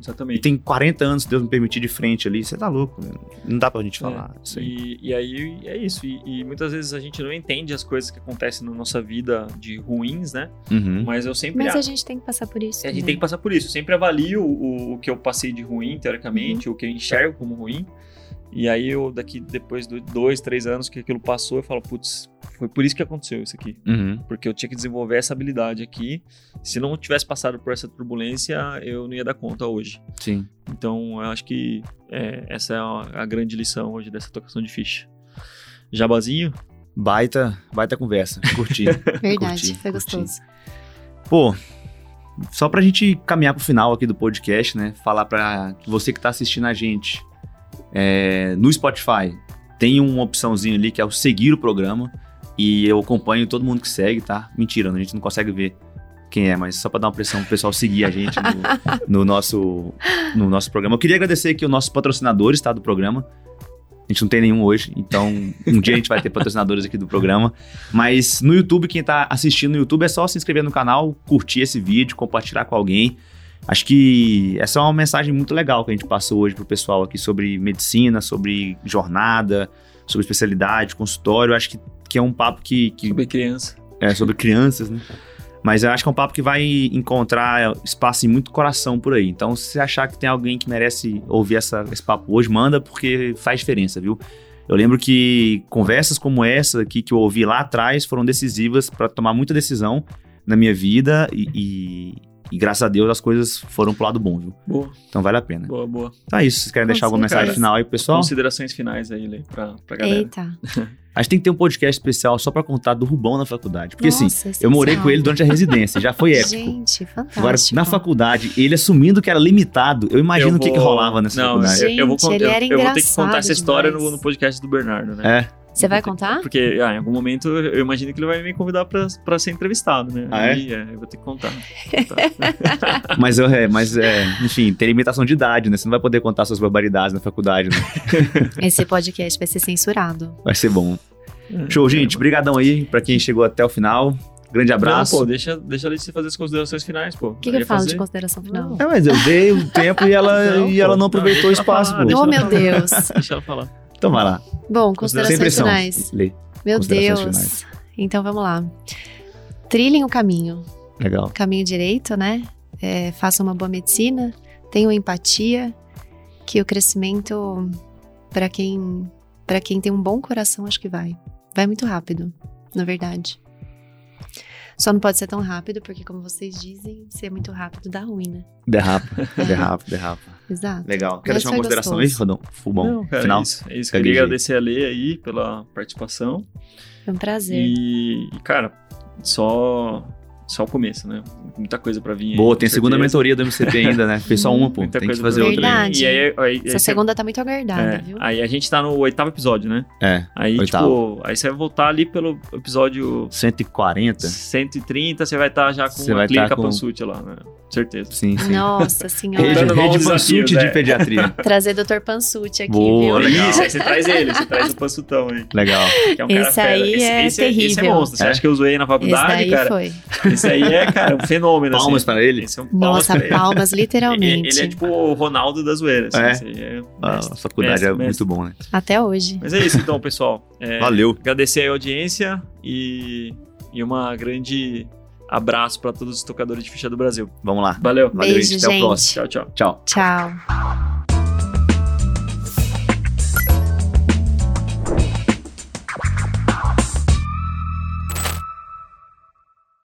Exatamente. E tem 40 anos, se Deus me permitir, de frente ali. Você tá louco. Não dá pra gente falar isso aí. E, e aí é isso. E, e muitas vezes a gente não entende as coisas que acontecem na nossa vida de ruins, né? Uhum. Mas eu sempre. Mas a- gente tem que passar por isso. a gente também. tem que passar por isso. Eu sempre avalio o, o que eu passei de ruim, teoricamente, Uhum. o que eu enxergo como ruim. E aí eu, daqui, depois de dois, três anos que aquilo passou, eu falo, putz, foi por isso que aconteceu isso aqui. Uhum. Porque eu tinha que desenvolver essa habilidade aqui. Se não tivesse passado por essa turbulência, eu não ia dar conta hoje. Sim. Então, eu acho que é, essa é a, a grande lição hoje dessa tocação de ficha. Jabazinho? Baita, baita conversa. Curti. [laughs] Verdade, Curti, foi curti. gostoso. Pô, só pra gente caminhar pro final aqui do podcast, né? Falar pra você que tá assistindo a gente é, no Spotify, tem uma opçãozinha ali que é o seguir o programa. E eu acompanho todo mundo que segue, tá? Mentira, a gente não consegue ver quem é, mas só pra dar uma pressão pro pessoal seguir a gente no, no nosso, no nosso programa. Eu queria agradecer aqui os nossos patrocinadores, tá? Do programa. A gente não tem nenhum hoje, então um dia a gente vai ter patrocinadores aqui do programa. Mas no YouTube, quem tá assistindo no YouTube, é só se inscrever no canal, curtir esse vídeo, compartilhar com alguém. Acho que essa é uma mensagem muito legal que a gente passou hoje pro pessoal aqui sobre medicina, sobre jornada, sobre especialidade, consultório. Acho que, que é um papo que, que Sobre criança. é, sobre crianças, né? Mas eu acho que é um papo que vai encontrar espaço em muito coração por aí. Então, se você achar que tem alguém que merece ouvir essa- esse papo hoje, manda, porque faz diferença, viu? Eu lembro que conversas como essa aqui que eu ouvi lá atrás foram decisivas para tomar muita decisão na minha vida e, e- e graças a Deus as coisas foram pro lado bom, viu? Boa, Então vale a pena. boa, boa. Então é isso. Vocês querem Com deixar alguma certeza. mensagem final aí pro pessoal? Considerações finais aí, Lê, pra, pra galera. Eita. [laughs] A gente tem que ter um podcast especial só para contar do Rubão na faculdade. Porque assim, Nossa, eu morei com ele durante a residência, já foi épico. Gente, fantástico. Agora, na faculdade, ele assumindo que era limitado, eu imagino Eu o que, que vou- rolava nessa Não, faculdade. eu, eu vou, Gente, eu- era eu vou ter que contar essa história no, no podcast do Bernardo, né? É. Você vai contar? Porque ah, em algum momento eu imagino que ele vai me convidar pra, pra ser entrevistado, né? Ah, é? Aí, eu vou ter que [laughs] contar. Mas, eu, é, mas é, enfim, tem limitação de idade, né? Você não vai poder contar suas barbaridades na faculdade, né? [laughs] Esse podcast vai ser censurado. Vai ser bom. Show, gente. Brigadão aí pra quem chegou até o final. Grande abraço. Não, pô, deixa, deixa a Letícia fazer as considerações finais, pô. O que, que eu falo de consideração final? É, mas eu dei o tempo e ela, Não, e ela não aproveitou Não, o espaço, falar, pô. Oh, meu. Deus. Deixa ela falar. Então vai lá. Bom, considerações finais. Lê. Meu Deus. finais. Então vamos lá. Trilhem o caminho. Legal. Caminho direito, né? É, façam uma boa medicina. Tenham empatia. que o crescimento, para quem, para quem tem um bom coração, acho que vai. Vai muito rápido, na verdade. Só não pode ser tão rápido, porque, como vocês dizem, ser muito rápido dá ruim, né? Derrapa, [laughs] derrapa, derrapa. Exato. Legal. Quer deixar uma consideração gostoso. aí, Rodão? Fubão. Não, cara, Final. é isso. É isso. Queria agradecer a Lê aí pela participação. Foi um prazer. E, cara, só, só o começo, né? Muita coisa pra vir aí. Boa, com tem a segunda certeza. mentoria do MCP ainda, né? Fez só uma, pô. Muita Tem que fazer outra aí. Verdade. E aí, aí, aí Essa segunda tá muito aguardada, é, viu? aí a gente tá no oitavo episódio, né? É, Aí, Oitavo. tipo, aí você vai voltar ali pelo episódio 140. 130, você vai estar já com a vai clínica tá com- Pansute lá, né? Certeza. Sim, sim. Nossa Rede, senhora. Rede Pansute desafios, de é. pediatria. [laughs] Trazer Dr. Pansucci aqui, Boa, viu? legal. Isso, aí você traz ele, você traz o Pansutão aí. Legal. Que é um cara Esse fera. aí esse, é esse, Esse é terrível. monstro. Você É? acha que eu zoei na Esse faculdade, daí cara? foi. Esse aí é, cara, um fenômeno. Palmas assim. para ele. Esse é um palmas Nossa, pra ele. palmas, Ele, literalmente. ele é tipo o Ronaldo das zoeiras. É? Esse aí é A mestre, faculdade mestre, é mestre. muito bom, né? Até hoje. Mas é isso então, pessoal. É, Valeu. Agradecer a audiência e, e uma grande abraço para todos os tocadores de ficha do Brasil. Vamos lá. Valeu. Valeu, Beijo, gente. Até o próximo. Tchau, tchau. Tchau. Tchau.